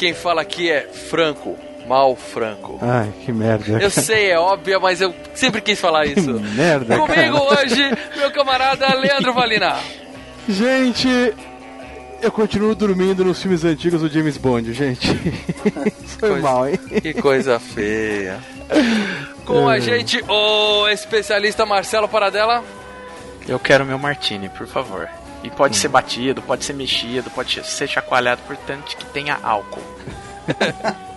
Quem fala aqui é Franco, Mal Franco. Ai, que merda. Eu sei, é óbvio, mas eu sempre quis falar Que isso. merda, Comigo cara. hoje, meu camarada Leandro Valina. Gente, eu continuo dormindo nos filmes antigos do James Bond, gente. Foi Coisa- mal, hein? Que coisa feia. Com a gente, o especialista Marcelo Paradela. Eu quero meu martini, por favor. E pode ser batido, pode ser mexido, pode ser chacoalhado, portanto que tenha álcool.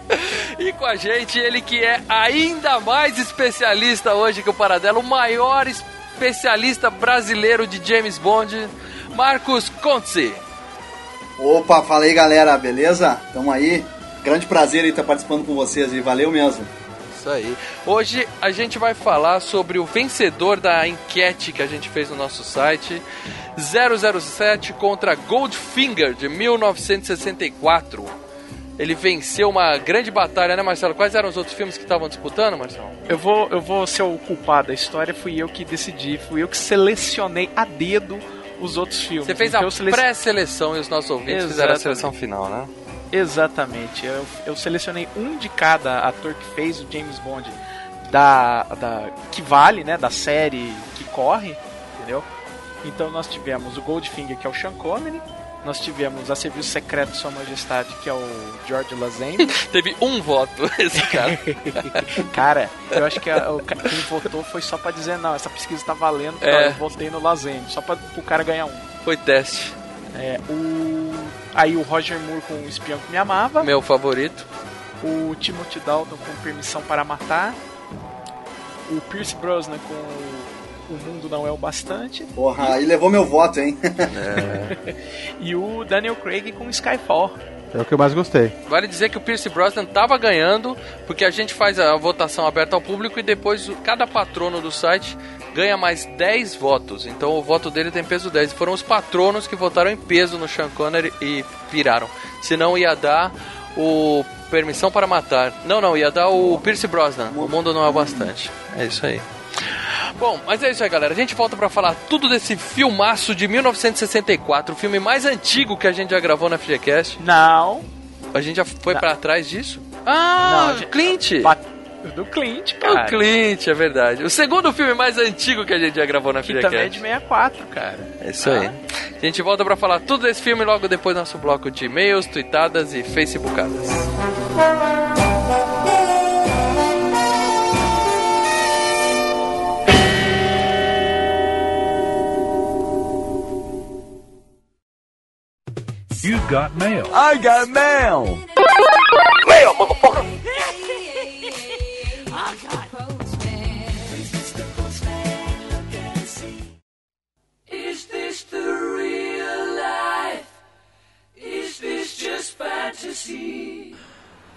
E com a gente, ele que é ainda mais especialista hoje que o Paradela, o maior especialista brasileiro de James Bond, Marcos Contze. Opa, fala aí galera, beleza? Tamo aí. Grande prazer em estar participando com vocês e valeu mesmo. Isso aí. Hoje a gente vai falar sobre o vencedor da enquete que a gente fez no nosso site. 007 contra Goldfinger de 1964. Ele venceu uma grande batalha, né, Marcelo? Quais eram os outros filmes que estavam disputando, Marcelo? Eu vou, eu vou ser o culpado da história, fui eu que decidi, fui eu que selecionei a dedo os outros filmes. Você fez a selec- pré-seleção e os nossos ouvintes fizeram a Exatamente. seleção final, né? Exatamente. Eu, eu selecionei um de cada ator que fez o James Bond da, da que vale, né, da série que corre, entendeu? Então nós tivemos o Goldfinger, que é o Sean Connery, nós tivemos a Serviço Secreto de Sua Majestade, que é o George Lazenby. Teve um voto esse cara. Cara, eu acho que a- o, quem votou foi só pra dizer, não, essa pesquisa tá valendo, É. eu votei no Lazenby, só pra o cara ganhar um. Foi teste. É, o... Aí o Roger Moore com o Espião que Me Amava, Meu favorito. o Timothy Dalton com Permissão para Matar, o Pierce Brosnan com O Mundo Não É o Bastante, Porra, aí levou meu voto, hein? e o Daniel Craig com Skyfall. É o que eu mais gostei. Vale dizer que o Pierce Brosnan tava ganhando, porque a gente faz a votação aberta ao público e depois cada patrono do site ganha mais 10 votos. Então o voto dele tem peso 10. E foram os patronos que votaram em peso no Sean Connery e piraram. Senão ia dar o Permissão para Matar. Não, não, ia dar o Pierce Brosnan. O mundo não é o bastante. É isso aí. Bom, mas é isso aí, galera. A gente volta pra falar tudo desse filmaço de 1964, o filme mais antigo que a gente já gravou na FGCast. Não, A gente já foi pra trás disso? Ah, Não, Clint! bat- do Clint, O cara. Clint, é verdade. O segundo filme mais antigo que a gente já gravou na Que também é de 64, cara. É isso aí. A gente volta pra falar tudo desse filme logo depois do nosso bloco de e-mails, tweetadas e facebookadas. You've got mail. I got mail. Is this the real life? Is this just fantasy?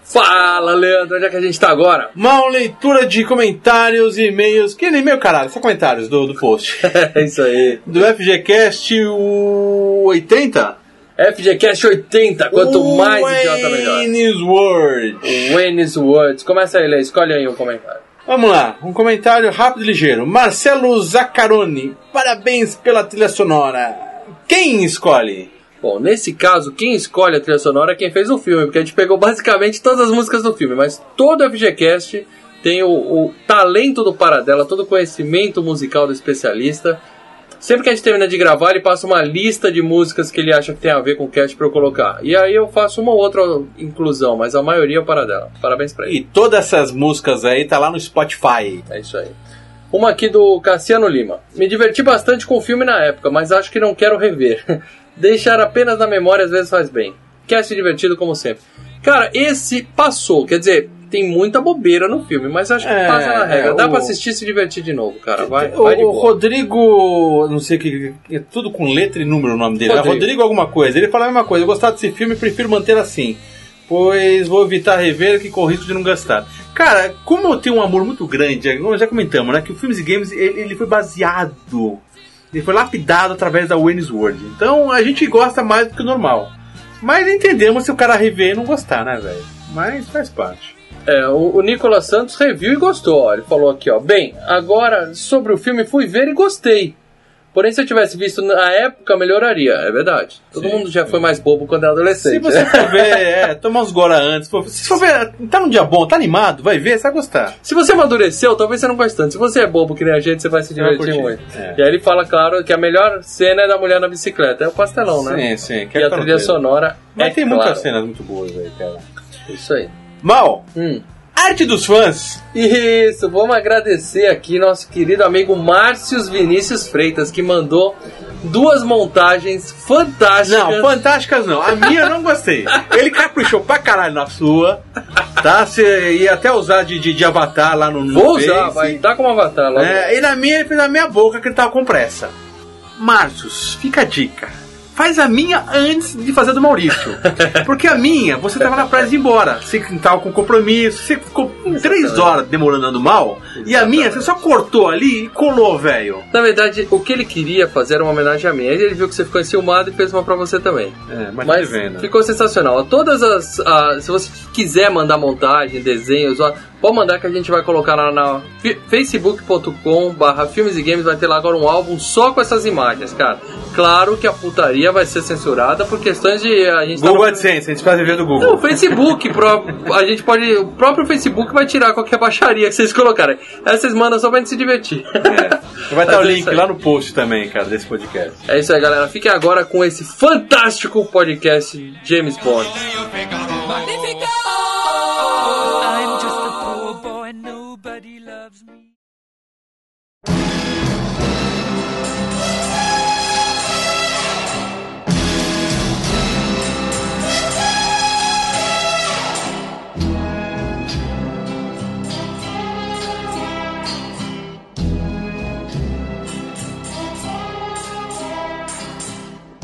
Fala, Leandro, onde é que a gente tá agora? Uma leitura de comentários e e-mails. Que nem e-mail, caralho, só comentários do, do post. É isso aí. Do FGCast o 80? FGCast 80, quanto mais idiota melhor. Wayne's World. Wayne's Words. Começa aí, Lê, escolhe aí um comentário. Vamos lá, um comentário rápido e ligeiro. Marcelo Zaccaroni, parabéns pela trilha sonora. Quem escolhe? Bom, nesse caso, quem escolhe a trilha sonora é quem fez o filme, porque a gente pegou basicamente todas as músicas do filme, mas todo o FGCast tem o, o talento do Paradela, todo o conhecimento musical do especialista. Sempre que a gente termina de gravar, ele passa uma lista de músicas que ele acha que tem a ver com o cast pra eu colocar. E aí eu faço uma ou outra inclusão, mas a maioria é o Paradela. Parabéns pra ele. E todas essas músicas aí tá lá no Spotify. É isso aí. Uma aqui do Cassiano Lima. Me diverti bastante com o filme na época, mas acho que não quero rever. Deixar apenas na memória às vezes faz bem. Cast divertido como sempre. Cara, esse passou, quer dizer, tem muita bobeira no filme, mas acho que É, passa na regra. é, Dá o- pra assistir e se divertir de novo, cara. Vai, o, vai de o boa. Rodrigo, não sei o que, é tudo com letra e número o nome dele. Rodrigo. Rodrigo. Rodrigo alguma coisa. Ele fala a mesma coisa. Eu gostar desse filme, prefiro manter assim. Pois vou evitar rever que corro risco de não gastar. Cara, como eu tenho um amor muito grande, nós já comentamos, né? Que o Filmes e Games ele, ele foi baseado, ele foi lapidado através da Wayne's World. Então a gente gosta mais do que o normal. Mas entendemos se o cara rever e não gostar, né, velho? Mas faz parte. É, o, o Nicolas Santos reviu e gostou. Ó. Ele falou aqui, ó. Bem, agora sobre o filme fui ver e gostei. Porém, se eu tivesse visto na época, melhoraria. É verdade. Todo mundo já foi mais bobo quando era adolescente. Se você for ver, é, tomar uns gora antes. for- Se for ver, tá num dia bom, tá animado, vai ver, você vai gostar. Se você amadureceu, talvez você não goste tanto. Se você é bobo que nem a gente, você vai se divertir muito. É. E aí ele fala, claro, que a melhor cena é da mulher na bicicleta. É o pastelão, né? Sim, sim. E é a trilha sonora Mas é tem claro. muitas cenas muito boas aí, cara. Isso aí. Mal, Hum. arte dos fãs. Isso, vamos agradecer aqui nosso querido amigo Márcios Vinícius Freitas, que mandou duas montagens fantásticas. Não, fantásticas não. A minha eu não gostei. Ele caprichou pra caralho na sua. Tá? Você ia até usar de, de, de avatar lá no, Vou usar, Face. vai estar como avatar lá. É, e na minha, ele fez na minha boca que ele tava com pressa. Márcios, fica a dica. Faz a minha antes de fazer a do Maurício. Porque a minha, você tava na praia de ir embora. Você tava com compromisso, você ficou três horas demorando andando mal. E a minha, você só cortou ali e colou, velho. Na verdade, o que ele queria fazer era uma homenagem a mim. Aí ele viu que você ficou enciumado e fez uma pra você também. É, mas, Mas tá vendo. ficou sensacional. Todas as. ah, se você quiser mandar montagem, desenhos, ó, pode mandar que a gente vai colocar lá na facebook.com barra filmes e games. Vai ter lá agora um álbum só com essas imagens, cara. Claro que a putaria vai ser censurada por questões de. A gente tá Google no- AdSense, a gente faz review do Google. Não, o Facebook, pro- a gente pode. O próprio Facebook vai tirar qualquer baixaria que vocês colocarem. Aí vocês mandam só pra gente se divertir. Vai estar o Mas é link lá no post também, cara, desse podcast. É isso aí, galera. Fiquem agora com esse fantástico podcast James Bond.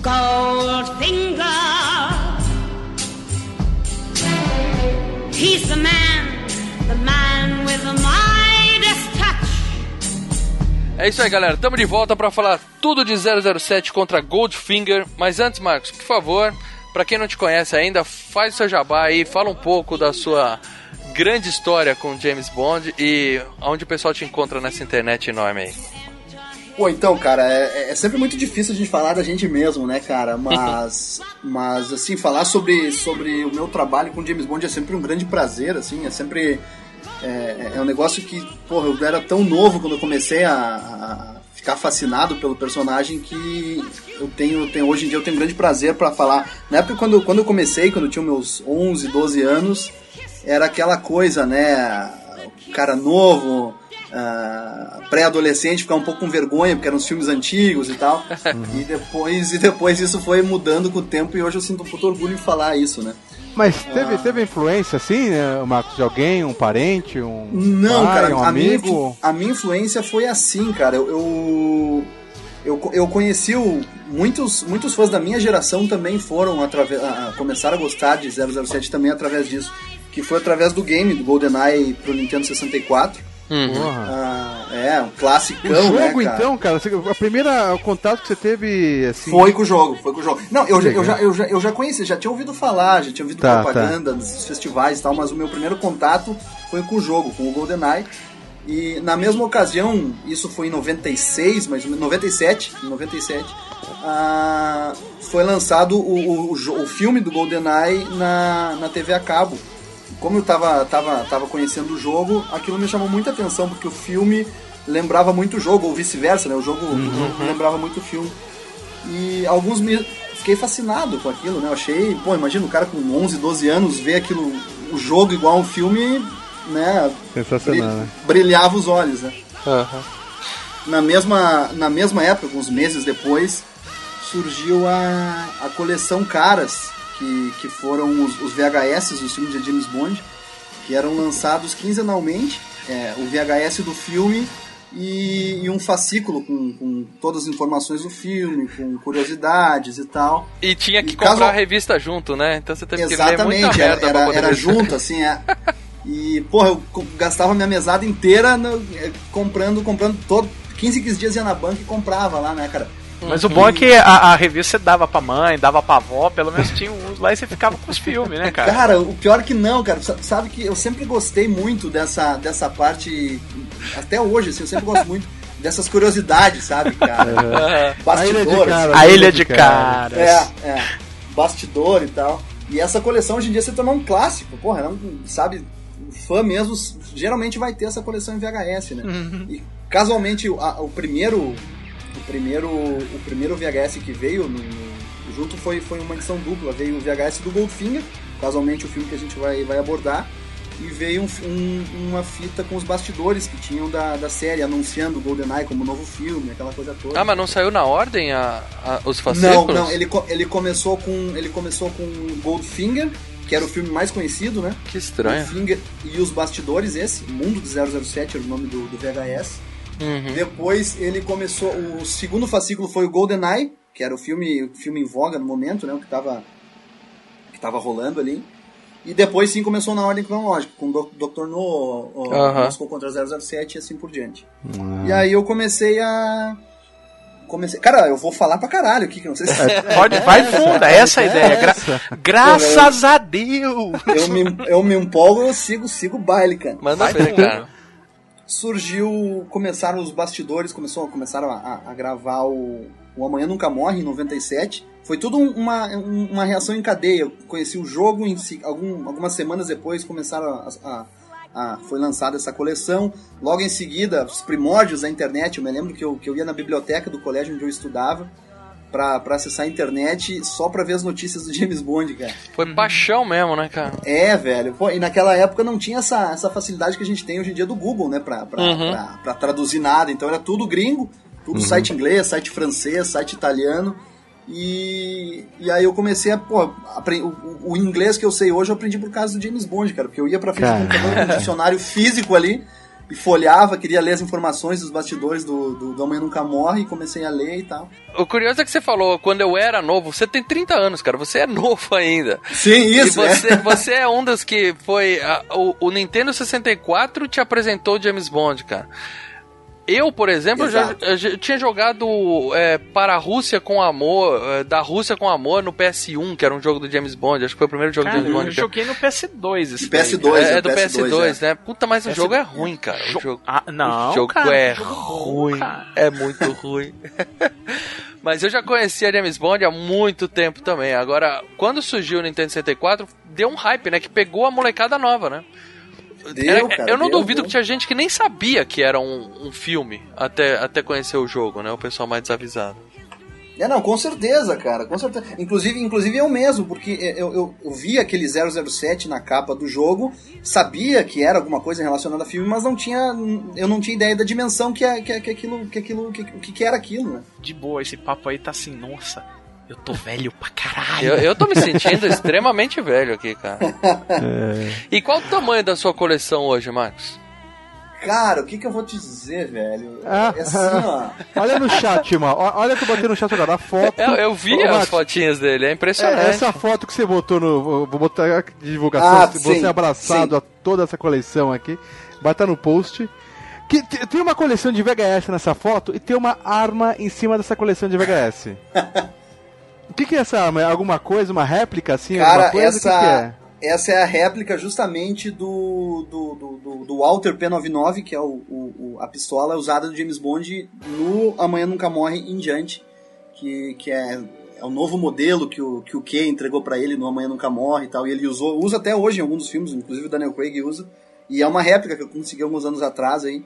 Goldfinger. He's the man, the man with the Midas touch. É isso aí, galera. Estamos de volta para falar tudo de 007 contra Goldfinger. Mas antes, Marcos, por favor, para quem não te conhece ainda, faz o seu jabá aí, fala um pouco da sua grande história com James Bond e onde o pessoal te encontra nessa internet enorme aí. Pô, então, cara, é, é sempre muito difícil a gente falar da gente mesmo, né, cara? Mas, mas assim, falar sobre, sobre o meu trabalho com James Bond é sempre um grande prazer, assim, é sempre. É, é um negócio que, porra, eu era tão novo quando eu comecei a, a ficar fascinado pelo personagem que eu tenho, tenho hoje em dia eu tenho um grande prazer pra falar. Na época, quando, quando eu comecei, quando eu tinha meus 11, 12 anos, era aquela coisa, né? O cara novo, ah, pré-adolescente, ficar um pouco com vergonha, porque eram os filmes antigos e tal. E depois, e depois isso foi mudando com o tempo e hoje eu sinto um puto orgulho em falar isso, né? Mas teve, teve influência, assim, né, Marcos, de alguém, um parente, um Não, pai, cara, um a, minha, amigo? influ- a minha influência foi assim, cara. Eu, eu, eu, eu conheci o, muitos, muitos fãs da minha geração também foram através, começaram a gostar de 007 também através disso, que foi através do game do GoldenEye pro Nintendo 64. Porra. Ah, é, um classicão, o jogo, né, cara? então, cara, a primeira contato que você teve, assim... Foi com o jogo, foi com o jogo. Não, eu, já, eu, já, eu, já, eu já conheci, já tinha ouvido falar, já tinha ouvido Tá, propaganda dos festivais e tal, mas o meu primeiro contato foi com o jogo, com o GoldenEye. E na mesma ocasião, isso foi em 96, mais ou menos, 97, em 97, ah, foi lançado o, o, o filme do GoldenEye na, na TV a cabo. Como eu tava, tava, tava conhecendo o jogo, aquilo me chamou muita atenção, porque o filme lembrava muito o jogo, ou vice-versa, né? O jogo, o jogo lembrava muito o filme. E alguns me. Fiquei fascinado com aquilo, né? Eu achei, pô, imagina o cara com 11, 12 anos ver aquilo, o jogo igual um filme, né? Sensacional, bri- né? Brilhava os olhos, né? Na mesma, na mesma época, alguns meses depois, surgiu a, a coleção Caras, que, que foram os, os VHS dos filmes de James Bond, que eram lançados quinzenalmente, é, o VHS do filme e, e um fascículo com, com todas as informações do filme, com curiosidades e tal. E tinha que E comprar caso- a revista junto, né? Então você teve que ler muita Exatamente, era, era, era junto, assim, é. E, porra, eu gastava minha mesada inteira no- eh, comprando, comprando todo. 15, 15 dias ia na banca e comprava lá, né, cara? Mas o bom é que a, a revista você dava pra mãe, dava pra avó, pelo menos tinha uns lá e você ficava com os filmes, né, cara? Cara, o pior é que não, cara. Sa- Sabe que eu sempre gostei muito dessa, dessa parte. Até hoje, assim, eu sempre gosto muito dessas curiosidades, sabe, cara? Bastidores. A Ilha de Caras. É, é. Bastidor e tal. E essa coleção hoje em dia se tornou um clássico. Porra, não, sabe, um fã mesmo geralmente vai ter essa coleção em VHS, né? E casualmente o- a- o primeiro. O primeiro, o primeiro VHS que veio no- no- junto foi, foi uma edição dupla. Veio o VHS do Goldfinger, casualmente o filme que a gente vai, vai abordar. E veio um, um- uma fita com os bastidores que tinham da, da série, anunciando o GoldenEye como novo filme, aquela coisa toda. Ah, mas não saiu na ordem a, a- os Não, fascículos? não, ele, co- ele começou com ele começou com Goldfinger, que era o filme mais conhecido, né? Que estranho. Goldfinger e os bastidores esse, Mundo de 007 era o nome do, do VHS. Uhum. Depois ele começou, o segundo fascículo foi o GoldenEye, que era o filme, o filme em voga no momento, né, o que tava que tava rolando ali. E depois sim começou na ordem cronológica, com o Dr. No, o. Moscou contra 007 e assim por diante. E aí eu comecei a comecei, cara, eu vou falar pra caralho aqui, que eu não sei se Pode, vai funda, essa é a ideia. Gra- graças a Deus! eu me, eu me empolgo, eu sigo, sigo o baile, cara. Manda ver, cara. Surgiu, começaram os bastidores, começou, começaram a, a- gravar o, o Amanhã Nunca Morre, em 97. Foi tudo um- uma, um- uma reação em cadeia. Eu conheci o jogo, em si, algum- algumas semanas depois começaram a, a- a- foi lançada essa coleção. Logo em seguida, os primórdios da internet. Eu me lembro que eu, que eu ia na biblioteca do colégio onde eu estudava pra, pra acessar a internet só pra ver as notícias do James Bond, cara. Foi paixão mesmo, né, cara? É, velho. Pô, e naquela época não tinha essa, essa facilidade que a gente tem hoje em dia do Google, né? Pra, pra, Uhum. pra, pra traduzir nada. Então era tudo gringo, tudo site inglês, site francês, site italiano. E, e aí eu comecei a. Pô, o, o- o inglês que eu sei hoje eu aprendi por causa do James Bond, cara. Porque eu ia pra frente do computador com um dicionário físico ali e folhava, queria ler as informações dos bastidores do, do, do Amanhã Nunca Morre e comecei a ler e tal. O curioso é que você falou, quando eu era novo, você tem 30 anos, cara, você é novo ainda. Sim, isso, e é. você, você é um dos que foi. a- o, o Nintendo 64 te apresentou James Bond, cara. Eu, por exemplo, já, já tinha jogado é, para a Rússia com Amor, é, da Rússia com Amor no PS1, que era um jogo do James Bond. Acho que foi o primeiro jogo Cara, do James Bond. eu- joguei no PS2 esse PS2. daí, cara. é, é é do PS2, PS2, né? Puta, mas o PS2. jogo é ruim, cara. O jogo, Ah, não, o jogo cara, é jogo bom, ruim. cara. É muito ruim. Mas eu já conhecia James Bond há muito tempo também. Agora, quando surgiu o Nintendo 64, deu um hype, né? Que pegou a molecada nova, né? Deu, Era- cara, eu não deu, duvido deu. que tinha gente que nem sabia que era um, um filme até, até conhecer o jogo, né? O pessoal mais desavisado. É, não, com certeza, cara, com certeza. Inclusive, inclusive eu mesmo, porque eu, eu, eu vi aquele 007 na capa do jogo, sabia que era alguma coisa relacionada a filme, mas não tinha, eu não tinha ideia da dimensão que, é, que, é- que aquilo, que aquilo, que, que, que era aquilo, né? De boa, esse papo aí tá assim, nossa, eu tô velho pra caralho. Eu, eu tô me sentindo extremamente velho aqui, cara. E qual o tamanho da sua coleção hoje, Marcos? Cara, o que que eu vou te dizer, velho? Ah, É assim, ó. Olha no chat, mano. Olha que eu botei no chat agora. A foto. Eu, eu vi Ô, as Max, fotinhas dele, é É, impressionante. essa foto que você botou no. Vou botar aqui de divulgação. Ah, você sim, abraçado sim. a toda essa coleção aqui. Vai estar no post. Que te- tem uma coleção de VHS nessa foto e tem uma arma em cima dessa coleção de VHS. o que, que é essa arma? Alguma coisa? Uma réplica assim? Cara, coisa? O que, essa, que é? essa é a réplica justamente do, do, do, do, do Walter P99, que é o, o- a pistola usada do James Bond no Amanhã Nunca Morre em diante, que, que é, é o novo modelo que o, que o Kay entregou pra ele no Amanhã Nunca Morre e tal, e ele usou, usa até hoje em alguns dos filmes, inclusive o Daniel Craig usa, e é uma réplica que eu consegui alguns anos atrás aí.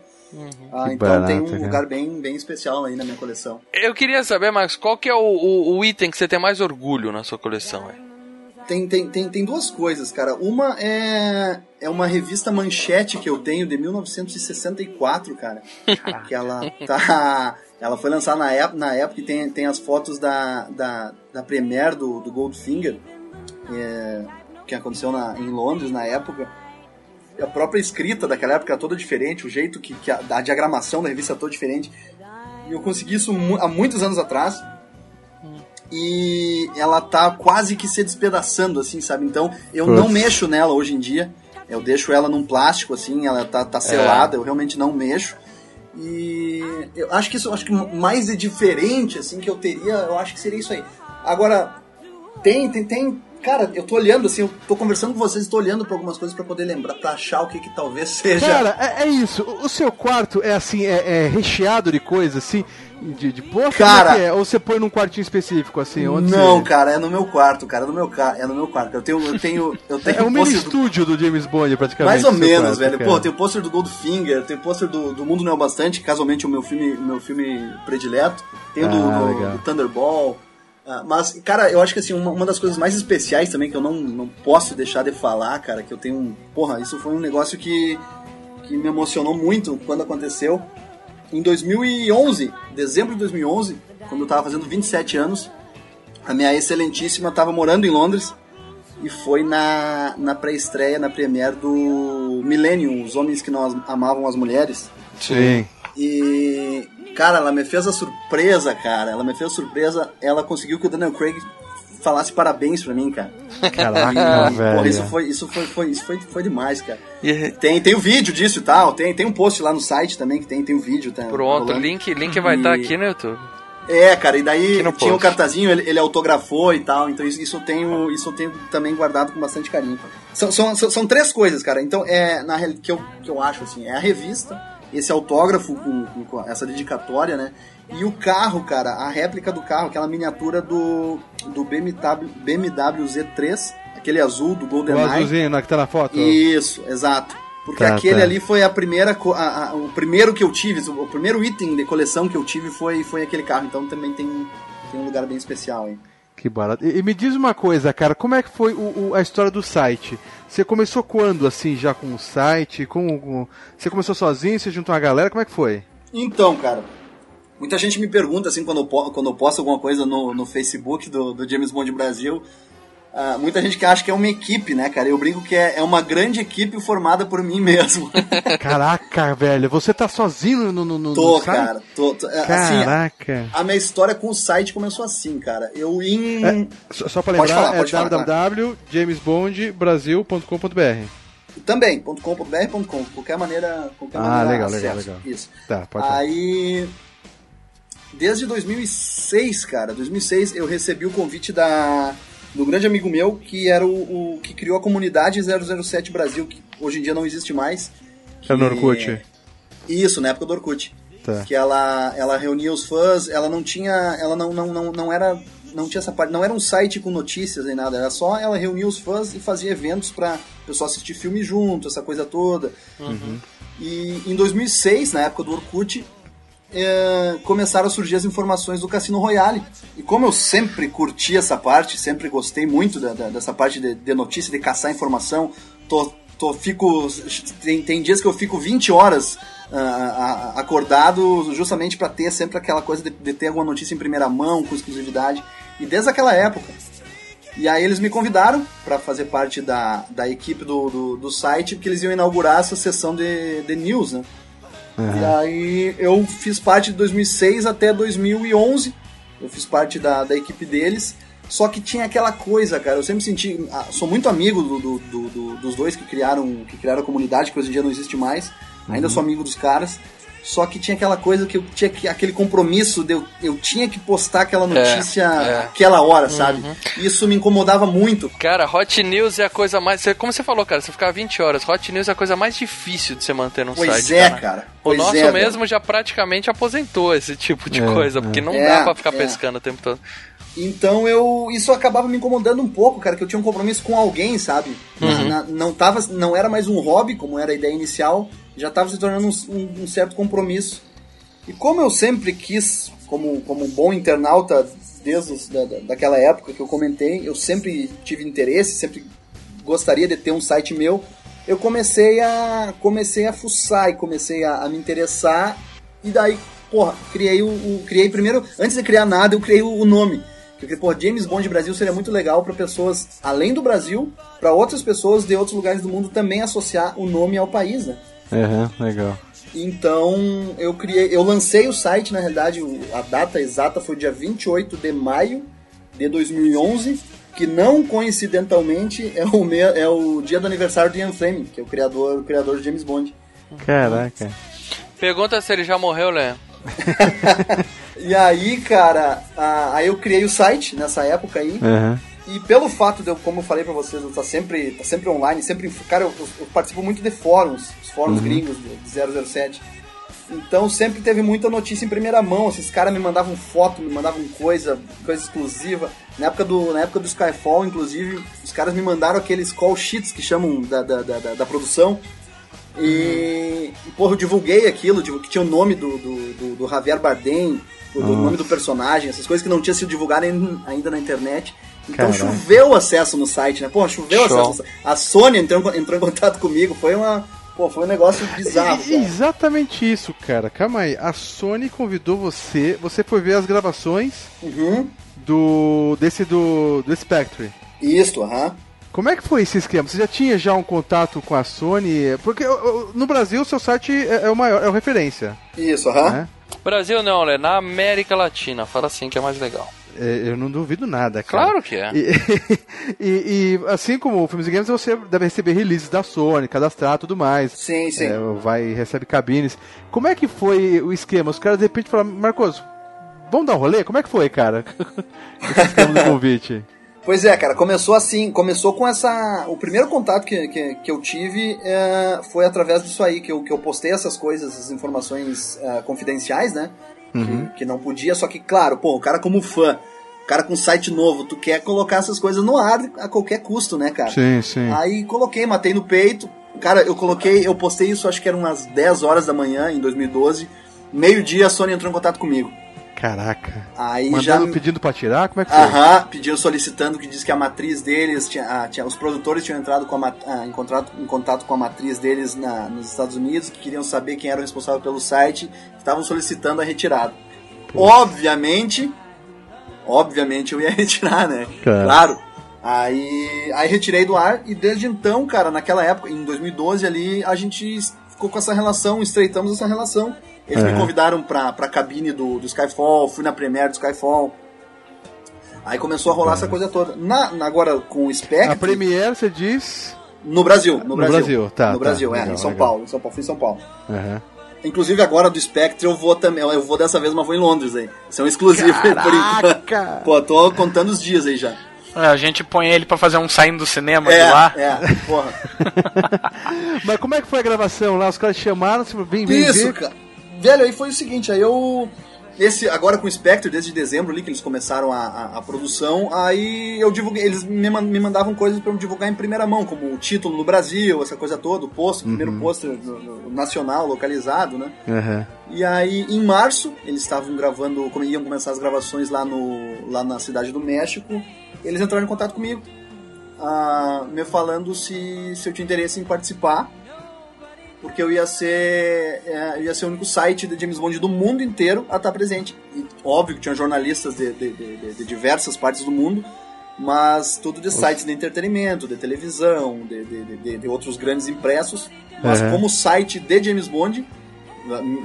Ah, Que então tem um barato, cara. lugar bem, bem especial aí na minha coleção. Eu queria saber, Marcos, qual que é o, o- o item que você tem mais orgulho na sua coleção? é? Tem, tem, tem, tem duas coisas, cara. Uma é, é uma revista manchete que eu tenho de 1964, cara. que ela tá. Ela foi lançada na época, na época e tem, tem as fotos da, da, da Premiere do, do Goldfinger. é, que aconteceu na, em Londres na época. A própria escrita daquela época era toda diferente, o jeito que, que a, a diagramação da revista era toda diferente. E eu consegui isso mu- há muitos anos atrás. E ela tá quase que se despedaçando, assim, sabe? Então eu não mexo nela hoje em dia. Eu deixo ela num plástico, assim, ela tá, tá selada, eu realmente não mexo. E eu acho que isso, acho que mais de diferente, assim, que eu teria, eu acho que seria isso aí. Agora, tem, tem, tem. Cara, eu tô olhando, assim, eu tô conversando com vocês, tô olhando pra algumas coisas pra poder lembrar, pra achar o que que talvez seja. Cara, é, é isso. O, seu quarto é assim, é, é recheado de coisa, assim, de, de posta? Cara- é é? Ou você põe num quartinho específico, assim? Onde não, você... cara, é no meu quarto, cara, é no meu, ca... é no meu quarto. Eu tenho, eu tenho, eu tenho É um mini pôster do- estúdio do James Bond, praticamente. Mais ou menos, quarto, velho. cara. Pô, tem o pôster do Goldfinger, tem o pôster do, do Mundo Não é Bastante, que casualmente é o meu filme, o meu filme predileto. Tem o do, Ah, do- legal. do Thunderball. Ah, mas, cara, eu acho que assim, uma, uma das coisas mais especiais também que eu não, não posso deixar de falar, cara, que eu tenho um. Porra, isso foi um negócio que, que me emocionou muito quando aconteceu. Em 2011, dezembro de 2011, quando eu tava fazendo 27 anos, a minha excelentíssima tava morando em Londres e foi na, na pré-estreia, na premiere do Millennium, Os Homens que Nós Amavam as Mulheres. Sim. E, cara, ela me fez a surpresa, cara. Ela me fez a surpresa. Ela conseguiu que o Daniel Craig falasse parabéns pra mim, cara. Caraca, velho. porra, isso foi, isso foi, foi, isso foi, foi demais, cara. Tem, tem o vídeo disso e tal. Tem, tem um post lá no site também que tem, tem o vídeo. Tá, Pronto, rolando. link, link vai estar E- aqui no YouTube. É, cara, e daí tinha um post. cartazinho, ele, ele autografou e tal, então isso, isso eu tenho, isso eu tenho também guardado com bastante carinho. São, são, são, são três coisas, cara. Então, é, na real- que eu, que eu acho assim, é a revista, esse autógrafo com, com- essa dedicatória, né? E o carro, cara, a réplica do carro, aquela miniatura do, do BMW, BMW Z3, aquele azul do O GoldenEye. azulzinho né, que tá na foto? Isso, exato. Porque Tá, aquele tá. ali foi a primeira, a- a- o primeiro que eu tive, o primeiro item de coleção que eu tive foi, foi aquele carro. Então também tem, tem um lugar bem especial aí. Que barato. E, e me diz uma coisa, cara, como é que foi o- o- a história do site? Você começou quando, assim, já com o site? Com, com- Você começou sozinho, você juntou uma galera, como é que foi? Então, cara, muita gente me pergunta assim quando eu, quando eu posto alguma coisa no, no Facebook do, do James Bond Brasil. Ah, muita gente que acha que é uma equipe, né, cara? Eu brinco que é, é uma grande equipe formada por mim mesmo. Caraca, velho, você tá sozinho no, no, no tô, no cara. Tô, tô- assim, Caraca. a minha história com o site começou assim, cara. Eu em. É, só, só pra Pode lembrar, falar, pode é falar, www.jamesbondbrasil.com.br Também, .com.br.com, qualquer maneira, qualquer Ah, maneira legal, legal, legal. Isso. Tá, pode falar. Aí, desde 2006, cara, 2006 eu recebi o convite da do grande amigo meu que era o, o que criou a comunidade 007 Brasil, que hoje em dia não existe mais. É no que- Orkut? Isso, na época do Orkut. Tá. Que ela, ela reunia os fãs, ela não tinha, ela não, não, não, não era não tinha essa parte, não era um site com notícias nem nada, era só ela reunia os fãs e fazia eventos pra o pessoal assistir filme junto, essa coisa toda. E em 2006, na época do Orkut, é, começaram a surgir as informações do Cassino Royale. E como eu sempre curti essa parte, sempre gostei muito da- da- dessa parte de, de notícia, de caçar informação, tô, tô, fico, tem, tem dias que eu fico 20 horas ah, acordado justamente para ter sempre aquela coisa de, de ter alguma notícia em primeira mão, com exclusividade. E desde aquela época. E aí eles me convidaram para fazer parte da, da equipe do, do, do site, porque eles iam inaugurar essa sessão de, de news, né? E aí eu fiz parte de 2006 até 2011. Eu fiz parte da, da equipe deles. Só que tinha aquela coisa, cara. Eu sempre senti. ah, Sou muito amigo do, do- do- do- dos dois que criaram, que criaram a comunidade, que hoje em dia não existe mais. Ainda sou amigo dos caras. Só que tinha aquela coisa que eu tinha que, aquele compromisso de eu, eu tinha que postar aquela notícia é. aquela hora, sabe? Isso me incomodava muito. Cara, Hot News é a coisa mais. Como você falou, cara, você ficar 20 horas. Hot News é a coisa mais difícil de você manter num Pois site. é, cara. cara. O Pois nosso é, mesmo já praticamente aposentou esse tipo de É, coisa, é. porque não É, dá pra ficar é. pescando o tempo todo. Então eu. Isso acabava me incomodando um pouco, cara, que eu tinha um compromisso com alguém, sabe? Na- na- não, tava, não era mais um hobby, como era a ideia inicial, já tava se tornando um, um- certo compromisso. E como eu sempre quis, como, como um bom internauta desde os- da, da- daquela época que eu comentei, eu sempre tive interesse, sempre gostaria de ter um site meu, eu comecei a comecei a fuçar e comecei a, a me interessar e daí, porra, criei o, o- criei primeiro, antes de criar nada, eu criei o, o nome, Porque, pô, James Bond Brasil seria muito legal pra pessoas, além do Brasil, pra outras pessoas de outros lugares do mundo também associar o nome ao país, né? Aham, legal. Então, eu criei, eu lancei o site, na realidade, a data exata foi dia 28 de maio de 2011, que não coincidentalmente é o, me, é o dia do aniversário de Ian Fleming, que é o criador, o criador de James Bond. Caraca. Pergunta se ele já morreu, Léo. E aí, cara, a- aí eu criei o site nessa época aí. Aham. E pelo fato de eu, como eu falei pra vocês, eu tá sempre, tá sempre online, sempre. Cara, eu, eu participo muito de fóruns, os fóruns gringos de, de 007. Então sempre teve muita notícia em primeira mão. Esses caras me mandavam foto, me mandavam coisa, coisa exclusiva. Na época do, na época do Skyfall, inclusive, os caras me mandaram aqueles call sheets que chamam da, da, da, da- produção. E, e, porra, eu divulguei aquilo, que tinha o nome do, do, do, do Javier Bardem, do nome do personagem, essas coisas que não tinham sido divulgadas ainda, ainda na internet. Então Caraca. choveu acesso no site, né? Pô, choveu Show. acesso no site. A Sony entrou, entrou em contato comigo, foi uma. Pô, foi um negócio bizarro. E- cara. Exatamente isso, cara. Calma aí. A Sony convidou você, você foi ver as gravações Uhum. do desse do do Spectre. Isso, aham. Como é que foi esse esquema? Você já tinha já um contato com a Sony? Porque no Brasil o seu site é, é o maior, é o referência, Isso, aham. né? Brasil não, Léo. Na América Latina. Fala assim que é mais legal. É, eu não duvido nada, cara. Claro que é. E, e- e, assim como o Filmes e Games, você deve receber releases da Sony, cadastrar tudo mais. Sim, sim. É, vai recebe cabines. Como é que foi o esquema? Os caras de repente falaram, Marcos, vamos dar um rolê? Como é que foi, cara? Esse esquema do convite. Pois é, cara, começou assim, começou com essa. O primeiro contato que, que, que eu tive é, foi através disso aí, que eu, que eu postei essas coisas, essas informações é, confidenciais, né? Que, que não podia, só que, claro, pô, o cara como fã, o cara com site novo, tu quer colocar essas coisas no ar a qualquer custo, né, cara? Sim, sim. Aí coloquei, matei no peito. Cara, eu coloquei, eu postei isso, acho que eram umas 10 horas da manhã, em 2012. Meio-dia a Sony entrou em contato comigo. Caraca. Aí Mandando, já. pedindo pra tirar? Como é que foi? Aham, pediu solicitando que diz que a matriz deles, tinha, ah, tinha- os produtores tinham entrado com a ah, em, contrato, em contato com a matriz deles na- nos Estados Unidos, que queriam saber quem era o responsável pelo site, que estavam solicitando a retirada. Obviamente, obviamente eu ia retirar, né? Claro. Claro. Aí, aí retirei do ar e desde então, cara, naquela época, em 2012 ali, a gente ficou com essa relação, estreitamos essa relação. Eles me Aham. convidaram pra, pra cabine do, do Skyfall, fui na premiere do Skyfall. Aí começou a rolar essa coisa toda. Na, na- agora com o Spectre, A Premiere, você diz. no Brasil, no, No Brasil. Brasil, tá, No tá, Brasil, é, legal, em São legal. Paulo, em São Paulo, fui em São Paulo. Aham. Inclusive agora do Spectre eu vou também, eu vou dessa vez, mas vou em Londres aí. Isso é um exclusivo por enquanto. Pô, tô contando os dias aí já. É, a gente põe ele pra fazer um saindo do cinema É, de lá. é, porra. Mas como é que foi a gravação lá? Os caras chamaram, tipo, vem, vem Isso, ver. cara. Velho, aí foi o seguinte, aí eu. Esse, agora com o Spectre, desde dezembro ali que eles começaram a, a, a produção, aí eu divulguei, eles me, me mandavam coisas pra eu divulgar em primeira mão, como o título no Brasil, essa coisa toda, o posto, o primeiro pôster nacional, localizado, né? Aham. E aí, em março, eles estavam gravando, como iam começar as gravações lá, no, lá na cidade do México. Eles entraram em contato comigo, ah, me falando se, se eu tinha interesse em participar, porque eu ia ser, é, eu ia ser o único site de James Bond do mundo inteiro a estar presente. E, óbvio que tinha jornalistas de, de, de- de- diversas partes do mundo, mas tudo de sites de entretenimento, de televisão, de, outros grandes impressos. Mas Uhum. como site de James Bond,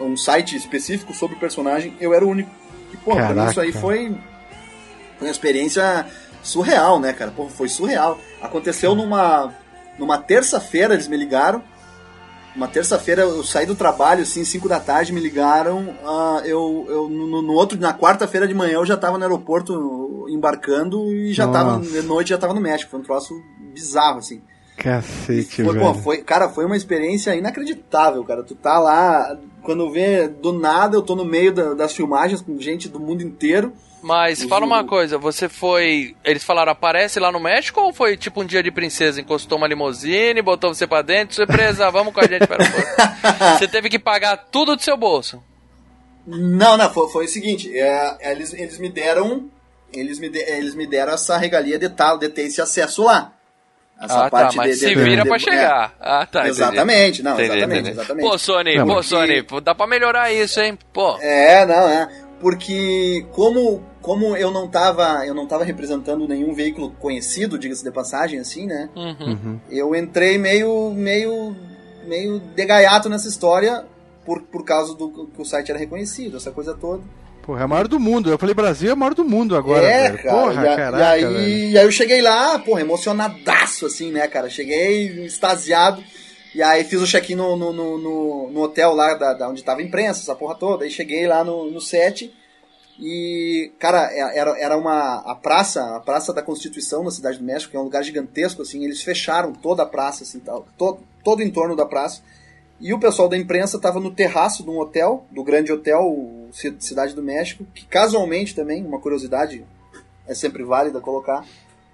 um site específico sobre o personagem, eu era o único. E, pô, pra isso aí foi, foi uma experiência surreal, né, cara? Pô, foi surreal. Aconteceu numa, numa terça-feira, eles me ligaram. Uma terça-feira eu saí do trabalho, assim, 5 da tarde, me ligaram. ah, eu, eu no, no outro, na quarta-feira de manhã, eu já tava no aeroporto embarcando e já tava, Nossa. de noite já tava no México. Foi um troço bizarro, assim. Cacete, Foi, velho. pô, foi, cara, foi uma experiência inacreditável, cara. Tu tá lá, quando vê do nada, eu tô no meio da- das filmagens com gente do mundo inteiro. Mas fala uma coisa, você foi. Eles falaram, aparece lá no México ou foi tipo um dia de princesa? Encostou uma limusine, botou você pra dentro, surpresa, vamos com a gente para o. Você teve que pagar tudo do seu bolso. Não, não, foi, foi o seguinte, é, eles, eles me deram. Eles me, de- eles me deram essa regalia de, tal, de ter esse acesso lá. Essa ah, tá, mas se vira pra chegar. Ah, tá. entendi. Exatamente, não, Entendi, exatamente, entendi. exatamente. Pô, Sony, Não, pô, porque- Sony, pô, dá pra melhorar isso, hein? Pô. É, não, é. Porque como, como eu não tava, eu não tava representando nenhum veículo conhecido, diga-se de passagem, assim, né? Uhum. Eu entrei meio, meio, meio de gaiato nessa história por, por causa do que o site era reconhecido, essa coisa toda. Porra, é a maior do mundo. Eu falei Brasil é a maior do mundo agora. é, velho. cara. Porra, e, a- caraca. e aí, velho. e aí eu cheguei lá, porra, emocionadaço, assim, né, cara? Cheguei extasiado. E aí fiz o check-in no, no, no, no- hotel lá da, da onde tava a imprensa, essa porra toda. Aí cheguei lá no, no set. E, cara, é- era, era uma. A praça, a Praça da Constituição na Cidade do México, que é um lugar gigantesco, assim, eles fecharam toda a praça, assim, tal, todo, todo o entorno da praça. E o pessoal da imprensa estava no terraço de um hotel, do grande hotel Cidade do México, que casualmente também, uma curiosidade, é sempre válida colocar,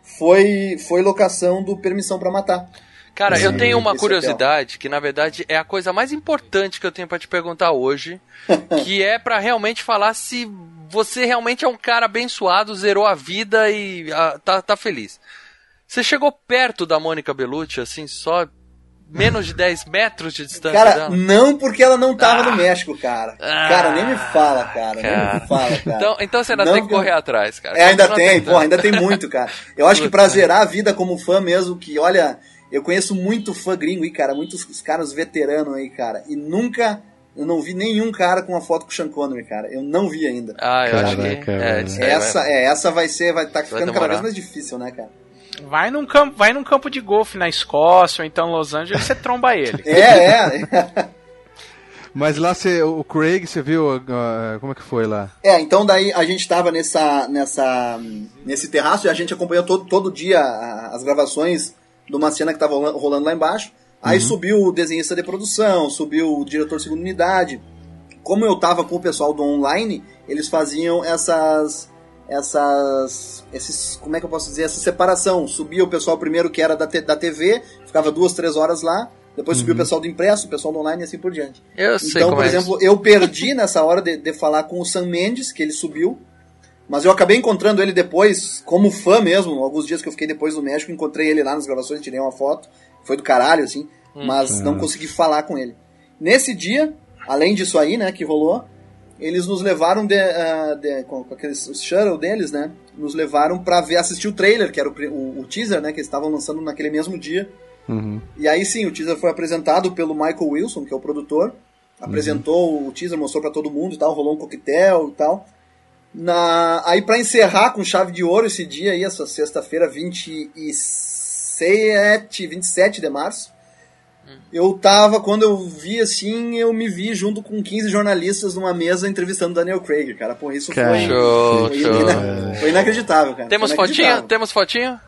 foi, foi locação do Permissão para Matar. Cara, eu Sim, tenho uma esse curiosidade que na verdade é a coisa mais importante que eu tenho pra te perguntar hoje, que é pra realmente falar se você realmente é um cara abençoado, zerou a vida e ah, tá, tá feliz. Você chegou perto da Mônica Bellucci, assim, só menos de 10 metros de distância Cara, dela? não porque ela não tava Ah. no México, cara. Ah, cara, nem me fala, cara. Nem cara. me fala, cara. Então, então você ainda Não tem que correr atrás, cara. É, ainda Continua tem, tentando. pô, ainda tem muito, cara. Eu acho que pra zerar a vida como fã mesmo, que olha, eu conheço muito fã gringo aí, cara, muitos os caras veteranos aí, cara, e nunca, eu não vi nenhum cara com uma foto com o Sean Connery, cara. Eu não vi ainda. Ah, eu acho que. Caraca, É, Essa, vai- é, essa vai ser, vai estar ficando cada vez mais difícil, né, cara? Vai num campo, vai num campo de golfe na Escócia ou então em Los Angeles, você tromba ele. É, é. Mas lá você, o Craig, você viu ah, como é que foi lá? É, então daí a gente tava nessa, nessa, nesse terraço e a gente acompanhou todo, todo dia as gravações de uma cena que tava rola- rolando lá embaixo. Aí subiu o desenhista de produção, subiu o diretor de segunda unidade. Como eu tava com o pessoal do online, eles faziam essas essas esses como é que eu posso dizer essa separação subia o pessoal primeiro que era da, te- da TV ficava duas três horas lá depois subia o pessoal do impresso o pessoal do online e assim por diante Eu sei então, como por é exemplo, eu perdi nessa hora de, de falar com o Sam Mendes, que ele subiu. Mas eu acabei encontrando ele depois, como fã mesmo. Alguns dias que eu fiquei depois no México, encontrei ele lá nas gravações, tirei uma foto. Foi do caralho, assim. Mas não consegui falar com ele. Nesse dia, além disso aí, né, que rolou, eles nos levaram de, ah, de- com, aqueles os shuttle deles, né? Nos levaram pra ver, assistir o trailer, que era o, o, o teaser, né? Que eles estavam lançando naquele mesmo dia. Uhum. E aí sim, o teaser foi apresentado pelo Michael Wilson, que é o produtor. Apresentou o teaser, mostrou pra todo mundo e tal, rolou um coquetel e tal. Na... Aí pra encerrar com chave de ouro esse dia aí, essa sexta-feira, 27, 27 de março. Eu tava, quando eu vi assim, eu me vi junto com 15 jornalistas numa mesa entrevistando Daniel Craig, cara. Pô, isso Cara, foi, Show, foi, show. ina- foi inacreditável, cara. Temos Foi inacreditável. Temos fotinho?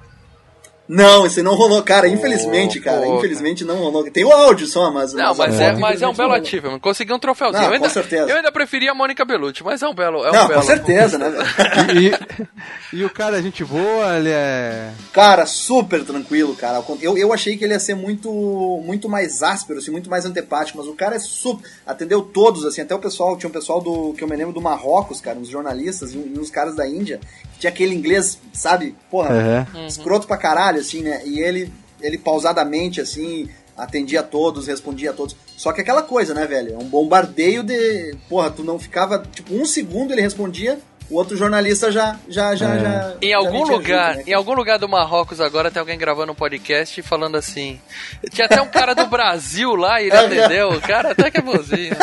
Não, esse não rolou, cara. Infelizmente, cara. pô, Infelizmente não rolou. Tem o áudio só, mas. Não, mas é, foto, mas é um belo achievement. Conseguiu um troféuzinho. Não, eu, ainda, com certeza. eu ainda preferia a Mônica Bellucci, mas é um belo. É um Não, belo com certeza, né, velho? E, e o cara, a gente boa, ele é. Cara, super tranquilo, cara. Eu, eu achei que ele ia ser muito muito mais áspero, assim, muito mais antepático, mas o cara é super. Atendeu todos, assim, até o pessoal, tinha um pessoal do que eu me lembro do Marrocos, cara, uns jornalistas e uns caras da Índia, que tinha aquele inglês, sabe, porra, Uhum. escroto pra caralho, assim, né? E ele, ele pausadamente, assim, atendia a todos, respondia a todos. Só que aquela coisa, né, velho? É um bombardeio de. Porra, tu não ficava. Tipo, um segundo ele respondia, o outro jornalista já. já, já, É. já Em já algum metia lugar, junto, né? em algum lugar do Marrocos agora tem alguém gravando um podcast e falando assim. Tinha até um cara do Brasil lá e ele atendeu. O cara até que é bonzinho.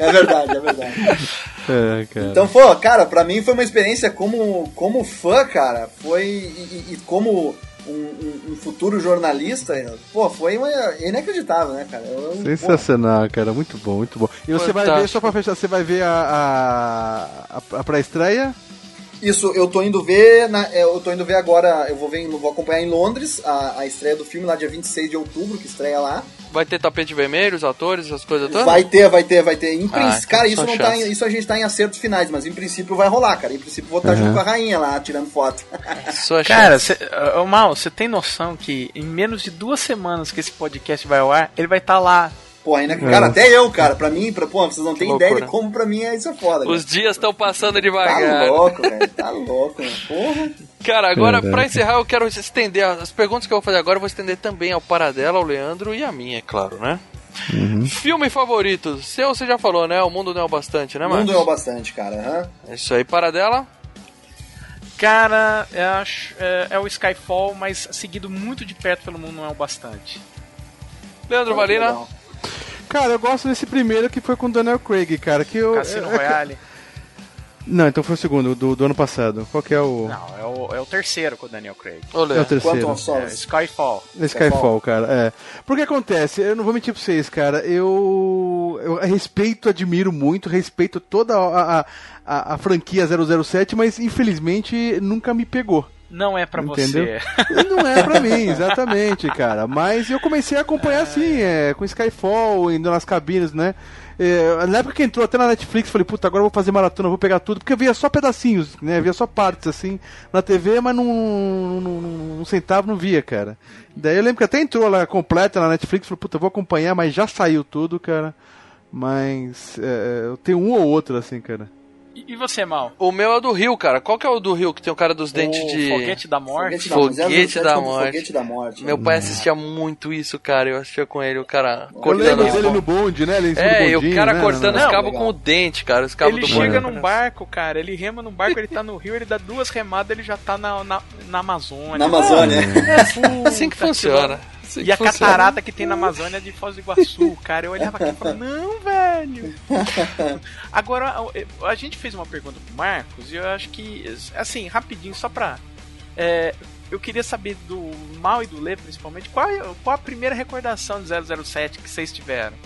É verdade, é verdade. É, cara. Então, pô, cara, pra mim foi uma experiência como, como fã, cara, foi. E, e- e como um, um- um futuro jornalista, pô, foi uma, inacreditável, né, cara? Eu- pô, Sensacional, cara. Muito bom, muito bom. E você vai ver, Fantástico. só pra fechar, você vai ver a, a, a, a pré-estreia? Isso, eu tô indo ver, na- é, eu tô indo ver agora, eu vou ver, vou acompanhar em Londres a, a estreia do filme lá dia 26 de outubro, que estreia lá. Vai ter tapete vermelho, os atores, essas coisas todas? Vai ter, vai ter, vai ter. Em Ah, princ- então cara, isso não tá chance. É. em, isso a gente tá em acertos finais, mas em princípio vai rolar, cara. Em princípio vou estar junto com a rainha lá, tirando foto. Sua Cara, chance. cê, ô, Mal, você tem noção que em menos de duas semanas que esse podcast vai ao ar, ele vai estar lá. Porra, né? Cara, até eu, cara, pra mim, pra, pô, vocês não têm ideia de como pra mim é isso é foda. cara. Os dias estão passando Tá devagar. louco, velho. Tá louco, velho. Porra. Cara, agora, Caraca. pra encerrar, eu quero estender. As perguntas que eu vou fazer agora, eu vou estender também ao Paradela, ao Leandro e a minha, é claro, né? Filme favorito? Seu você já falou, né? O mundo não é o bastante, né, O Marcos? mundo é o bastante, cara. É isso aí, Paradela. Cara, eu acho, é, é o Skyfall, mas seguido muito de perto pelo mundo não é o bastante. Leandro Valina. Cara, eu gosto desse primeiro que foi com o Daniel Craig, cara. Que eu, Cassino é- é- Royale. Não, então foi o segundo, do, do ano passado. Qual que é o. Não, é o, é o terceiro com o Daniel Craig. ô É o terceiro. Quanto ao sol. É, Skyfall. Skyfall, cara, é. Porque acontece, eu não vou mentir pra vocês, cara, eu, eu respeito, admiro muito, respeito toda a, a, a, a franquia 007, mas infelizmente nunca me pegou. Não é pra Entendeu? você. Não é pra mim, exatamente, cara. Mas eu comecei a acompanhar assim, é, com Skyfall, indo nas cabines, né? É, na época que entrou até na Netflix, falei, puta, agora eu vou fazer maratona, vou pegar tudo, porque eu via só pedacinhos, né? Via só partes, assim, na TV, mas não, não, não, não sentava, não via, cara. Daí eu lembro que até entrou lá completa na Netflix, falei, puta, vou acompanhar, mas já saiu tudo, cara. Mas é, eu tenho um ou outro, assim, cara. E, e você, Mal? O meu é do Rio, cara. Qual que é o do Rio que tem o cara dos dentes o de. Foguete da Morte? Foguete da 007 morte. Foguete da morte. Meu pai assistia muito isso, cara. Eu assistia com ele, o cara Eu cortando lembro os dele no bonde, né? Ele É, e o cara né? cortando os Não, cabos legal. com o dente, cara. Os cabos Ele do chega bonde. num barco, cara, ele rema num barco, ele tá no rio, ele dá duas remadas, ele já tá na, na, na Amazônia. Na Amazônia. Puta Assim que que funciona. Assim E a funciona. catarata que tem na Amazônia é de Foz do Iguaçu, cara. Eu olhava aqui e falava, não, velho. Agora, a, gente fez uma pergunta pro Marcos e eu acho que, assim, rapidinho, só pra. é, eu queria saber do Mal e do Lê, principalmente, qual, é- qual a primeira recordação de 007 que vocês tiveram?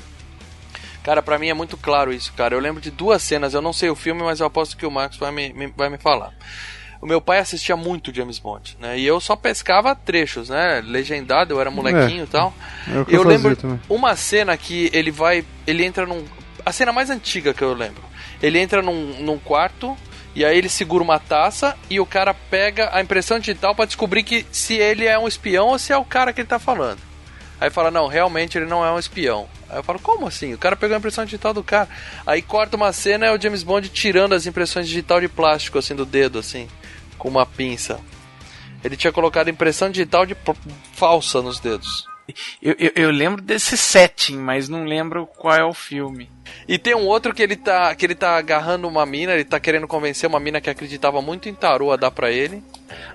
Cara, pra mim é muito claro isso, cara. Eu lembro de duas cenas, eu não sei o filme, mas eu aposto que o Marcos vai me, me- vai me falar. O meu pai assistia muito James Bond, né? E eu só pescava trechos, né? Legendado, eu era molequinho e tal. É Eu eu, lembro também. uma cena que ele vai. Ele entra num. A cena mais antiga que eu lembro. Ele entra num, num quarto e aí ele segura uma taça e o cara pega a impressão digital pra descobrir que se ele é um espião ou se é o cara que ele tá falando. Aí fala, não, realmente ele não é um espião. Aí eu falo, como assim? O cara pegou a impressão digital do cara. Aí corta uma cena e é o James Bond tirando as impressões digital de plástico, assim, do dedo, assim, com uma pinça. Ele tinha colocado impressão digital de falsa nos dedos. Eu, eu, eu lembro desse setting, mas não lembro qual é o filme. E tem um outro que ele tá que ele tá agarrando uma mina, ele tá querendo convencer uma mina que acreditava muito em tarô a dar pra ele.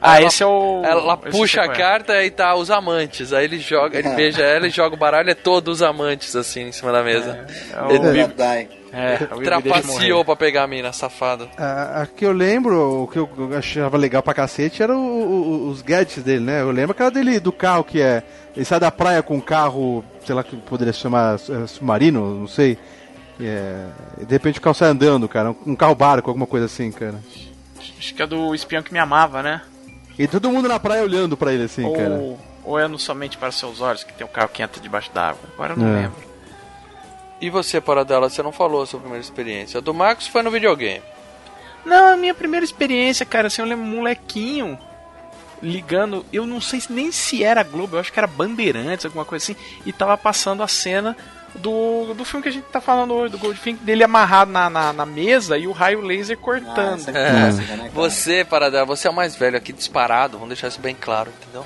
Ah, ela- esse é o. Ela puxa a é. carta e tá os amantes. Aí ele joga, ele beija ela e joga o baralho, é todo os amantes assim em cima da mesa. É o Ele. É, o Will Deixa trapaceou pra pegar a mina, safado. A, a que eu lembro, o que eu achava legal pra cacete era o- o- os gadgets dele, né? Eu lembro aquela dele do carro que é. Ele sai da praia com um carro, sei lá que poderia se chamar é, submarino, não sei. É, e de repente o carro sai andando, cara. Um carro barco, alguma coisa assim, cara. Acho que é do espião que me amava, né? E todo mundo na praia olhando pra ele assim, cara. ou, ou é no Somente para Seus Olhos, que tem um carro que entra debaixo d'água. Agora eu não É. lembro. E você, Paradela, você não falou a sua primeira experiência. A do Marcos foi no videogame. Não, a minha primeira experiência, cara, assim, eu lembro um molequinho ligando, eu não sei se- nem se era Globo, eu acho que era Bandeirantes, alguma coisa assim, e tava passando a cena do, do filme que a gente tá falando hoje, do Goldfinger, dele amarrado na, na, na mesa e o raio laser Ah, cortando. essa é clássica, né, cara? Você, Paradela, você é o mais velho aqui disparado, vamos deixar isso bem claro, entendeu?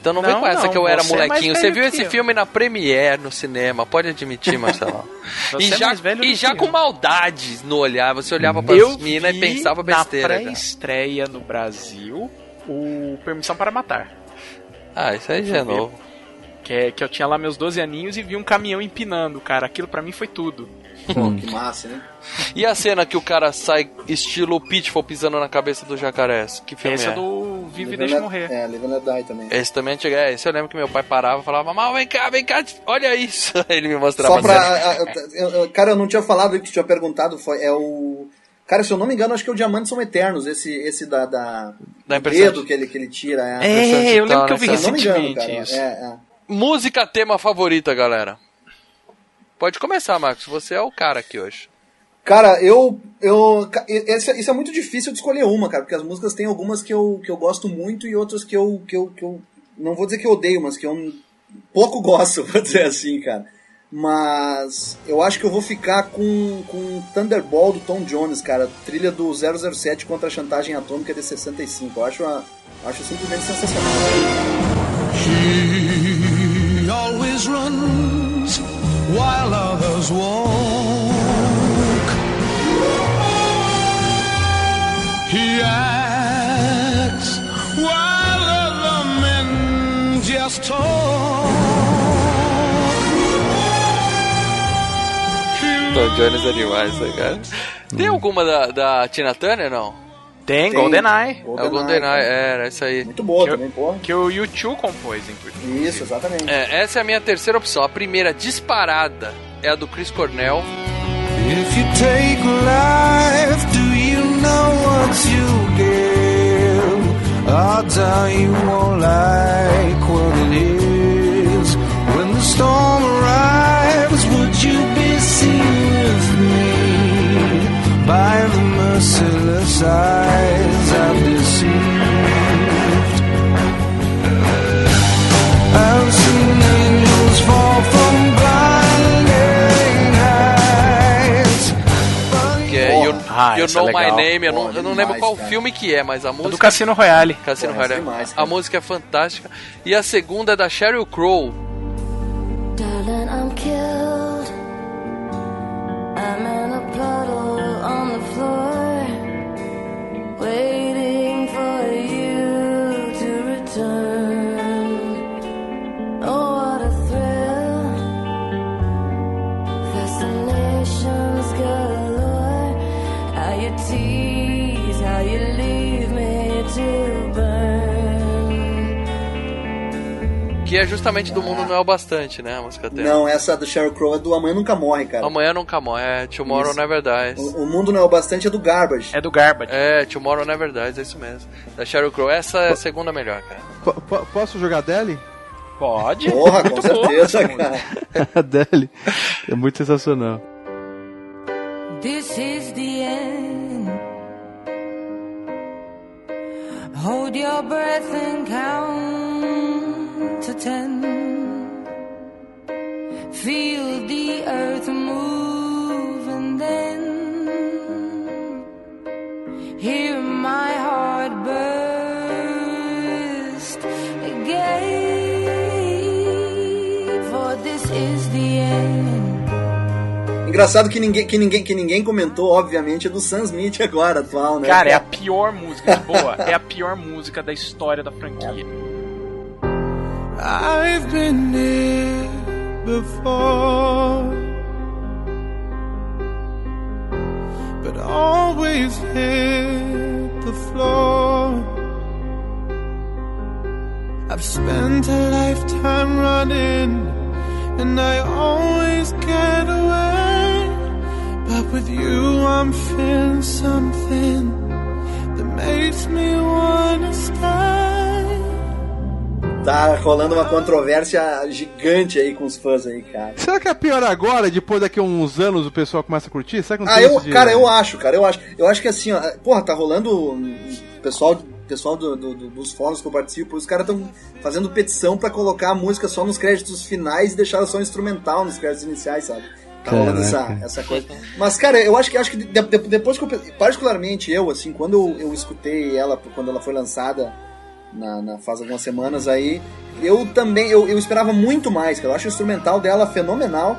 Então não, vem Não, com essa não, que eu era você é molequinho. Você velho viu esse eu. filme na Premiere, no cinema, pode admitir, Marcelo. Você e é já, mais velho e já com eu. maldades no olhar. Você olhava pras Eu minas e pensava besteira. na pré-estreia no Brasil o Permissão para Matar. Ah, isso aí já é novo. Que, é, que eu tinha lá meus 12 aninhos e vi um caminhão empinando, cara. Aquilo pra mim foi tudo. Pô, que massa, né? E a cena que o cara sai estilo Pitfall pisando na cabeça do jacarés? Que filme Esse é? é do Vive e Deixa Morrer. É, Live and Die também. Esse também é antigo. É, esse eu lembro que meu pai parava e falava, mal, vem cá, vem cá, olha isso. Aí ele me mostrava Só pra. cena. a- a- eu- eu- cara, eu não tinha falado que tinha perguntado, foi, é o. Cara, se eu não me engano, acho que é o Diamantes São Eternos, esse, esse da. da Da dedo de- que ele, que ele tira. É, É, eu lembro que eu vi né? Engano, recentemente cara. isso. É, é. Música tema favorita, galera. Pode começar, Marcos. Você é o cara aqui hoje. Cara, eu. eu isso é muito difícil de escolher uma, cara, porque as músicas tem algumas que eu, que eu gosto muito e outras que eu, que, eu, que eu. Não vou dizer que eu odeio, mas que eu pouco gosto, vou dizer assim, cara. Mas eu acho que eu vou ficar com, com Thunderball do Tom Jones, cara. Trilha do 007 contra a chantagem atômica de 65. Eu acho, uma, acho simplesmente sensacional. He always runs while others walk. He acts while other men just talk. Tom Jones animais, né, cara? Tem alguma da, da Tina Turner, não? Tem, Tem. GoldenEye. É o GoldenEye, é, era isso aí. Muito boa Que também, porra. Que o U2 compôs, inclusive. Isso, exatamente. É, essa é a minha terceira opção. A primeira disparada é a do Chris Cornell. If you take life, do you know what you give? Odds are you won't like what it is. When the storm arrives, would you be seen? By the merciless eyes I've deceived. I've seen angels fall from blinding. Que é. You, Ah, You é Know My legal. Name. Eu não, Porra, eu não lembro demais, qual cara. filme que é, mas a música. Do Cassino Royale. Cassino Porra, Royale. demais, a música é fantástica. E a segunda é da Sheryl Crow. Darling, é justamente do Mundo Não é o Bastante, né? A música dela. Não, essa do Sheryl Crow é do Amanhã Nunca Morre, cara. Amanhã nunca morre. É Tomorrow Isso. Never Dies. O, o mundo não é o bastante, é do Garbage. É do Garbage. É, Tomorrow Never Dies, é isso mesmo. Da Sheryl Crow. Essa é a segunda melhor, cara. Po- po- posso jogar Deli? Pode. Porra, com certeza, cara. A Deli. É muito sensacional. This is the end. Hold your breath and count ten. Feel the earth move and then hear my heart burst again. For this is the end. Engraçado que ninguém, que, ninguém, que ninguém comentou, obviamente, é do Sam Smith agora, atual, né? Cara, é a pior música de boa. É a pior música da história da franquia. I've been here before, but always hit the floor. I've spent a lifetime running, and I always get away. But with you, I'm feeling something that makes me wanna stay. Tá rolando uma controvérsia gigante aí com os fãs aí, cara. Será que é pior agora, depois daqui a uns anos o pessoal começa a curtir? Será que não Ah, eu, de- cara, eu acho, cara, eu acho. Eu acho que assim, ó, porra, tá rolando. o Pessoal, pessoal do- do- do- dos fóruns que eu participo, os caras estão fazendo petição pra colocar a música só nos créditos finais e deixar só instrumental nos créditos iniciais, sabe? Tá rolando essa, essa coisa. Mas, cara, eu acho que acho que de- de- depois que eu. Particularmente eu, assim, quando eu, eu escutei ela, quando ela foi lançada na, na faz algumas semanas aí, eu também. Eu, eu esperava muito mais, cara. Eu acho o instrumental dela fenomenal.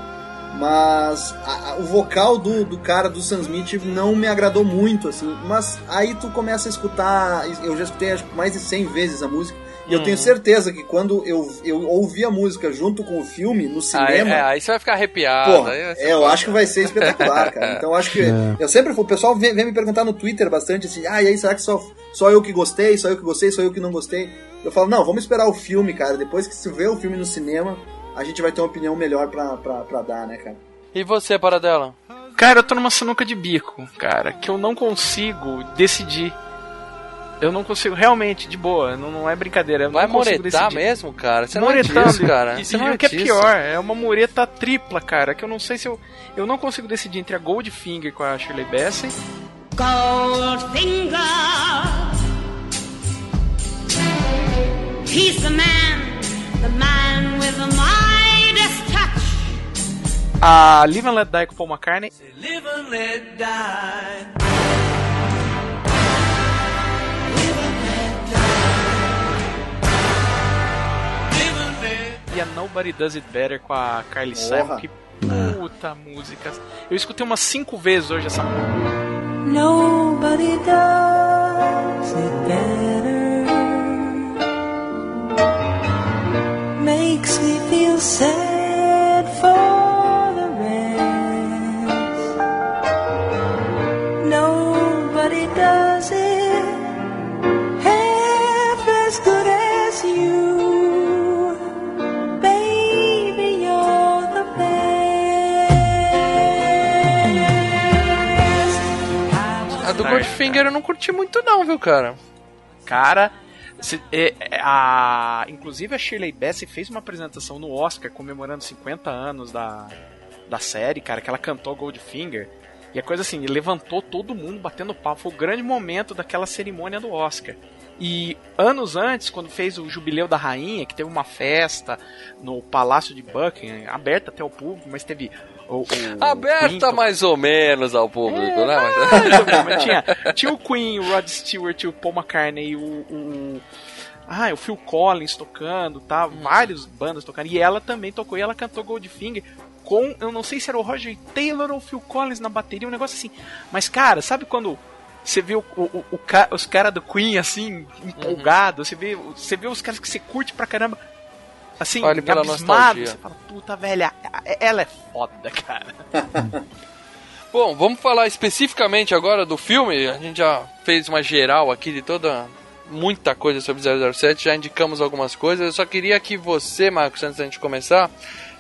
Mas a- a- o vocal do, do cara do Sam Smith não me agradou muito, assim. Mas aí tu começa a escutar. Eu já escutei acho, mais de 100 vezes a música. E eu tenho certeza que quando eu, eu ouvi a música junto com o filme, no Aí, cinema. é, aí você vai ficar arrepiado. Porra, aí vai ser é, eu acho que vai ser espetacular, cara. Então eu acho que. É. Eu sempre. O pessoal vem, vem me perguntar no Twitter bastante assim: ah, e aí, será que só, só eu que gostei? Só eu que gostei? Só eu que não gostei? Eu falo: não, vamos esperar o filme, cara. Depois que se vê o filme no cinema, a gente vai ter uma opinião melhor pra, pra, pra dar, né, cara? E você, Paradela? Cara, eu tô numa sinuca de bico, cara, que eu não consigo decidir. Eu não consigo, realmente, de boa, não, não é brincadeira. Eu Vai não decidir. mesmo, cara? Você não é Moretando. disso, cara. E, Você e não é o que é pior, é uma mureta tripla, cara, que eu não sei se eu. Eu não consigo decidir entre a Goldfinger com a Shirley Bassey Goldfinger. He's the man, the man with the Midas touch. a Live and Let Die com Paul McCartney Live and let die. e a Nobody Does It Better com a Carly Simon. Que puta música. Eu escutei umas cinco vezes hoje essa música. Nobody does it better. Makes me feel sad for the rest. Nobody does it half as good as you. Goldfinger eu não curti muito não, viu, cara? Cara, se- é, é, a, inclusive a Shirley Bassey fez uma apresentação no Oscar comemorando 50 anos da, da série, cara, que ela cantou Goldfinger. E a coisa assim, levantou todo mundo batendo pau. Foi o grande momento daquela cerimônia do Oscar. E anos antes, quando fez o Jubileu da Rainha, que teve uma festa no Palácio de Buckingham, aberta até o público, mas teve o, o Aberta Queen mais ou menos ao público, né? Mas- tinha, tinha o Queen, o Rod Stewart, o Paul McCartney, o, o, ah, o Phil Collins tocando, tá? Várias bandas tocando. E ela também tocou e ela cantou Goldfinger com, eu não sei se era o Roger Taylor ou o Phil Collins na bateria, um negócio assim. Mas, cara, sabe quando você vê o, o- o os caras do Queen assim, empolgado, você vê, você vê os caras que você curte pra caramba. Assim, Olha pela abismado, nostalgia. você fala, puta velha, ela é foda, cara. Bom, vamos falar especificamente agora do filme. A gente já fez uma geral aqui de toda muita coisa sobre 007, já indicamos algumas coisas. Eu só queria que você, Marcos, antes da gente começar,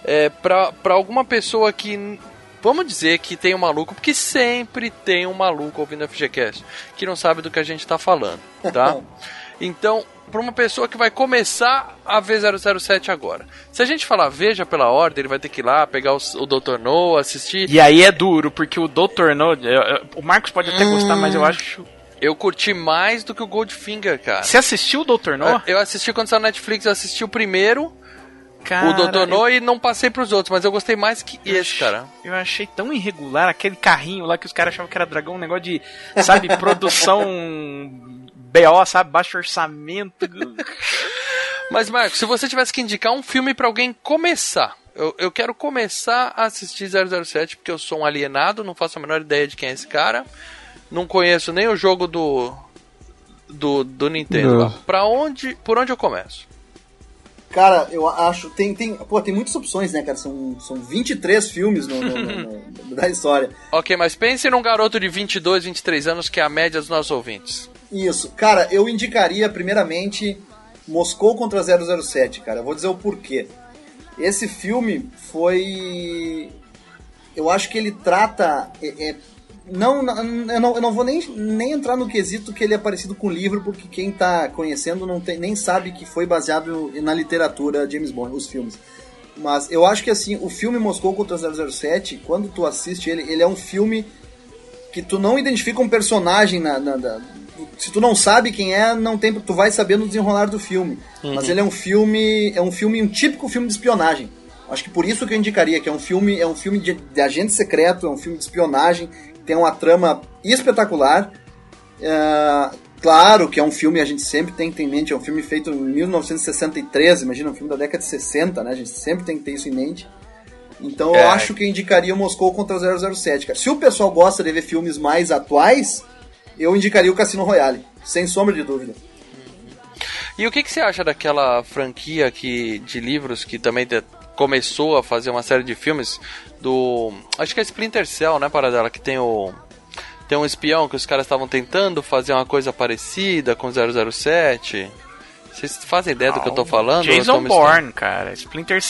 é, pra, pra alguma pessoa que. Vamos dizer que tem um maluco, porque sempre tem um maluco ouvindo o FGCast, que não sabe do que a gente tá falando, tá? Então, para uma pessoa que vai começar a ver 007 agora. Se a gente falar veja pela ordem, ele vai ter que ir lá, pegar o, o Dr. No, assistir. E aí é duro, porque o Dr. No. eu- eu- O Marcos pode até gostar, mas eu acho. Eu curti mais do que o Goldfinger, cara. Você assistiu o Dr. No? Eu assisti quando saiu na Netflix, eu assisti o primeiro, Cara, o Dr. No, eu- e não passei pros outros, mas eu gostei mais que esse, cara. Eu achei tão irregular aquele carrinho lá que os caras achavam que era dragão, um negócio de, sabe, produção BO, sabe, baixo orçamento. Mas, Marcos, se você tivesse que indicar um filme pra alguém começar, eu, eu quero começar a assistir 007 porque eu sou um alienado, não faço a menor ideia de quem é esse cara, não conheço nem o jogo do do, do Nintendo. Pra onde, por onde eu começo? Cara, eu acho. Tem, tem, pô, tem muitas opções, né, cara? São, são 23 filmes no, no- no- no- da história. Ok, mas pense num garoto de 22, 23 anos que é a média dos nossos ouvintes. Isso. Cara, eu indicaria primeiramente Moscou contra 007, cara. Eu vou dizer o porquê. Esse filme foi. Eu acho que ele trata. é- é- Não, eu, não, eu não vou nem, nem entrar no quesito que ele é parecido com o livro, porque quem tá conhecendo não tem, nem sabe que foi baseado na literatura James Bond, os filmes. Mas eu acho que assim, o filme Moscou contra 007, quando tu assiste ele, ele é um filme que tu não identifica um personagem na, na- da- se tu não sabe quem é, não tem, tu vai saber no desenrolar do filme. Mas ele é um filme, é um filme, um típico filme de espionagem. Acho que por isso que eu indicaria que é um filme, é um filme de, de agente secreto, é um filme de espionagem, tem uma trama espetacular. É, claro que é um filme, a gente sempre tem que ter em mente, é um filme feito em 1963, imagina, um filme da década de 60, né? A gente sempre tem que ter isso em mente. Então É. eu acho que eu indicaria o Moscou contra 007, cara. Se o pessoal gosta de ver filmes mais atuais, eu indicaria o Cassino Royale, sem sombra de dúvida. E o que, que você acha daquela franquia que, de livros que também começou a fazer uma série de filmes do. Acho que é Splinter Cell, né, Paradela? Que tem o. Tem um espião que os caras estavam tentando fazer uma coisa parecida com 007. Vocês fazem ideia do que eu tô falando? Ou eu Jason? Bourne, cara. Splinter,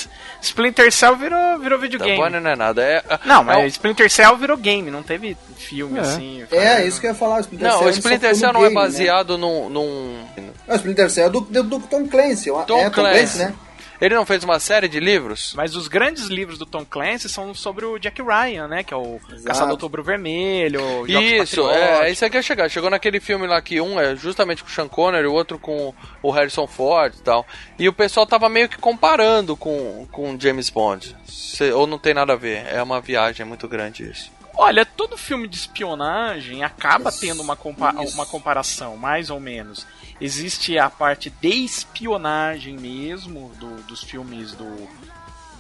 Splinter Cell virou, virou Da videogame. Bourne não é nada. É, Não, é mas um- Splinter Cell virou game, não teve filme É. assim. É, isso que eu ia falar. Splinter Não, Cell, o Splinter Cell não é game, né? baseado num. num... Não, o Splinter Cell é do, do, do Tom Clancy. Tom é, Tom Clancy. Clancy, né? Ele não fez uma série de livros? Mas os grandes livros do Tom Clancy são sobre o Jack Ryan, né? Que é o Caçador do Outubro Vermelho, Jogos Isso, é, é isso aí que ia chegar. Chegou naquele filme lá que um é justamente com o Sean Connery, o outro com o Harrison Ford e tal. E o pessoal tava meio que comparando com, com James Bond. Cê- ou não tem nada a ver, é uma viagem muito grande isso. Olha, todo filme de espionagem acaba tendo uma, compa uma comparação, mais ou menos. Existe a parte de espionagem mesmo do- dos filmes do,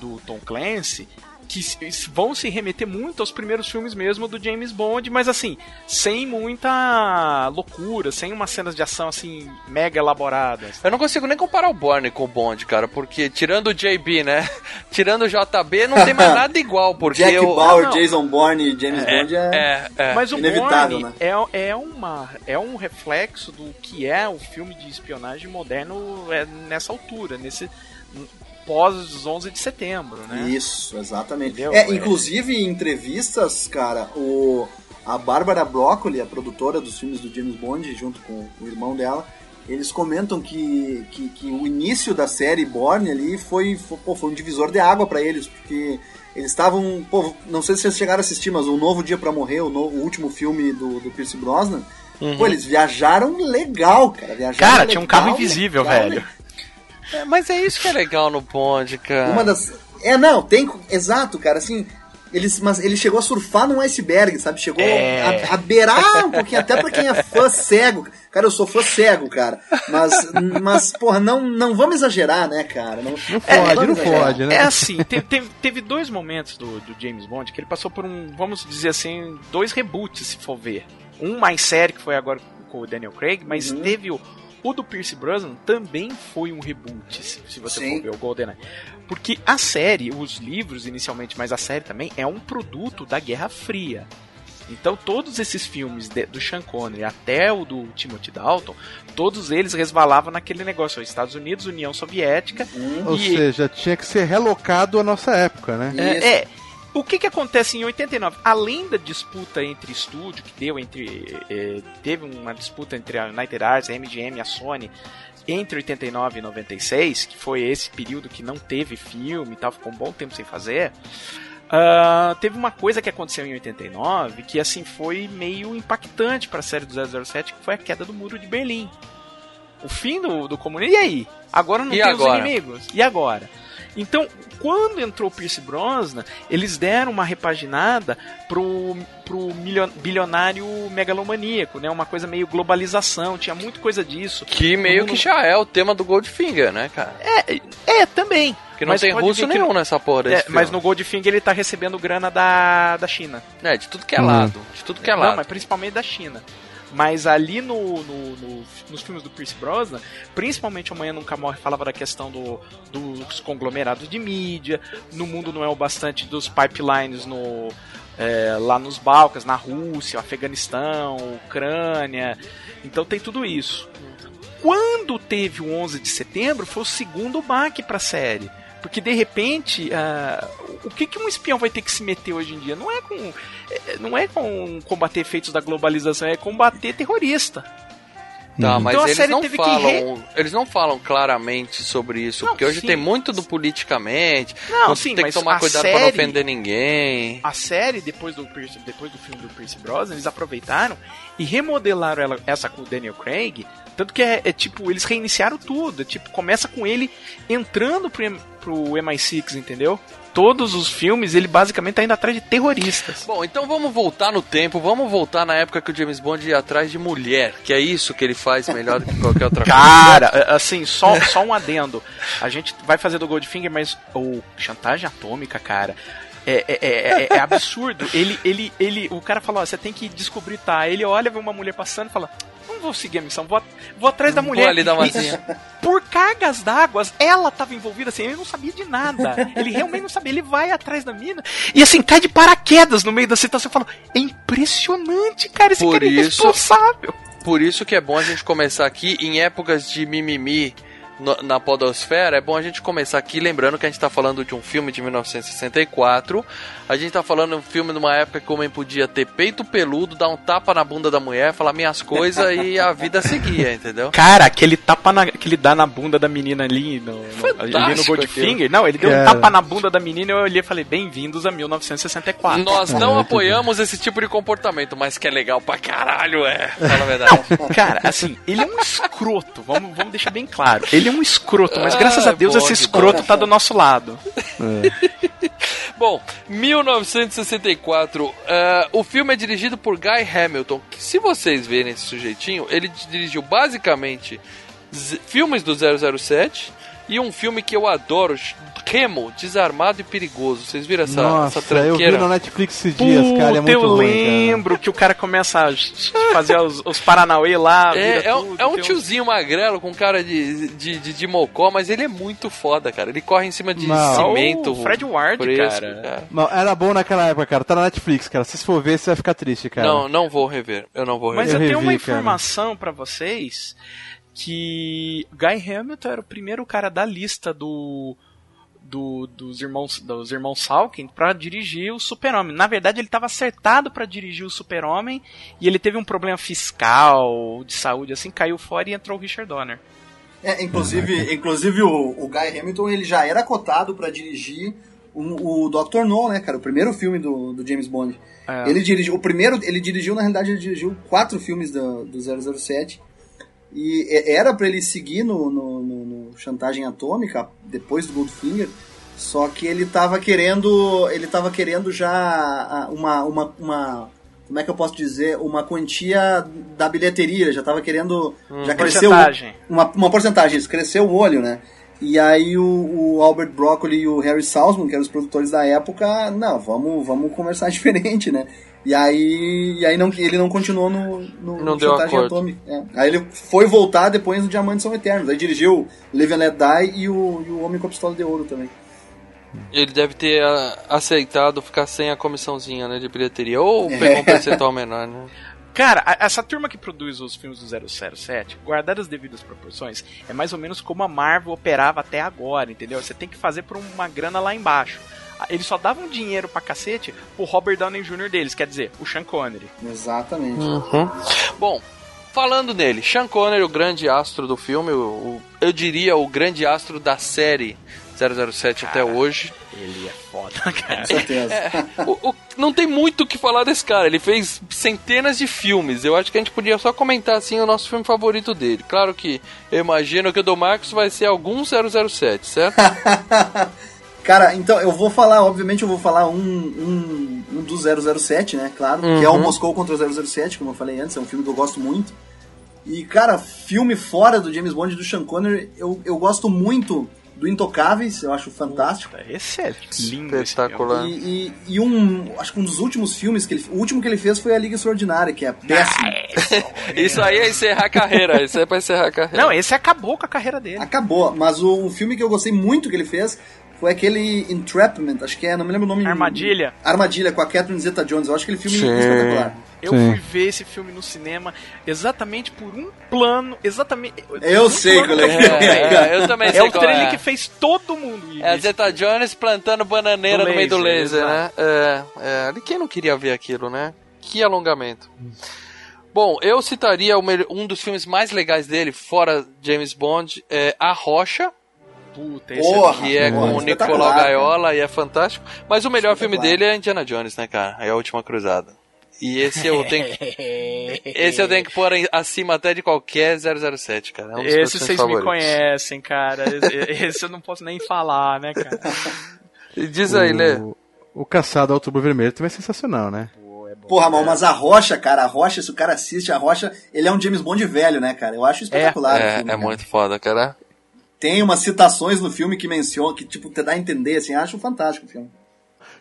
do Tom Clancy, que vão se remeter muito aos primeiros filmes mesmo do James Bond, mas assim, sem muita loucura, sem umas cenas de ação assim mega elaboradas. Eu não consigo nem comparar o Bourne com o Bond, cara, porque tirando o JB, né? Tirando o JB, não tem mais nada igual, porque Jack eu... Bauer, não. Jason Bourne e James Bond é... É, é. Mas o Inevitável, Bourne né? é, é, uma, é um reflexo do que é o filme de espionagem moderno é, nessa altura, nesse pós 11 de setembro, né? Isso, exatamente. Entendeu? É, inclusive em entrevistas, cara, o a Bárbara Broccoli, a produtora dos filmes do James Bond, junto com o irmão dela, eles comentam que, que, que o início da série Bourne ali foi, foi, pô, foi um divisor de água pra eles, porque eles estavam, pô, não sei se vocês chegaram a assistir, mas o Novo Dia pra Morrer, o, novo, o último filme do, do Pierce Brosnan, pô, eles viajaram legal, cara. Viajaram Cara, tinha um carro legal, invisível, legal, velho. É, mas é isso que é legal no Bond, cara. Uma das. É, não, tem. Exato, cara, assim. Eles, mas ele chegou a surfar num iceberg, sabe? Chegou É. a, a beirar um pouquinho, até pra quem é fã cego. Cara, eu sou fã cego, cara. Mas, mas porra, não, não vamos exagerar, né, cara? Não, Não pode, vamos não pode, né? É assim, te- teve, teve dois momentos do, do James Bond que ele passou por um, vamos dizer assim, dois reboots, se for ver. Um mais sério, que foi agora com o Daniel Craig, mas Uhum. teve o, o do Pierce Brosnan também foi um reboot, se, se você Sim. for ver o GoldenEye. Porque a série, os livros inicialmente, mas a série também é um produto da Guerra Fria. Então todos esses filmes de- do Sean Connery até o do Timothy Dalton, todos eles resvalavam naquele negócio, Estados Unidos, União Soviética, Ou e- seja, tinha que ser relocado à nossa época, né? É, é. O que que acontece em 89? Além da disputa entre estúdio que deu entre eh, teve uma disputa entre a United Arts, a MGM e a Sony entre 89 e 96, que foi esse período que não teve filme e tal, ficou um bom tempo sem fazer. ah, teve uma coisa que aconteceu em 89 que assim foi meio impactante para a série do 007, que foi a queda do muro de Berlim. O fim do, do comunismo. E aí? Agora não E tem os agora? inimigos. E agora? Então, quando entrou o Pierce Brosnan, eles deram uma repaginada pro, pro bilionário megalomaníaco, né? Uma coisa meio globalização, tinha muita coisa disso. Que meio que já é o tema do Goldfinger, né, cara? É, é também. Porque não Mas tem russo que nenhum não- nessa porra desse É, mas filme. no Goldfinger ele tá recebendo grana da, da China. É, de tudo que é lado. De tudo que é Não, lado. mas principalmente da China. Mas ali no, no- no- nos filmes do Pierce Brosnan, principalmente Amanhã Nunca Morre falava da questão do, dos conglomerados de mídia, no mundo não é o bastante dos pipelines no, é, lá nos Balcãs, na Rússia, Afeganistão, Ucrânia. Então tem tudo isso. Quando teve o 11 de setembro, foi o segundo baque pra série. Porque de repente, ah, o que, que um espião vai ter que se meter hoje em dia? Não é com, é, não é com combater efeitos da globalização, é combater terrorista. Tá, mas Então a eles série não teve que falam, eles não falam claramente sobre isso, Não, porque hoje sim. tem muito do politicamente. Não, você sim, tem que tomar cuidado pra não série- ofender ninguém. A série, depois do, depois do filme do Pierce Brosnan, eles aproveitaram e remodelaram ela, essa com o Daniel Craig. Tanto que é, é tipo, eles reiniciaram tudo. É, tipo, começa com ele entrando pro, pro MI6, entendeu? Todos os filmes, ele basicamente tá indo atrás de terroristas. Bom, então vamos voltar no tempo, vamos voltar na época que o James Bond ia atrás de mulher, que é isso que ele faz melhor do que qualquer outra coisa. Cara, assim, só, só um adendo. A gente vai fazer do Goldfinger, mas o chantagem atômica, cara. É, é, é, é- é absurdo. Ele, ele, ele, o cara falou: ó, você tem que descobrir, tá? Ele olha, vê uma mulher passando e fala: não vou seguir a missão, vou, vou atrás da Vou mulher. ali dar uma por cargas d'água, ela tava envolvida assim, ele não sabia de nada. Ele realmente não sabia, ele vai atrás da mina e assim, cai de paraquedas no meio da situação. Eu falo, é impressionante, cara, esse Por cara é isso- irresponsável. Por isso que é bom a gente começar aqui em épocas de mimimi na podosfera, é bom a gente começar aqui lembrando que a gente tá falando de um filme de 1964. A gente tá falando de um filme numa época que o homem podia ter peito peludo, dar um tapa na bunda da mulher, falar minhas coisas e a vida seguia, entendeu? Cara, aquele tapa na, que ele dá na bunda da menina ali no, no, ali no Goldfinger. Não, ele deu um tapa na bunda da menina e eu olhei e falei, bem-vindos a 1964. Nós não apoiamos esse tipo de comportamento, mas que é legal pra caralho, é. Fala a verdade. Cara, assim, ele é um escroto, vamos, vamos deixar bem claro. Ele é um escroto, mas graças a Ah, Deus Bond, esse escroto tá do nosso lado. Bom, 1964. eh, o filme é dirigido por Guy Hamilton. Que, se vocês verem esse sujeitinho, ele dirigiu basicamente filmes do 007 e um filme que eu adoro, Remo, Desarmado e Perigoso. Vocês viram essa, Nossa, essa eu vi tranqueira? no Netflix esses dias, cara. É Puta, eu muito ruim, cara. lembro que o cara começa a fazer os, os Paranauê lá. É, vira é, um- tudo, é um tiozinho magrelo com cara de, de, de, de mocó, mas ele é muito foda, cara. Ele corre em cima de Não. cimento. O Fred Ward, fresco, cara. Não, era bom naquela época, cara. Tá na Netflix, cara. Se for ver, você vai ficar triste, cara. Não, não vou rever. Eu não vou rever. Mas eu, Eu tenho uma revi, cara. informação pra vocês que Guy Hamilton era o primeiro cara da lista do do- dos irmãos dos irmãos Salkin pra dirigir o Super-Homem. Na verdade, ele estava acertado pra dirigir o Super-Homem e ele teve um problema fiscal, de saúde, assim, caiu fora e entrou o Richard Donner. É, inclusive, inclusive o, o Guy Hamilton ele já era cotado pra dirigir o, o Dr. No, né, cara? O primeiro filme do, do James Bond. É. Ele dirigiu. O primeiro, ele dirigiu, na realidade, ele dirigiu quatro filmes do, do 007. E é- era pra ele seguir no, no, no- no Chantagem Atômica, depois do Goldfinger. Só que ele tava querendo. Ele tava querendo já uma. uma, uma como é que eu posso dizer? Uma quantia da bilheteria. Já tava querendo. já cresceu. porcentagem. Uma, uma porcentagem, isso cresceu o olho, né? E aí o, o Albert Broccoli e o Harry Salzman, que eram os produtores da época, não, vamos, vamos conversar diferente, né? E aí, e aí não, ele não continuou no, no Não deu acordo. É. Aí ele foi voltar depois no Diamantes São Eternos. Aí dirigiu Live and Let Die e o, e o Homem com a Pistola de Ouro também. Ele deve ter ah, aceitado ficar sem a comissãozinha né, de bilheteria. Ou É. pegou um percentual menor, né? Cara, essa turma que produz os filmes do 007, guardar as devidas proporções, é mais ou menos como a Marvel operava até agora, entendeu? Você tem que fazer por uma grana lá embaixo. Eles só davam dinheiro pra cacete pro Robert Downey Jr. deles, quer dizer, o Sean Connery. Exatamente. Uhum. Bom, falando nele, Sean Connery, o grande astro do filme, o, o- eu diria o grande astro da série 007 até hoje. Ele é foda, cara. Com certeza. O- o- não tem muito o que falar desse cara. Ele fez centenas de filmes. Eu acho que a gente podia só comentar assim o nosso filme favorito dele. Claro que eu imagino que o do Marcos vai ser algum 007, certo? Cara, então eu vou falar, obviamente eu vou falar um, um, um do 007, né? Claro, que é o Uhum. Moscou contra o 007, como eu falei antes, é um filme que eu gosto muito. E, cara, filme fora do James Bond e do Sean Connery, eu, eu gosto muito do Intocáveis, eu acho fantástico. Esse é lindo. Espetacular. E, e, e um, acho que um dos últimos filmes que ele, o último que ele fez foi a Liga Extraordinária, que é péssimo. Isso aí é encerrar a carreira. Isso aí é pra encerrar a carreira. Não, esse acabou com a carreira dele. Acabou, mas o, o filme que eu gostei muito que ele fez foi aquele Entrapment, acho que é, não me lembro o nome. Armadilha. Armadilha com a Catherine Zeta-Jones. Eu acho aquele filme Sim. espetacular. Eu Sim. fui ver esse filme no cinema exatamente por um plano, exatamente. Eu um sei qual é que eu que vi. É, eu também sei É o trailer é. que fez todo mundo ir. É a Zeta Jones plantando bananeira Do no meio do laser, né? É, é, quem não queria ver aquilo, né? Que alongamento. Bom, eu citaria um dos filmes mais legais dele, fora James Bond, é A Rocha, Puta, esse Porra, que é porra, com o espetacular, Nicolau. Gaiola e é fantástico. Mas o melhor filme Espetacular. dele é Indiana Jones, né, cara? É a Última Cruzada. E esse eu tenho esse eu tenho que pôr em- acima até de qualquer 007, cara. É um Esse vocês me favoritos. conhecem, cara. Esse, esse eu não posso nem falar, né, cara? E Diz aí, Lê. O, o Caçado ao Outubro Vermelho também é sensacional, né? Porra, mal, mas a Rocha, cara, a Rocha, se o cara assiste a Rocha, ele é um James Bond velho, né, cara? Eu acho espetacular o É, filme, é cara. muito foda, cara. Tem umas citações no filme que mencionam, que, tipo, te dá a entender, assim, acho fantástico o filme.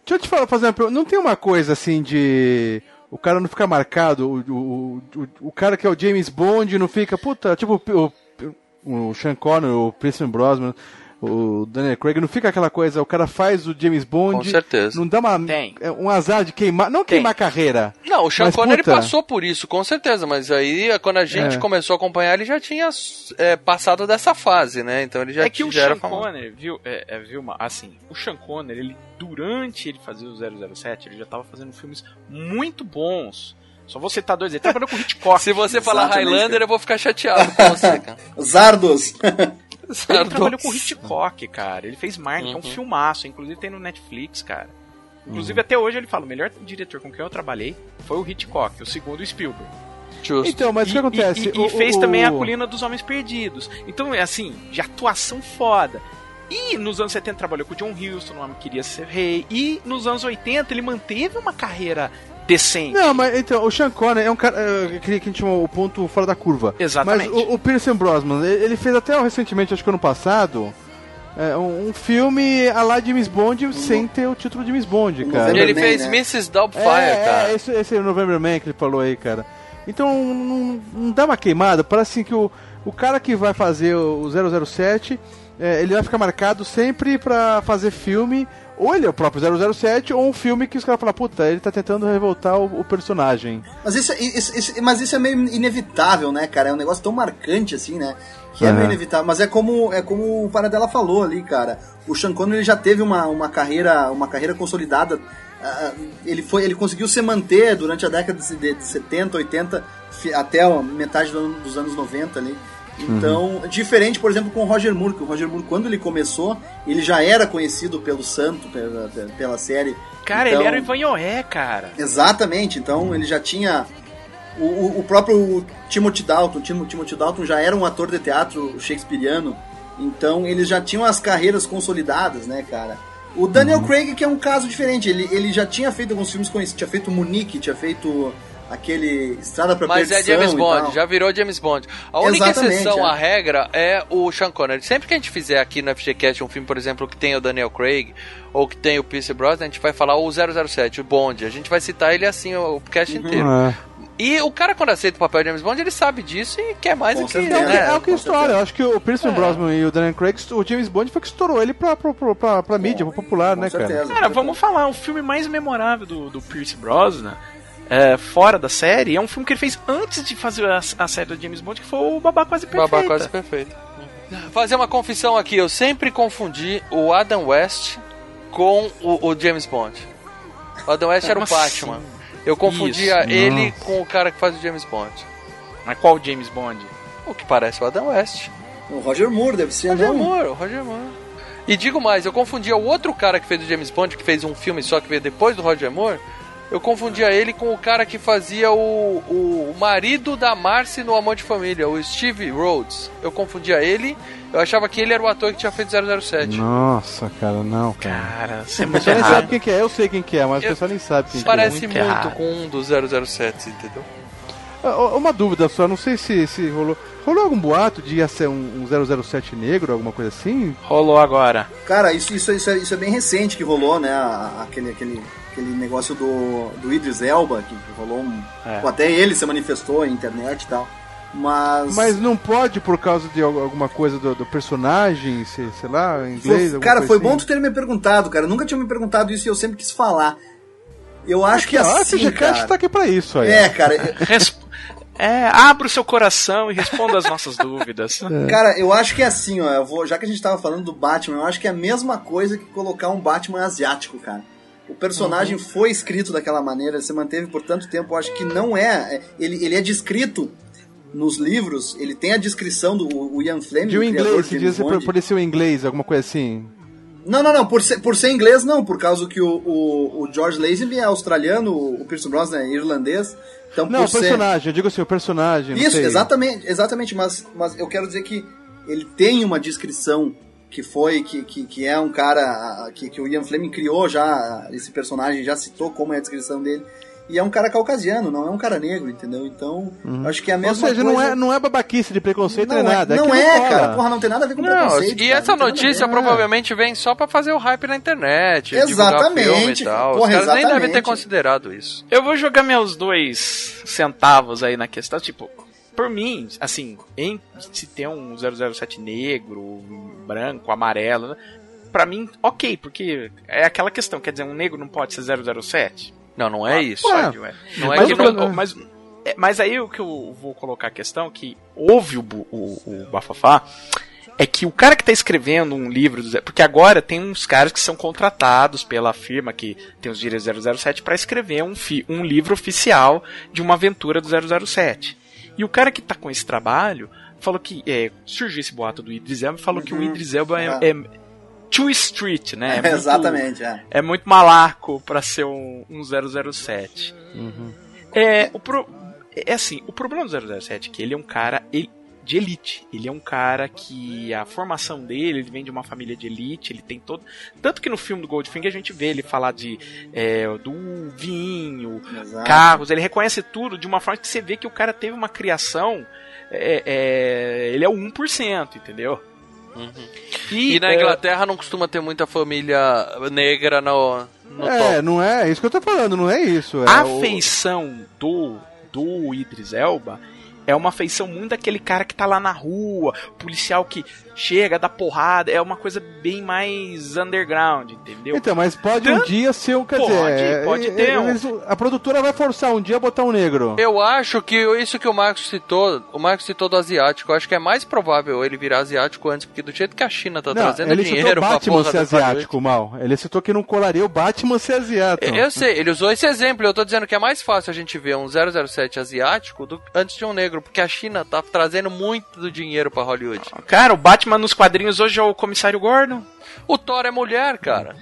Deixa eu te falar, fazer uma pergunta. Não tem uma coisa assim de. O cara não fica marcado, o, o, o, o cara que é o James Bond não fica, puta, tipo o, o Sean Connery, o Pierce Brosnan, o Daniel Craig, não fica aquela coisa, o cara faz o James Bond. Com certeza. Não dá uma, Tem. é um azar de queimar, não queimar a carreira. Não, o Sean Mas, Connery puta, passou por isso, com certeza, mas aí quando a gente É. começou a acompanhar, ele já tinha é, passado dessa fase, né? Então ele já, é que o Sean. Connery, viu, é, é, viu, assim, o Sean Connery, ele, durante ele fazer o 007, ele já tava fazendo filmes muito bons. Só vou citar dois, ele trabalhou com o Hitchcock. Se você falar Highlander, eu vou ficar chateado com você, cara. Zardos. Ele trabalhou com o Hitchcock, cara. Ele fez Martin, que é Uhum. um filmaço. Inclusive tem no Netflix, cara. Inclusive até hoje ele fala, o melhor diretor com quem eu trabalhei foi o Hitchcock, o segundo Spielberg. Justo. Então, mas o que acontece? E, e- e O- fez o- também a o- Colina dos Homens Perdidos. Então, é assim, de atuação foda. E nos anos 70 trabalhou com o John Huston, o homem que queria ser rei. E nos anos 80 ele manteve uma carreira decente. Não, mas então, o Sean Connery é um cara. Queria que a gente chama o ponto fora da curva. Exatamente. Mas o, o Pierce Brosnan, ele fez até recentemente, acho que ano passado, é, um, um filme a lá James Bond sem ter o título James Bond, O cara. November ele Man, fez né? Mrs. Doubtfire, é, cara. É, esse, esse é o November Man que ele falou aí, cara. Então não, não dá uma queimada, parece assim que o, o cara que vai fazer o 007, é, ele vai ficar marcado sempre pra fazer filme ou ele é o próprio 007, ou um filme que os caras falam, puta, ele tá tentando revoltar o, o personagem. Mas isso, é- isso- isso- mas isso é meio inevitável, né, cara? É um negócio tão marcante assim, né? Que é Aham. meio inevitável. Mas é como, é como o Paradela falou ali, cara. O Sean Connery ele já teve uma, uma carreira uma carreira consolidada. Ah, ele, foi, ele conseguiu se manter durante a década de de 70, 80, fi- até a metade do ano- dos anos 90 ali. Então, diferente, por exemplo, com o Roger Moore, que o Roger Moore, quando ele começou, ele já era conhecido pelo santo, pela, pela série. Cara, Então- ele era o Ivan Yoé, cara. Exatamente, então ele já tinha. O, o- o próprio Timothy Dalton, Tim- Timothy Dalton já era um ator de teatro shakespeariano, então eles já tinham as carreiras consolidadas, né, cara? O Daniel Craig, que é um caso diferente, ele, ele já tinha feito alguns filmes conhecidos, tinha feito Munique, tinha feito aquele Estrada pra Mas é James Bond, já virou James Bond. A única Exatamente, exceção é. à regra é o Sean Connery. Sempre que a gente fizer aqui no FGCast um filme, por exemplo, que tem o Daniel Craig ou que tem o Pierce Brosnan, a gente vai falar o 007, o Bond. A gente vai citar ele assim o cast Uhum. inteiro. É. E o cara, quando aceita o papel de James Bond, ele sabe disso e quer mais Com do que certeza. É, o que- né? é o que certeza. Eu acho que o Pierce É. Brosnan e o Daniel Craig, o James Bond foi que estourou ele pra, pra, pra, pra, pra mídia, pro popular, Com né, cara? certeza. Cara, vamos falar, o filme mais memorável do, do Pierce Brosnan, é, fora da série, é um filme que ele fez antes de fazer a, a série do James Bond, que foi o Babá Quase Perfeita. Babá quase perfeito. Fazer uma confissão aqui, eu sempre confundi o Adam West com o, o James Bond. O Adam West era o Como Batman. assim? Eu confundia Isso. ele com o cara que faz o James Bond. Mas qual James Bond? O que parece o Adam West. O Roger Moore deve ser, Roger não? Moore, o Roger Moore. E digo mais, eu confundia o outro cara que fez o James Bond, que fez um filme só que veio depois do Roger Moore. Eu confundia ele com o cara que fazia o, o marido da Marcy no Amor de Família, o Steve Rhodes. Eu confundia ele, eu achava que ele era o ator que tinha feito 007. Nossa, cara, não, cara. Cara, você é O muito pessoal nem sabe quem que é, eu sei quem que é, mas Eu- o pessoal nem sabe quem Parece muito muito, errado. com um dos 007, entendeu? que é. Ah, Uma dúvida só, não sei se, se rolou. Rolou algum boato de ia ser um, um 007 negro, alguma coisa assim? Rolou agora. Cara, isso, isso, isso, é, isso é bem recente que rolou, né? a- Aquele, aquele, aquele negócio do, do Idris Elba, que rolou um. É. Pô, até ele se manifestou na internet e tal. Mas. Mas não pode por causa de al- alguma coisa do, do personagem, sei, sei lá, em inglês? alguma cara, foi assim? bom tu ter me perguntado, cara. Eu nunca tinha me perguntado isso e eu sempre quis falar. Eu acho que Ah, assim, esse FGCast cara. tá aqui pra isso aí. É, cara. Resp- É, abra o seu coração e responda as nossas dúvidas. Cara, eu acho que é assim, ó. Eu vou, já que a gente tava falando do Batman, eu acho que é a mesma coisa que colocar um Batman asiático, cara. O personagem Uhum. foi escrito daquela maneira, se manteve por tanto tempo. Eu acho que não é. é- Ele, ele é descrito nos livros, ele tem a descrição do o Ian Fleming. De um inglês, se diz parecia um inglês, alguma coisa assim. Não, não, não. Por ser, por ser inglês, não. Por causa que o, o, o George Lazenby é australiano, o Pierce Brosnan é irlandês. Então, Não, o ser... personagem, eu digo assim, o personagem. Isso, exatamente, exatamente, mas, mas eu quero dizer que ele tem uma descrição que foi, que, que, que é um cara que, que o Ian Fleming criou já, esse personagem já citou como é a descrição dele. E é um cara caucasiano, não é um cara negro, entendeu? Então, eu acho que é a Ou mesma seja, coisa. não é, não é babaquice de preconceito não nem é, nada. não é, cola. cara. Porra, não tem nada a ver com Não, preconceito. e cara, essa notícia provavelmente vem só pra fazer o hype na internet. Exatamente, tal. Os porra, caras nem devem exatamente. ter considerado isso. Eu vou jogar meus dois centavos aí na questão, tipo, por mim, assim, em se ter um 007 negro, branco, amarelo, né, pra mim, ok, porque é aquela questão, quer dizer, um negro não pode ser 007? Não, não é isso. Ué, Pode, ué. Não é mas, que não- mas, é, mas aí o que eu vou colocar a questão que houve o, o, o bafafá é que o cara que tá escrevendo um livro, do porque agora tem uns caras que são contratados pela firma que tem os direitos 007 para escrever um, fi- um livro oficial de uma aventura do 007. E o cara que tá com esse trabalho falou que é, surgiu esse boato do Idris Elba e falou que o Idris Elba é, é too street, né? É muito- Exatamente, é. é muito malaco pra ser um, um 007. É, o pro, é assim, o problema do 007 é que ele é um cara ele- de elite. Ele é um cara que a formação dele, ele vem de uma família de elite, ele tem todo. Tanto que no filme do Goldfinger a gente vê ele falar de é, do vinho, Exato. carros, ele reconhece tudo de uma forma que você vê que o cara teve uma criação. é, é, ele é o 1%, entendeu? E na é, Inglaterra não costuma ter muita família negra no, no É, top. não é isso que eu tô falando, não é isso. É a o- feição do, do Idris Elba é uma feição muito daquele cara que tá lá na rua, policial que chega, dá porrada, é uma coisa bem mais underground, entendeu? Então, mas pode um dia ser um. Quer Pode, dizer, pode e- ter e- um- eles- a produtora vai forçar um dia a botar um negro. Eu acho que isso que o Marcos citou, o Marcos citou do asiático, eu acho que é mais provável ele virar asiático antes, porque do jeito que a China tá Não, trazendo ele citou dinheiro pra Batman porra ser asiático, mal. Ele citou que não colaria o Batman ser asiático. Eu sei, ele usou esse exemplo, eu tô dizendo que é mais fácil a gente ver um 007 asiático do, antes de um negro, porque a China tá trazendo muito do dinheiro pra Hollywood. Cara, o Batman nos quadrinhos hoje é o comissário Gordon. O Thor é mulher, cara.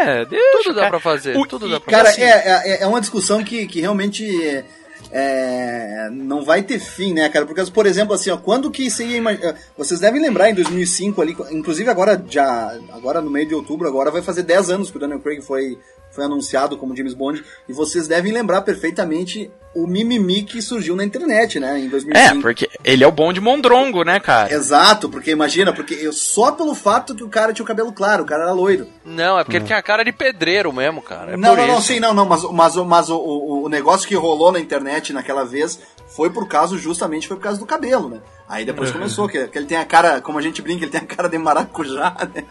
É, deixa, Tudo dá cara. pra fazer, O- tudo e- dá pra Cara, assim, é, é, é uma discussão que, que realmente é, não vai ter fim, né, cara? Porque, por exemplo, assim, ó, quando que você ia imaginar... Vocês devem lembrar, em 2005 ali, inclusive agora já, agora no meio de outubro, agora vai fazer 10 anos que o Daniel Craig foi, foi anunciado como James Bond, e vocês devem lembrar perfeitamente o mimimi que surgiu na internet, né, em 2005. É, porque ele é o bom de Mondrongo, né, cara? Exato, porque imagina, porque eu, só pelo fato que o cara tinha o cabelo claro, o cara era loiro. Não, é porque ele tinha a cara de pedreiro mesmo, cara. É não, por não, não, sim, não, não, mas, mas, mas o, o, o negócio que rolou na internet naquela vez foi por causa, justamente, foi por causa do cabelo, né? Aí depois Uhum. começou, que, que ele tem a cara, como a gente brinca, ele tem a cara de maracujá, né?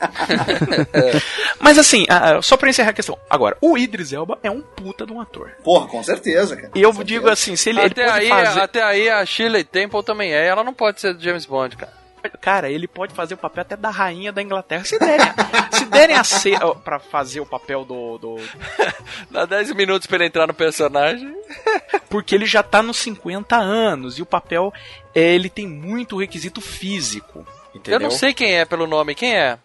Mas assim, ah, só pra encerrar a questão. Agora, o Idris Elba é um puta de um ator. Porra, com certeza, cara. E eu. Digo assim, se ele, ele Até pode aí, fazer... até aí a Shirley Temple também é, ela não pode ser do James Bond, cara. Cara, ele pode fazer o papel até da rainha da Inglaterra. Se derem, se derem a ser pra fazer o papel do, do. Dá 10 minutos pra ele entrar no personagem. Porque ele já tá nos 50 anos. E o papel, é, ele tem muito requisito físico. Entendeu? Eu não sei quem é pelo nome, quem é?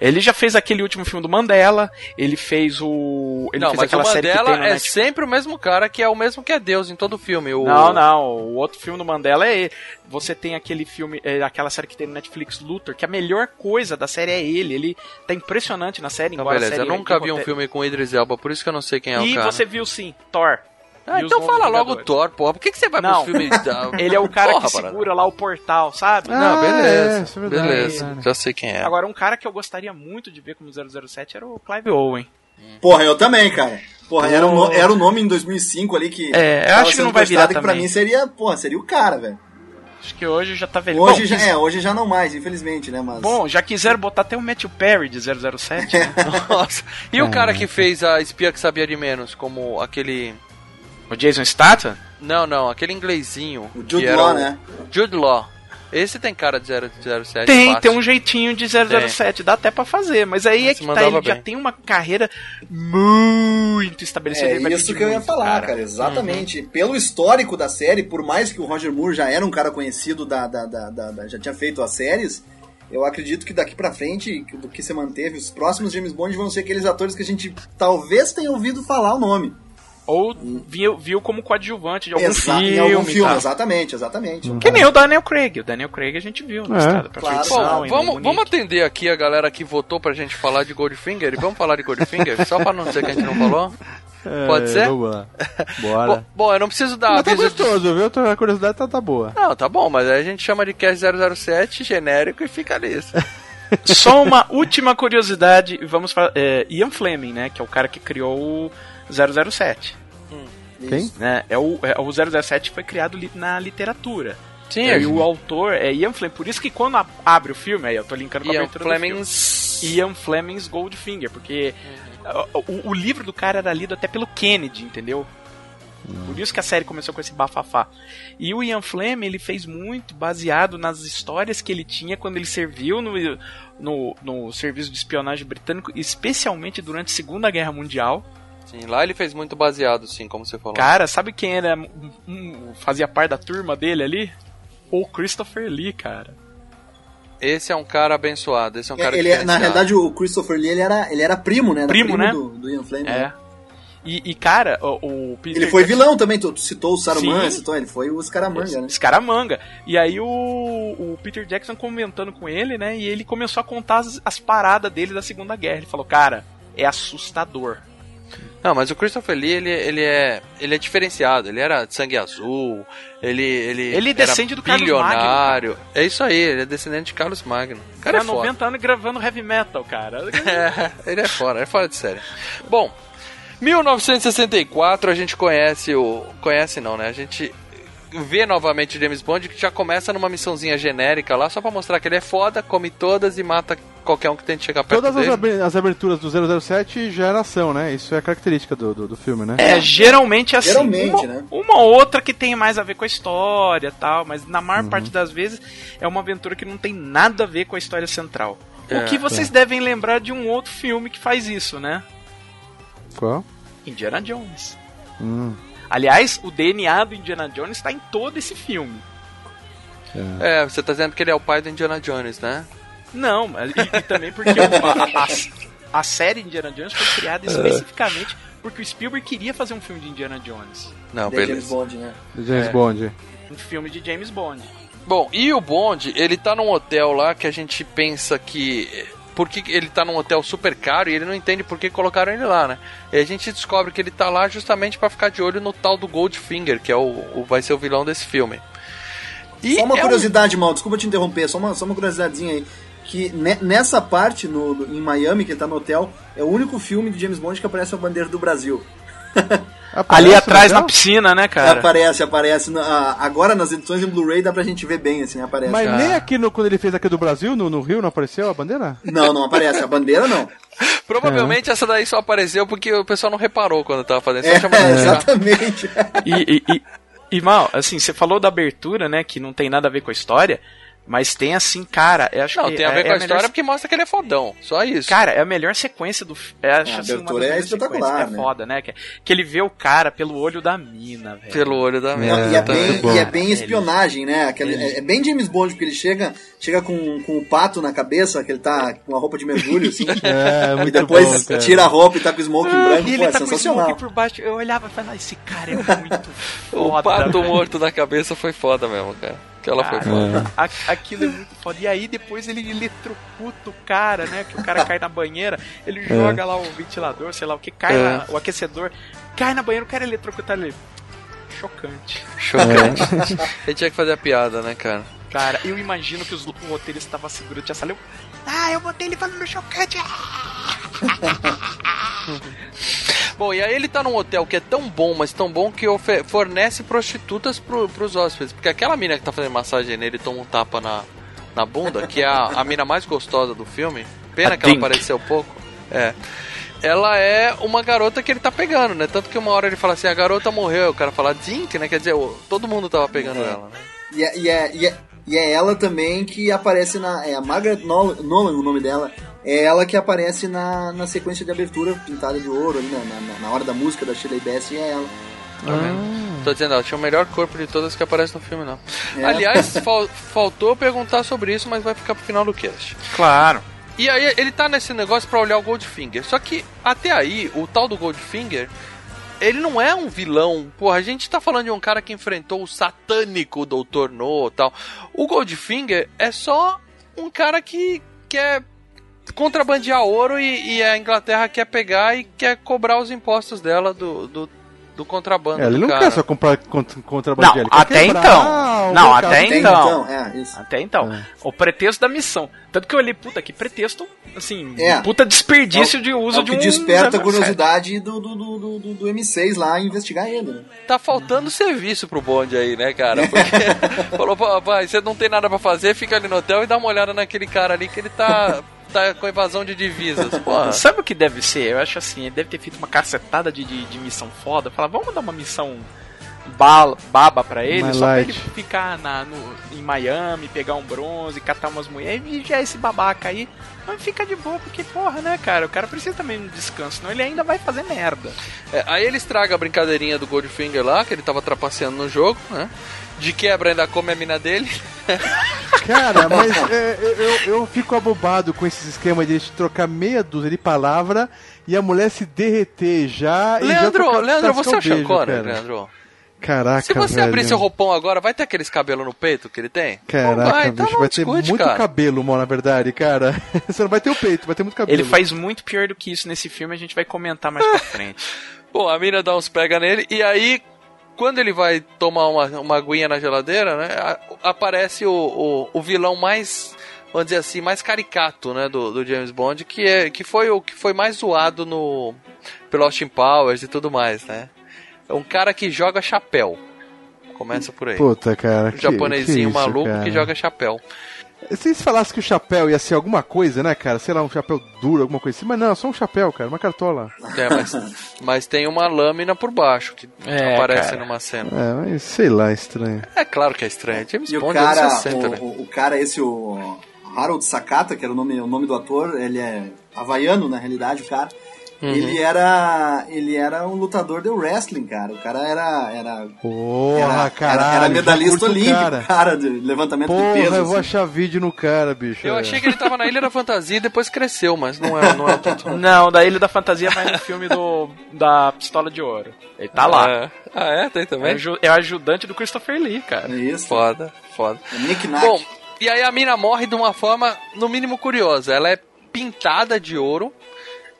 Ele já fez aquele último filme do Mandela. Ele fez o. Ele não, fez mas o aquela série que tem Mandela no é Netflix. sempre o mesmo cara que é o mesmo que é Deus em todo filme. O... Não, não. O outro filme do Mandela é ele. Você tem aquele filme, é, aquela série que tem no Netflix, Luthor, que a melhor coisa da série é ele. Ele tá impressionante na série, Então, embora beleza, eu série nunca vi um filme com Idris Elba, por isso que eu não sei quem é E o cara. você viu sim, Thor. Ah, então fala logo Vingadores. Thor, porra. Por que, que você vai Não. pros filmes da... Ele é o cara Porra, que parada. segura lá o portal, sabe? Não, Ah, beleza. é, isso é beleza. Já sei quem é. Agora, um cara que eu gostaria muito de ver como 007 era o Clive Owen. Porra, eu também, cara. Porra, era o, era o nome em 2005 ali que. É, eu acho que não vai virar que pra também. mim seria, porra, seria o cara, velho. Acho que hoje já tá velho. Hoje Bom, já, quis- é, hoje já não mais, infelizmente, né, mas. Bom, já quiseram botar até o Matthew Perry de 007, né? Nossa. E o cara que fez a espia que sabia de menos, como aquele... o Jason Statham? Não, não, aquele inglesinho. O Jude Law, o- né? Jude Law. Esse tem cara de 007 Tem, fácil. tem um jeitinho de 007, dá até pra fazer, mas aí é Mas que tá, ele já bem. tem uma carreira muito estabelecida. É isso que eu ia muito, falar, cara, exatamente. Pelo histórico da série, por mais que o Roger Moore já era um cara conhecido da, da, da- da- da- já tinha feito as séries, eu acredito que daqui pra frente, do que se manteve, os próximos James Bond vão ser aqueles atores que a gente talvez tenha ouvido falar o nome. Ou viu, viu como coadjuvante de algum Exa- filme. em algum e filme, exatamente, exatamente. Que nem o Daniel Craig. O Daniel Craig a gente viu na É. estrada pra Claro. ficção. Vamos, vamos atender aqui a galera que votou pra gente falar de Goldfinger. E vamos falar de Goldfinger? só pra não dizer que a gente não falou? Pode É, ser? Vamos lá. Bom, Bora. bom, eu não preciso dar Mas tá de... gostoso, viu? A curiosidade tá, tá boa. Não, tá bom, mas aí a gente chama de Cast 007 genérico e fica nisso. Só uma última curiosidade. Vamos falar. É, Ian Fleming, né? Que é o cara que criou o 007. Quem? Né, é o, é, o 007 foi criado li- na literatura. Sim, e o autor é Ian Fleming. Por isso que quando a- abre o filme, aí eu tô linkando com a Ian abertura do filme. Flemings... Ian Fleming's Goldfinger, porque Uhum. o, o livro do cara era lido até pelo Kennedy, entendeu? Por isso que a série começou com esse bafafá. E o Ian Fleming, ele fez muito baseado nas histórias que ele tinha quando ele serviu no, no, no serviço de espionagem britânico, especialmente durante a Segunda Guerra Mundial. Sim, lá ele fez muito baseado, sim, como você falou. Cara, sabe quem era um- fazia parte da turma dele ali? O Christopher Lee, cara. Esse é um cara abençoado, esse é um cara ele, é- na realidade, o Christopher Lee, ele era, ele era primo, né? Era Primo, né? Do, do Ian Fleming. É. E, e, cara, o, o Peter Ele foi vilão também, tu, tu citou o Saruman, Sim. citou, ele foi o Scaramanga, né? Escaramanga. E aí o, o Peter Jackson comentando com ele, né? E ele começou a contar as, as paradas dele da Segunda Guerra. Ele falou, cara, é assustador. Não, mas o Christopher Lee, ele, ele, é, ele é diferenciado. Ele era de sangue azul, ele... Ele, Ele descende do Carlos bilionário. É isso aí, ele é descendente de Carlos Magno. O cara é Cara, foda. 90 anos gravando heavy metal, cara. É, ele é fora, é fora de série. Bom, 1964 a gente conhece o. Conhece não, né? A gente vê novamente o James Bond, que já começa numa missãozinha genérica lá, só pra mostrar que ele é foda, come todas e mata qualquer um que tente chegar perto Todas as, dele. abi- as aberturas do 007 já era ação, né? Isso é característica do, do, do filme, né? É, geralmente assim. Geralmente, uma, né? uma ou outra que tem mais a ver com a história e tal, mas na maior Uhum. parte das vezes é uma aventura que não tem nada a ver com a história central. É, o que vocês devem lembrar de um outro filme que faz isso, né? Qual? Indiana Jones. Hum. Aliás, o DNA do Indiana Jones está em todo esse filme. É, você tá dizendo que ele é o pai do Indiana Jones, né? Não, mas- e, e também porque o- a, a- a série Indiana Jones foi criada especificamente porque o Spielberg queria fazer um filme de Indiana Jones. Não, James beleza. Bond, né? Do James É. Bond. Um filme de James Bond. Bom, e o Bond, ele tá num hotel lá que a gente pensa que. Porque ele tá num hotel super caro e ele não entende por que colocaram ele lá, né? E a gente descobre que ele tá lá justamente pra ficar de olho no tal do Goldfinger, que é o, o- vai ser o vilão desse filme. E Só uma é um- curiosidade, mal, desculpa te interromper, só uma, só uma curiosidadezinha aí. Que ne- nessa parte, no, no- em Miami, que ele tá no hotel, é o único filme de James Bond que aparece a bandeira do Brasil. Aparece Ali atrás na piscina, né, cara? Aparece, aparece. na- agora nas edições em Blu-ray dá pra gente ver bem, assim, aparece. Mas Ah. nem aqui no, quando ele fez aqui do Brasil, no, no Rio, não apareceu a bandeira? Não, não aparece. A bandeira não. Provavelmente essa daí só apareceu porque o pessoal não reparou quando tava fazendo. Só É, exatamente. E, e, e, e, mal, assim, você falou da abertura, né, que não tem nada a ver com a história, mas tem assim, cara, eu acho Não, que tem a é- ver é com a melhor história se- porque mostra que ele é fodão. Só isso. Cara, é a melhor sequência do filme. É, acho, A assim, uma abertura das é melhores espetacular, sequências, né? É foda, né? Que, que ele vê o cara pelo olho da mina, velho. Pelo olho da Não, merda. e, é tá bem, bom. e é bem espionagem, né? Aquele, é, é bem James Bond, porque ele chega, chega com, com o pato na cabeça, que ele tá com a roupa de mergulho, assim. É, muito e depois bom, tira a roupa e tá com o smoking branco. E Pô, ele é tá com o sensacional. smoke por baixo. Eu olhava e falava, esse cara é muito O foda. pato velho. morto na cabeça foi foda mesmo, cara. Aquela foi foda. a- aquilo é muito foda. E aí depois ele eletrocuta o cara, né? Que o cara cai na banheira, ele joga lá o ventilador, sei lá o que, cai É. lá, o aquecedor, cai na banheira, o cara eletrocuta ele. Chocante. Chocante. Ele tinha que fazer a piada, né, cara? Cara, eu imagino que os o roteiristas estavam segurando a sala. Eu, ah, eu botei ele falando chocante. Bom, e aí ele tá num hotel que é tão bom, mas tão bom que fornece prostitutas pro, pros hóspedes. Porque aquela mina que tá fazendo massagem nele toma um tapa na, na bunda, que é a, a mina mais gostosa do filme. Pena A que ela Dink. apareceu pouco. É. Ela é uma garota que ele tá pegando, né? Tanto que uma hora ele fala assim, a garota morreu. O cara fala Dink, né? Quer dizer, o- todo mundo tava pegando É. ela, né? E é, e, é, e, é, e é ela também que aparece na. É a Margaret Nolan, Nolan o nome dela. É ela que aparece na, na sequência de abertura pintada de ouro, ali na, na, na hora da música da Shirley Bassey, é ela. Tá vendo? Tô dizendo, ela tinha o melhor corpo de todas que aparece no filme, não. É. Aliás, fal- faltou perguntar sobre isso, mas vai ficar pro final do cast. Claro. E aí ele tá nesse negócio pra olhar o Goldfinger. Só que até aí, o tal do Goldfinger, ele não é um vilão. Porra, a gente tá falando de um cara que enfrentou o satânico Dr. No e tal. O Goldfinger é só um cara que quer contrabandear ouro e, e a Inglaterra quer pegar e quer cobrar os impostos dela do, do, do contrabando É, ele do não cara. quer só comprar contra, contrabandear, Não, até quebrar então. o Não, até então. é, isso. Até então. O pretexto da missão. Tanto que eu olhei, puta, que pretexto, assim, É. puta desperdício de É uso o de que um. desperta a 007. curiosidade do, do, do, do, do- do M6 lá investigar ele, né? Tá faltando serviço pro bonde aí, né, cara? Porque falou, pô, você não tem nada pra fazer, fica ali no hotel e dá uma olhada naquele cara ali que ele tá, tá com evasão de divisas. Porra. Sabe o que deve ser? Eu acho assim, ele deve ter feito uma cacetada de, de, de missão foda. Falar, vamos dar uma missão bala, baba pra ele, Mais só pra light. ele ficar na, no, em Miami, pegar um bronze, catar umas mulheres e já esse babaca aí. Mas fica de boa, porque porra, né, cara? O cara precisa também de um descanso, senão ele ainda vai fazer merda. É, aí ele estraga a brincadeirinha do Goldfinger lá, que ele tava trapaceando no jogo, né? De quebra ainda come a mina dele. Cara, mas é, eu, eu, eu fico abobado com esses esquemas de trocar meia dúzia de palavra e a mulher se derreter já. e já Leandro, Leandro, você o é Connery, cara. Leandro? Caraca, Se você velho. abrir seu roupão agora, vai ter aqueles cabelos no peito que ele tem? Caraca, Não vai, então bicho, não vai ter discute, muito cara. cabelo, mano, na verdade, cara. Você não vai ter o peito, vai ter muito cabelo. Ele faz muito pior do que isso nesse filme, a gente vai comentar mais pra frente. Bom, a mina dá uns pega nele e aí, quando ele vai tomar uma, uma aguinha na geladeira, né? a- aparece o, o, o vilão mais, vamos dizer assim, mais caricato, né? Do, do James Bond, que, é, que foi o que foi mais zoado no pelo Austin Powers e tudo mais, né? É um cara que joga chapéu. Começa por aí. Puta, cara. Que- japonesinho que isso, maluco cara. que joga chapéu. Se eles falassem que o chapéu ia ser alguma coisa, né, cara? Sei lá, um chapéu duro, alguma coisa assim. Mas não, só um chapéu, cara. Uma cartola. É, mas, mas tem uma lâmina por baixo que É, aparece cara. numa cena. É, mas sei lá, estranho. É claro que é estranho. James E o Bond cara, anos 60, o, né? o, o cara esse, o Harold Sakata, que era o nome, o nome do ator, ele é havaiano, na realidade, o cara. Uhum. Ele era ele era um lutador de wrestling, cara. O cara era era Porra, era, caralho. era, era medalhista olímpico, cara. cara. de levantamento Porra, de peso. eu vou assim. achar vídeo no cara, bicho. Eu é. achei que ele tava na Ilha da Fantasia e depois cresceu, mas não é, não é tanto. Não, da Ilha da Fantasia vai no filme do, da Pistola de Ouro. Ele tá lá. É. Ah, é? Tem É, também? aju- é o ajudante do Christopher Lee, cara. É isso. Foda, foda. Nick Nack. Bom, e aí a mina morre de uma forma, no mínimo, curiosa. Ela é pintada de ouro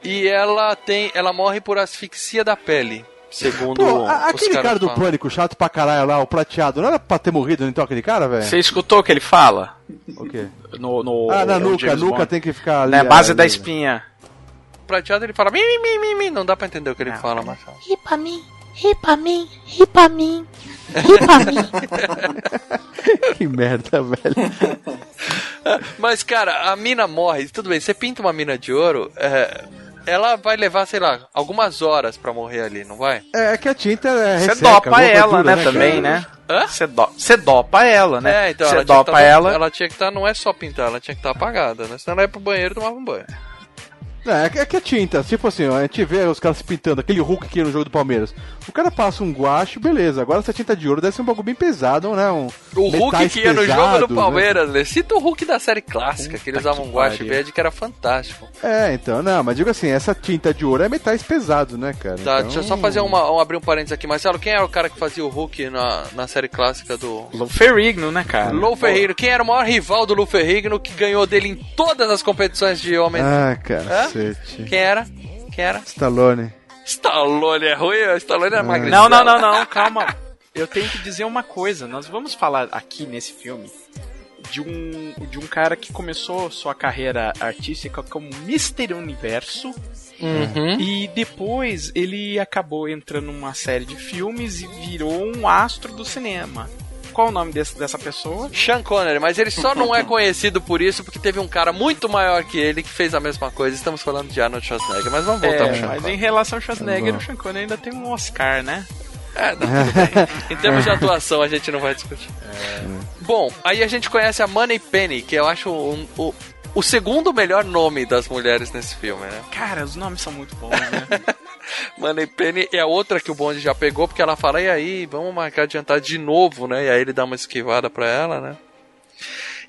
e ela tem. Ela morre por asfixia da pele. Segundo Pô, a- aquele cara do falam. pânico, chato pra caralho lá, o prateado, não era pra ter morrido então aquele cara, velho? Você escutou o que ele fala? O quê? No, no, Ah, na no nuca, James nuca Bond. tem que ficar ali. Na base ali. da espinha. prateado ele fala mi, mi, mi, mi, mi. Não dá pra entender o que ele Não. fala, mas. Ri pra mim, ri pra mim, ri pra mim, ri pra mim. Que merda, velho. Mas, cara, a mina morre. Tudo bem, você pinta uma mina de ouro, é, ela vai levar, sei lá, algumas horas pra morrer ali, não vai? É que a tinta é Você resseca, dopa roupa ela, dura, né, também, né? Hã? Você do, você dopa ela, né? É, então Você ela dopa tá, ela. ela tinha que estar, não é só pintar, ela tinha que estar apagada, né? Senão ela ia pro banheiro e tomava um banho. É, é que a tinta, tipo assim, ó, a gente vê os caras se pintando, aquele Hulk que ia no jogo do Palmeiras. O cara passa um guache, beleza. Agora essa tinta de ouro deve ser um bagulho bem pesado, né? Um, O Hulk que ia no jogo do né? Palmeiras, né? cita o Hulk da série clássica, que eles Puta usavam um que guache pariu. verde que era fantástico. É, então, não, mas digo assim, essa tinta de ouro é metais pesados, né, cara? Tá, Então- deixa eu só fazer uma, um, abrir um parênteses aqui. Marcelo, quem era o cara que fazia o Hulk na, na série clássica do... Lou Ferrigno, né, cara? Lou Ferrigno. Quem era o maior rival do Lou Ferrigno que ganhou dele em todas as competições de homens? Ah, cacete. Quem era? Quem era? Stallone. Stallone é ruim? Stallone é magrinho. Não, não, não, não, calma. Eu tenho que dizer uma coisa. Nós vamos falar aqui nesse filme de um, de um cara que começou sua carreira artística como Mr. Universo Uhum. e depois ele acabou entrando numa série de filmes e virou um astro do cinema. Qual o nome desse, dessa pessoa? Sean Connery, mas ele só não é conhecido por isso porque teve um cara muito maior que ele que fez a mesma coisa. Estamos falando de Arnold Schwarzenegger, mas vamos voltar É, pro Sean mas Connery. em relação ao Schwarzenegger, Tá o Sean Connery ainda tem um Oscar, né? É, não, tudo bem. Em termos de atuação, a gente não vai discutir. Bom, aí a gente conhece a Money Penny, que eu acho um- o, o segundo melhor nome das mulheres nesse filme, né? Cara, os nomes são muito bons, né? Money Penny é a outra que o Bond já pegou, porque ela fala, e aí, vamos marcar de jantar de novo, né? E aí ele dá uma esquivada pra ela, né?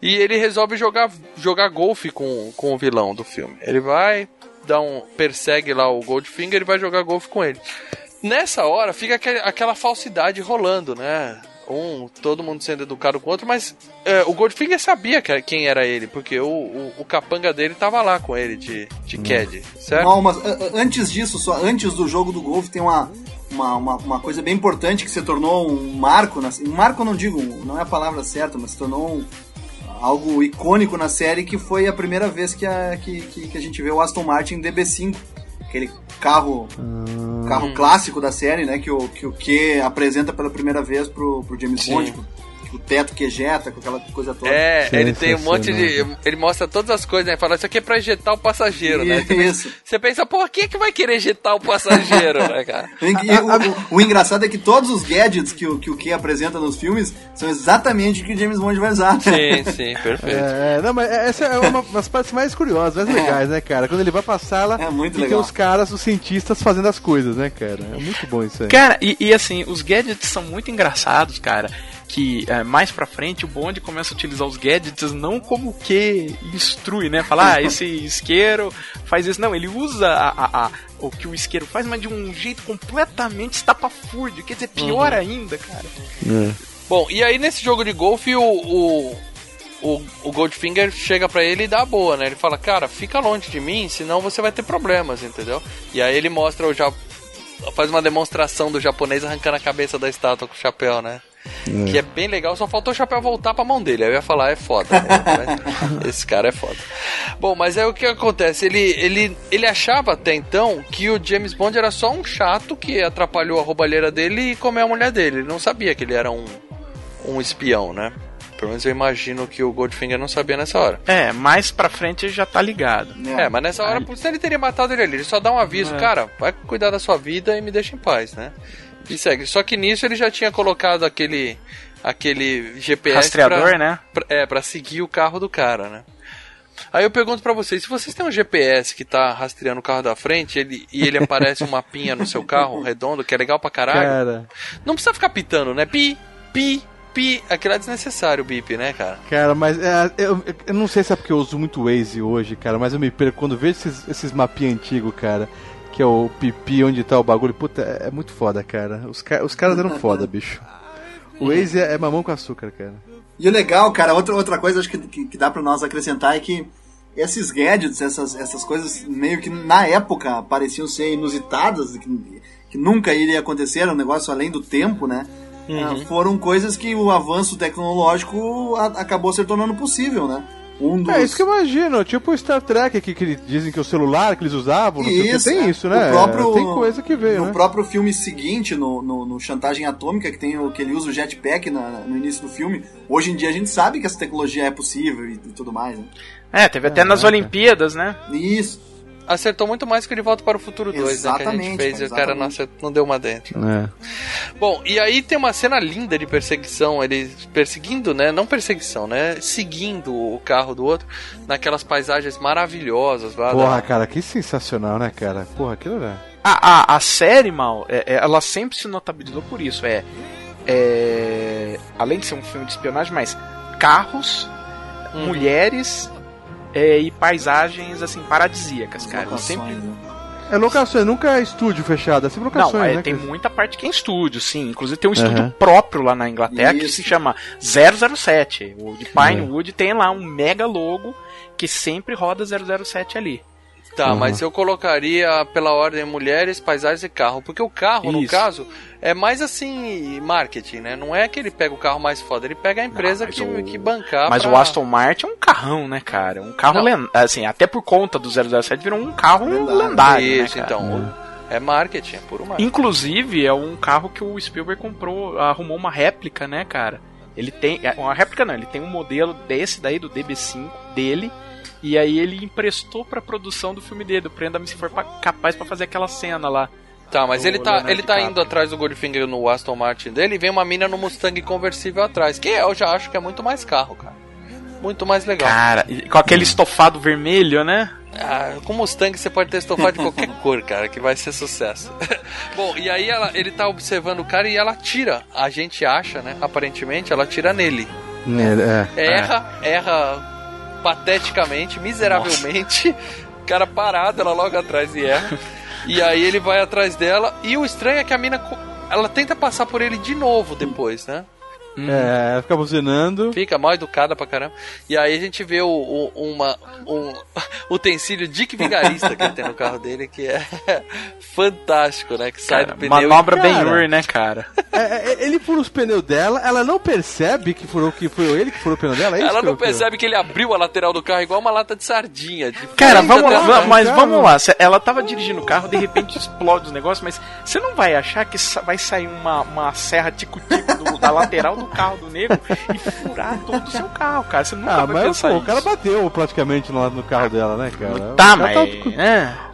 E ele resolve jogar, jogar golfe com, com o vilão do filme. Ele vai, dá um, persegue lá o Goldfinger e vai jogar golfe com ele. Nessa hora fica aquela falsidade rolando, né? Um, todo mundo sendo educado com o outro, mas é, o Goldfinger sabia que- quem era ele, porque o, o, o capanga dele tava lá com ele de, de Cad, certo? Não, mas a- a- antes disso, só antes do jogo do golfe, tem uma, uma, uma, uma coisa bem importante que se tornou um marco. Na, um marco não digo, não é a palavra certa, mas se tornou um- algo icônico na série, que foi a primeira vez que a, que, que, que a gente vê o Aston Martin DB5. Aquele carro carro clássico da série, né? Que o, que o Q apresenta pela primeira vez pro, pro James Sim. Bond. O teto que ejeta, com aquela coisa toda. É, ele tem um monte de. Ele mostra todas as coisas, né? Fala, isso aqui é pra ejetar o passageiro, né? Você pensa, Isso. você pensa, pô, quem é que vai querer ejetar o passageiro, né, cara? E o, o- o engraçado é que todos os gadgets que o, que o Q apresenta nos filmes são exatamente o que o James Bond vai usar. né? Sim, sim, perfeito. É, não, mas essa é uma das partes mais curiosas, mais legais, né, cara? Quando ele vai pra sala É muito e tem legal. os caras, os cientistas fazendo as coisas, né, cara? É muito bom isso aí. Cara, e, e assim, os gadgets são muito engraçados, cara. Que é, mais pra frente o Bond começa a utilizar os gadgets não como o que instrui, né? Falar, ah, esse isqueiro faz isso. Não, ele usa a, a- a- o que o isqueiro faz, mas de um jeito completamente estapafúrdio. Quer dizer, pior ainda, cara. Bom, e aí nesse jogo de golfe, o, o, o, o Goldfinger chega pra ele e dá a boa, né? Ele fala, cara, fica longe de mim, senão você vai ter problemas, entendeu? E aí ele mostra o já faz uma demonstração do japonês arrancando a cabeça da estátua com o chapéu, né? Que é bem legal, só faltou o chapéu voltar pra mão dele. Aí eu ia falar, é foda. né? Esse cara é foda. Bom, mas aí o que acontece? Ele, ele, ele achava até então que o James Bond era só um chato que atrapalhou a roubalheira dele e comeu a mulher dele. Ele não sabia que ele era um, um espião, né? Pelo menos eu imagino que o Goldfinger não sabia nessa hora. É, mais pra frente ele já tá ligado. É, mas nessa hora, por isso ele teria matado ele ali. Ele só dá um aviso, É. cara, vai cuidar da sua vida e me deixa em paz, né? E segue. Só que nisso ele já tinha colocado aquele aquele GPS Rastreador, pra, né? pra- é, pra seguir o carro do cara, né? Aí eu pergunto pra vocês, se vocês têm um GPS que tá rastreando o carro da frente ele, e ele aparece um mapinha no seu carro redondo, que é legal pra caralho, Cara, não precisa ficar pitando, né? Pi, pi, pi. Aquilo é desnecessário, o bip, né, cara? cara, mas é, eu, eu não sei se é porque eu uso muito Waze hoje, cara, mas eu me perco quando vejo esses, esses mapinhas antigos, cara. Que é o pipi onde tá o bagulho. Puta, é, é muito foda, cara. Os, ca- os caras eram foda, bicho. O Waze é, é mamão com açúcar, cara. E o legal, cara, outra, outra coisa acho que, que, que dá pra nós acrescentar é que esses gadgets, essas, essas coisas meio que na época pareciam ser inusitadas, que, que nunca iria acontecer, era um negócio além do tempo, né? Ah, foram coisas que o avanço tecnológico a- acabou se tornando possível, né? Um dos... É isso que eu imagino, tipo o Star Trek que, que eles dizem que o celular que eles usavam, não sei o que, Isso, tem é. isso, né? O próprio- Tem coisa que veio, no né? próprio filme seguinte, no, no, no Chantagem Atômica, que tem o que ele usa o jetpack na- no início do filme, hoje em dia a gente sabe que essa tecnologia é possível e, e tudo mais, né? É, teve até nas Olimpíadas, né? Isso. Acertou muito mais que o De Volta para o Futuro 2, né? Que a gente Exatamente, fez e o cara não, exatamente. acertou, não deu uma dentro. É. Bom, e aí tem uma cena linda de perseguição, eles perseguindo, né? Não perseguição, né? Seguindo o carro do outro naquelas paisagens maravilhosas lá. Porra, da... cara, que sensacional, né, cara? Porra, aquilo era. A, a, a série, mal, é- é- ela sempre se notabilizou por isso. É, é. Além de ser um filme de espionagem, mas carros, Uhum. mulheres é, e paisagens assim paradisíacas, cara. Eu sempre. Locações, né? É locações, nunca é estúdio fechado, é sempre locações, Não, é, né? tem cara? muita parte que é estúdio, sim. Inclusive tem um estúdio Aham. próprio lá na Inglaterra que Isso. se chama 007. O de. Pinewood tem lá um mega logo que sempre roda 007 ali. Tá, Uhum. mas eu colocaria pela ordem mulheres, paisagens e carro. Porque o carro, no Isso. caso, é mais assim, marketing, né? Não é que ele pega o carro mais foda, ele pega a empresa mas que, o- que bancar. Mas pra- o Aston Martin é um carrão, né, cara? Um carro Não. lendário. Assim, até por conta do 007 virou um carro lendário, Lendário. né, Isso, cara? então. É marketing, é puro marketing. Inclusive, é um carro que o Spielberg comprou, arrumou uma réplica, né, cara? Ele tem. é, Uma réplica não, ele tem um modelo desse daí, do DB5 dele. E aí ele emprestou pra produção do filme dele, do Prenda-me se for pa- capaz pra fazer aquela cena lá. Tá, mas ele tá, Leonardo ele tá indo atrás do Goldfinger no Aston Martin dele e vem uma mina no Mustang conversível atrás. Que eu já acho que é muito mais carro, cara. Muito mais legal. Cara, com aquele estofado vermelho, né? Ah, com Mustang você pode ter estofado de qualquer cor, cara, que vai ser sucesso. Bom, e aí ela, ele tá observando o cara e ela tira. A gente acha, né? Aparentemente, ela tira nele. É, é. Erra, erra pateticamente, miseravelmente. O cara parado, ela logo atrás e erra. E aí ele vai atrás dela. E o estranho é que a mina. Ela tenta passar por ele de novo depois, né? É, ela fica buzinando. Fica mal educada pra caramba. E aí a gente vê o, o- uma, um utensílio Dick Vigarista que ele tem no carro dele, que é fantástico, né? Que sai Cara, do pneu. e- manobra Cara. Ben-Hur, né, cara? É, é, ele fura os pneus dela, ela não percebe que furou que foi ele que furou o pneu dela, é isso Ela não percebe que ele abriu a lateral do carro igual uma lata de sardinha. de Cara, vamos lá, mas vamos lá. Ela tava dirigindo o carro, de repente explode os negócios, mas você não vai achar que vai sair uma, uma serra tico-tico da lateral do carro do nego e furar todo o seu carro, cara. Você nunca Ah, vai mas pensar pô, o isso. cara bateu praticamente lá no carro dela, né, cara? O Tá, cara mas. é.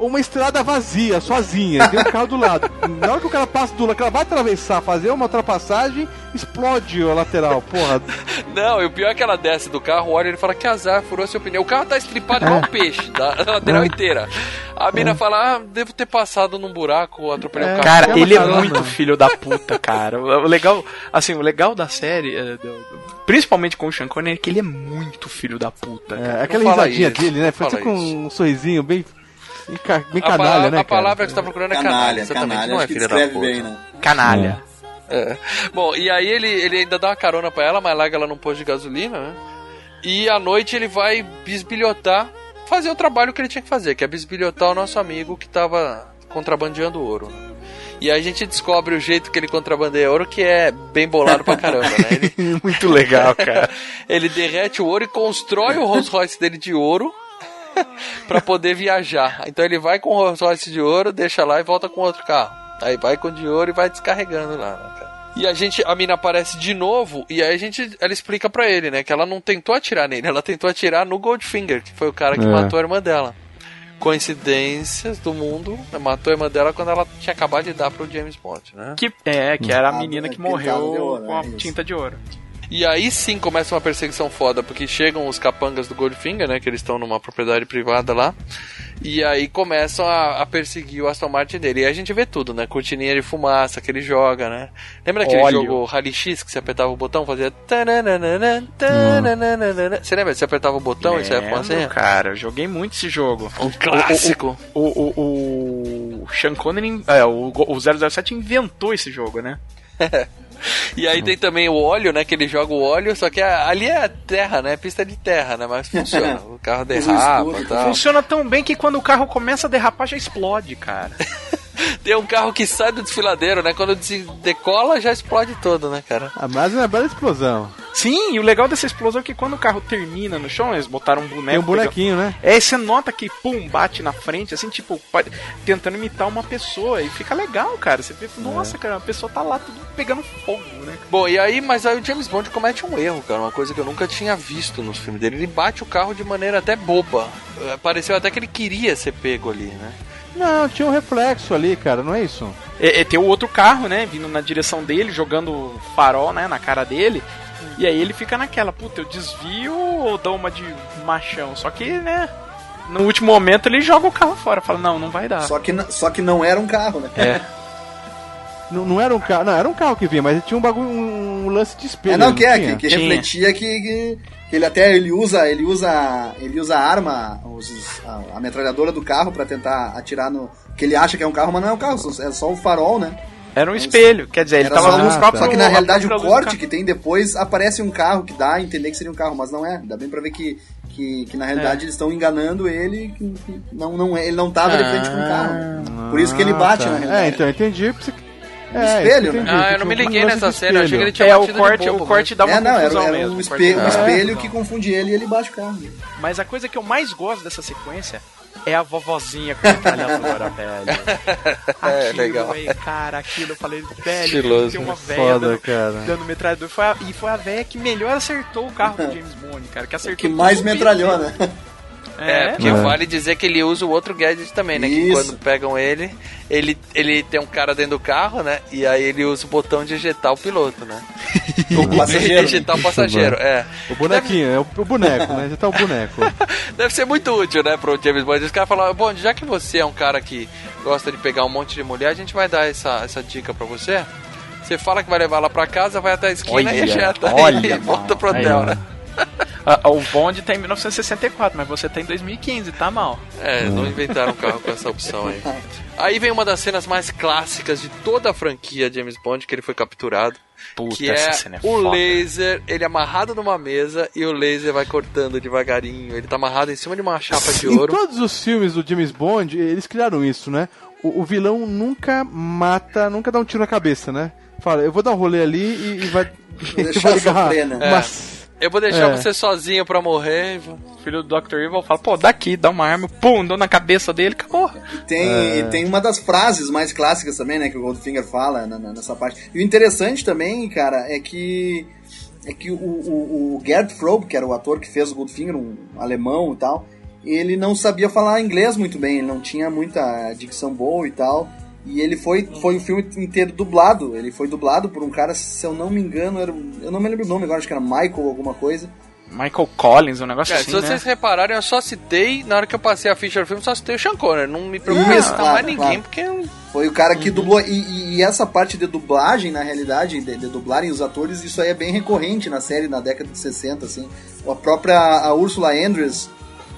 Uma estrada vazia, sozinha, tem um carro do lado. Na hora que o cara passa do lado, que ela vai atravessar, fazer uma ultrapassagem, explode a lateral, porra. Não, e o pior é que ela desce do carro, olha e ele fala que azar, furou seu pneu. O carro tá estripado igual um peixe, da da lateral inteira. A mina fala, ah, devo ter passado num buraco, atropelei É. o carro. Cara, ele é muito filho da puta, cara. O legal, assim, o legal da série, é, principalmente com o Sean Connery, é que ele é muito filho da puta, cara. É, aquela risadinha isso, dele, né? Foi fala com um sorrisinho bem. Bem, ca- bem A, canalha, palavra, né, a cara? palavra que você tá procurando é canalha, Canalha, exatamente. canalha, não é filha da puta. bem, né? Canalha. É. Bom, e aí ele, ele ainda dá uma carona pra ela, mas larga ela num posto de gasolina, né? E à noite ele vai bisbilhotar, fazer o trabalho que ele tinha que fazer, que é bisbilhotar o nosso amigo que tava contrabandeando ouro. né? E aí a gente descobre o jeito que ele contrabandeia ouro, que é bem bolado pra caramba, né? Ele, Muito legal, cara. ele derrete o ouro e constrói o Rolls Royce dele de ouro pra poder viajar. Então ele vai com o Rolls Royce de ouro, deixa lá e volta com outro carro. Aí vai com o de ouro e vai descarregando lá, né, cara? E a gente, a mina aparece de novo e aí a gente, ela explica pra ele, né, que ela não tentou atirar nele, ela tentou atirar no Goldfinger, que foi o cara que É. matou a irmã dela. Coincidências do mundo, né, matou a irmã dela quando ela tinha acabado de dar pro James Bond, né? Que, é, que era a Ah, menina que pintada de morreu ouro, com a é isso. tinta de ouro. E aí sim começa uma perseguição foda, porque chegam os capangas do Goldfinger, né? Que eles estão numa propriedade privada lá. E aí começam a, a perseguir o Aston Martin dele. E aí a gente vê tudo, né? Cortininha de fumaça que ele joga, né? Lembra aquele Óleo. jogo Rally X que você apertava o botão fazia. tananana? Você lembra? Você apertava o botão e saia Lembro, fumacinha? cara, eu joguei muito esse jogo. Um clássico. O, o, o, o Sean Connery, é, o, o 007 inventou esse jogo, né? E aí tem também o óleo, né? Que ele joga o óleo, só que a- ali é terra, né? Pista de terra, né? Mas funciona. O carro derrapa e tal. Funciona tão bem que quando o carro começa a derrapar já explode, cara. Tem um carro que sai do desfiladeiro, né? Quando se decola, já explode todo, né, cara? Ah, mas é uma bela explosão. Sim, e o legal dessa explosão é que quando o carro termina no chão, eles botaram um boneco. Tem um bonequinho, né? É, você nota que, pum, bate na frente, assim, tipo, pode- tentando imitar uma pessoa. E fica legal, cara. Você vê, nossa, cara, a pessoa tá lá tudo pegando fogo, né? Bom, e aí, mas aí o James Bond comete um erro, cara, uma coisa que eu nunca tinha visto nos filmes dele. Ele bate o carro de maneira até boba. Pareceu até que ele queria ser pego ali, né? Não, tinha um reflexo ali, cara, não é isso? E, e tem o outro carro, né, vindo na direção dele, jogando farol, né, na cara dele. E aí ele fica naquela, puta, eu desvio ou dou uma de machão? Só que, né, no último momento ele joga o carro fora, fala, não, não vai dar. Só que, só que não era um carro, né? É. Não, não era um carro, não, era um carro que vinha, mas tinha um bagulho, um, um lance de espelho. É, não, que é, que, que refletia que, que, que ele até ele usa, ele usa, ele usa a arma, os- a, a metralhadora do carro pra tentar atirar no que ele acha que é um carro, mas não é um carro, é só o farol, né? Era um espelho, quer dizer, ele tava só, nos um- próprios... só que na realidade o própria luz corte que tem depois aparece um carro que dá a entender que seria um carro, mas não é. Dá bem pra ver que, que, que na realidade eles estão enganando ele, que, que não, não é, ele não tava de frente com o carro. né? Por isso que ele bate Ah, na tá. realidade. É, então, eu entendi. Você... Um espelho, né? Ah, eu não me um liguei nessa cena, eu achei que ele tinha É, o batido corte, bobo, o corte dá uma É, não, era, confusão era mesmo. um, o espelho, um espelho que confunde ele e ele bate o carro. Mas a coisa que eu mais gosto dessa sequência é a vovozinha com a metralhadora, velho. É, Aquilo, legal. velho, cara, aquilo, eu falei, velho, Estiloso, tem uma né? velha Foda, dando, cara. dando metralhadora. Foi a- e foi a velha que melhor acertou o carro do James Bond, cara. Que acertou Que mais metralhou, né? É, porque É. vale dizer que ele usa o outro gadget também, né? Que Isso. quando pegam ele, ele, ele tem um cara dentro do carro, né? E aí ele usa o botão de ejetar o piloto, né? O passageiro. Ejetar o passageiro, é. O bonequinho, é o, boneco, né? Já tá o boneco. Deve ser muito útil, né, pro James Bond. Os caras falam, bom, já que você é um cara que gosta de pegar um monte de mulher, a gente vai dar essa, essa dica pra você. Você fala que vai levar ela pra casa, vai até a esquina e Olha, ejeta. olha, e volta pro hotel, Aí, né? O Bond tá em 1964, mas você tá em 2015, tá mal. É, não inventaram um carro com essa opção aí. Aí vem uma das cenas mais clássicas de toda a franquia James Bond, que ele foi capturado. Puta, que é, essa cena é o foda. laser, ele é amarrado numa mesa e o laser vai cortando devagarinho. Ele tá amarrado em cima de uma chapa de Em ouro. todos os filmes do James Bond, eles criaram isso, né? O, o vilão nunca mata, nunca dá um tiro na cabeça, né? Fala, eu vou dar um rolê ali e, e vai. Vou deixar vai ligar sofrer, né? uma- Eu vou deixar É. você sozinho pra morrer. Filho do Dr. Evil fala, pô, daqui, dá uma arma, pum, dou na cabeça dele, acabou. Tem, É. e tem uma das frases mais clássicas também, né, que o Goldfinger fala na- na- nessa parte. E o interessante também, cara, é que é que o, o, o Gerd Frobe, que era o ator que fez o Goldfinger, um alemão e tal, ele não sabia falar inglês muito bem, ele não tinha muita dicção boa e tal. E ele foi, foi o filme inteiro dublado. Ele foi dublado por um cara, se eu não me engano, era, um- eu não me lembro o nome agora, acho que era Michael alguma coisa. Michael Collins, um negócio Cara, assim, se vocês né? repararem, eu só citei, na hora que eu passei a ficha do filme, só citei o Sean Connery. Não me preocupa Isso, em citar claro, mais ninguém, claro. porque Foi o cara que dublou. E, e- e essa parte de dublagem, na realidade, de, de dublarem os atores, isso aí é bem recorrente na série na década de 60, assim. A própria a Ursula Andress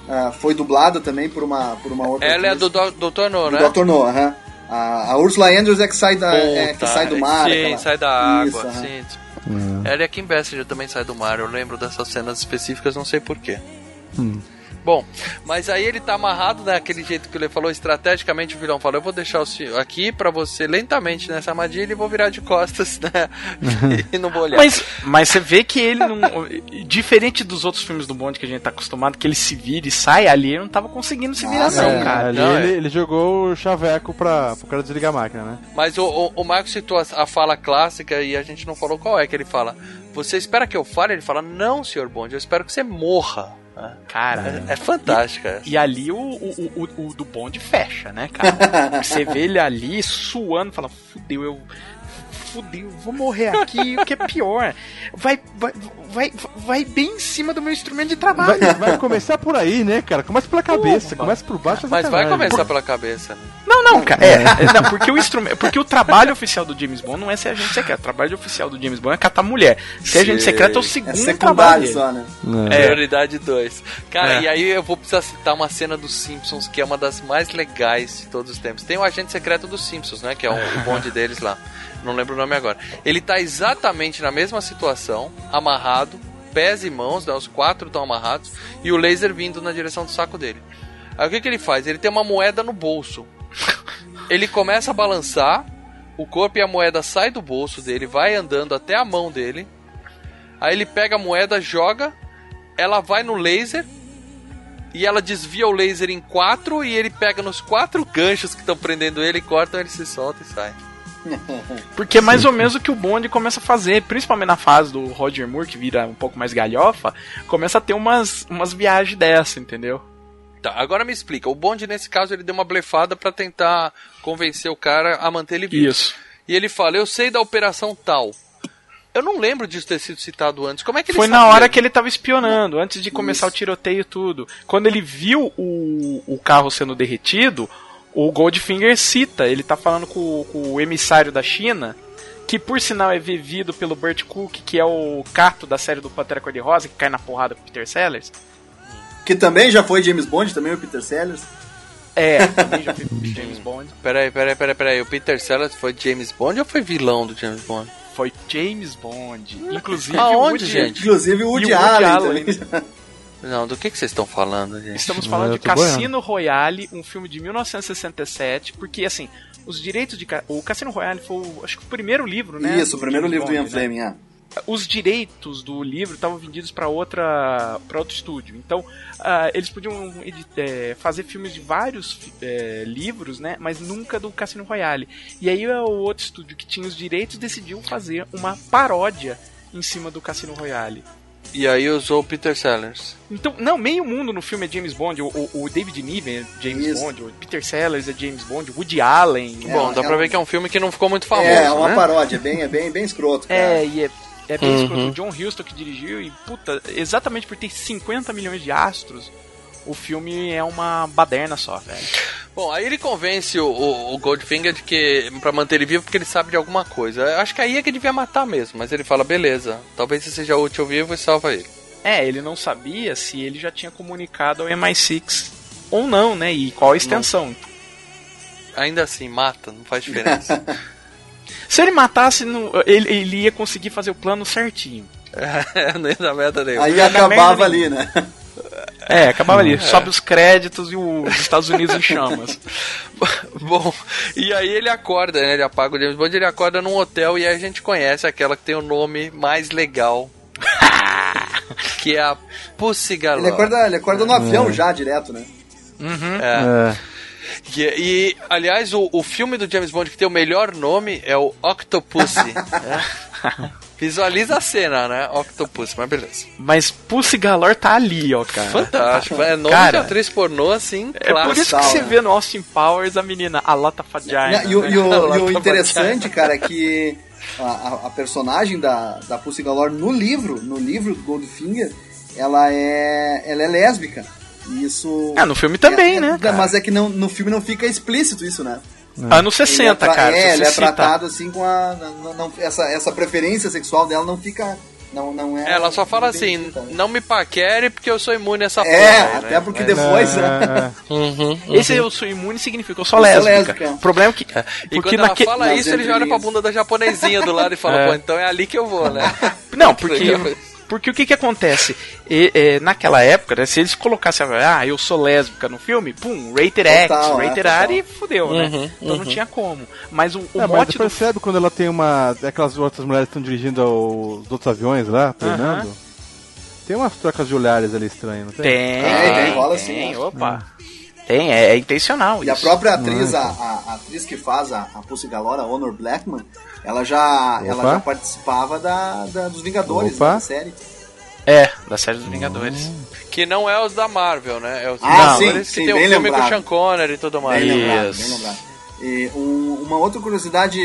ah, foi dublada também por uma, por uma outra. ela é a atriz. do Do- Dr. No, Do né? Dr. No, aham. A, a Ursula Andrews é que sai, da, é, que Puta, sai do mar. Sim, aquela- sai da água. Isso, sim. Ela e a Kim Basinger também sai do mar. Eu lembro dessas cenas específicas, não sei porquê. Hum. Bom, mas aí ele tá amarrado daquele jeito que ele falou, estrategicamente o vilão falou, eu vou deixar o senhor aqui pra você lentamente nessa armadilha e vou virar de costas, né? e não vou olhar. Mas, mas você vê que ele não. Diferente dos outros filmes do Bond que a gente tá acostumado, que ele se vira e sai, ali ele não tava conseguindo se virar, não, É, cara. ali não, ele, é. ele jogou o chaveco pra, pro cara desligar a máquina, né? Mas o, o, o Marco citou a, a fala clássica e a gente não falou qual é que ele fala. Você espera que eu fale? Ele fala, não, senhor Bond, eu espero que você morra. Cara. É, é fantástica essa. E ali o, o, o, o do bonde fecha, né, cara? Você vê ele ali suando, fala, fudeu, eu. Fudeu, vou morrer aqui, o que é pior. Vai, vai, vai, vai bem em cima do meu instrumento de trabalho. Vai, vai começar por aí, né, cara? Começa pela cabeça, começa por baixo. é Mas vai começar pela cabeça. né? Não, não, cara. É, é, não, porque o instrumento, porque o trabalho oficial do James Bond não é ser agente secreto. O trabalho oficial do James Bond é catar mulher. Ser agente secreto é o É segundo trabalho. secundário dele. só, né? É. Prioridade 2. Cara, É. e aí eu vou precisar citar uma cena dos Simpsons que é uma das mais legais de todos os tempos. Tem o agente secreto dos Simpsons, né? Que é o, o bonde deles lá. Não lembro o nome agora. Ele tá exatamente na mesma situação, amarrado, pés e mãos, né? Os quatro estão amarrados, e o laser vindo na direção do saco dele. Aí o que, que ele faz? Ele tem uma moeda no bolso. Ele começa a balançar, o corpo e a moeda sai do bolso dele, vai andando até a mão dele. Aí ele pega a moeda, joga, ela vai no laser e ela desvia o laser em quatro e ele pega nos quatro ganchos que estão prendendo ele, cortam, ele se solta e sai. Porque é mais ou menos o que o Bond começa a fazer, principalmente na fase do Roger Moore, que vira um pouco mais galhofa, começa a ter umas, umas viagens dessa, entendeu? Tá, agora me explica. O Bond, nesse caso, ele deu uma blefada pra tentar convencer o cara a manter ele vivo. Isso. E ele fala, eu sei da operação tal. Eu não lembro disso ter sido citado antes. Como é que ele Foi sabia? na hora que ele tava espionando, antes de começar o tiroteio e tudo. Quando ele viu o, o carro sendo derretido, o Goldfinger cita, ele tá falando com, com o emissário da China, que por sinal é vivido pelo Burt Cook, que é o Cato da série do Pantera Cor-de-Rosa, que cai na porrada com o Peter Sellers. Que também já foi James Bond, também o Peter Sellers. É, também já foi James Bond. Peraí, peraí, peraí, peraí. O Peter Sellers foi James Bond ou foi vilão do James Bond? Foi James Bond. Inclusive Aonde, o Woody, gente? Inclusive o Woody, Woody Allen. Allen. Não, do que, que vocês estão falando, gente? Estamos falando de tô boiando. Cassino Royale, um filme de 1967, porque assim, os direitos de o Cassino Royale foi, o, acho que o primeiro livro, né? Isso, o primeiro livro do Ian né? Fleming, é. Os direitos do livro estavam vendidos para outra, para outro estúdio. Então, ah, eles podiam eh, fazer filmes de vários eh, livros, né? Mas nunca do Cassino Royale. E aí o outro estúdio que tinha os direitos decidiu fazer uma paródia em cima do Cassino Royale. E aí usou o Peter Sellers. Então, não, meio mundo no filme é James Bond. O, o- o David Niven é James Isso. Bond, o Peter Sellers é James Bond, o Woody Allen. É, Bom, dá é pra um- ver que é um filme que não ficou muito famoso, é, é uma né? paródia, é bem, é bem, bem escroto, cara. É, e é, é bem Uhum. escroto. O John Huston que dirigiu e, puta, exatamente por ter 50 milhões de astros, o filme é uma baderna só, velho. Bom, aí ele convence o, o- o Goldfinger de que pra manter ele vivo porque ele sabe de alguma coisa. Eu Acho que aí é que devia matar mesmo, mas ele fala, beleza, talvez você seja útil vivo e salva ele. É, ele não sabia se ele já tinha comunicado ao MI6 ou não, né? E qual a extensão. Ainda assim, mata, não faz diferença. Se ele matasse, no- ele, ele ia conseguir fazer o plano certinho. Nem da merda nenhuma. Aí acabava merda ali, né? É, acabava ali. Sobe os créditos e o- os Estados Unidos em chamas. Bom, e aí ele acorda, né? Ele apaga o James Bond, ele acorda num hotel e aí a gente conhece aquela que tem o nome mais legal. que é a Pussy Galore. Ele acorda, ele acorda no avião já, direto, né? É. É. E, e, aliás, o, o filme do James Bond que tem o melhor nome é o Octopussy. É. Visualiza a cena, né? Octopussy, mas beleza. Mas Pussy Galore tá ali, ó, cara. Fantástico. É nome Cara, de atriz pornô, assim, É por clássico. isso que você vê no Austin Powers a menina, a Lota Fadjaina. E, o- e o, e o interessante, cara, é que a, a- a personagem da, da Pussy Galore no livro, no livro do Goldfinger, ela é, ela é lésbica. E isso... Ah, no filme também, é- é- né, cara? Mas é que não, no filme não fica explícito isso, né? Anos 60, Ele é cara. É, ele é tratado assim com a... não- não- essa, essa preferência sexual dela não fica... Não, não é... Ela só fala assim, dita, né? não me paquere porque eu sou imune a essa É, porra. aí, até né? porque depois... né? É, Uhum. Esse eu sou imune significa eu sou lésbica. lésbica. O problema é que. E Porque quando ela naque... fala nas isso, ele já olha pra bunda da japonesinha do lado e fala, É. pô, então é ali que eu vou, né? Não, porque. Porque o que que acontece? E, é, naquela época, né, se eles colocassem, ah, eu sou lésbica no filme, pum, rated X, Total, é, rated total. R e fudeu, né? Uhum, Então não uhum. tinha como. Mas o, o É, mas mote você do percebe quando ela tem uma. Aquelas outras mulheres que estão dirigindo os outros aviões lá, treinando? Tem umas trocas de olhares ali estranhas, não tem? Tem, Tem, tem, rola tem, sim, né? opa. Tem, é, é intencional E a isso. própria atriz, a, a- a atriz que faz a, a Pussy Galore, a Honor Blackman, ela já, ela Opa. já participava da, da- dos Vingadores, Opa. né, da série. É, da série dos Vingadores. Que não é os da Marvel, né? É os Ah, sim, que sim, tem o bem filme com o lembrado. Sean Connery e tudo mais. Bem lembrado, bem lembrado. E um- uma outra curiosidade,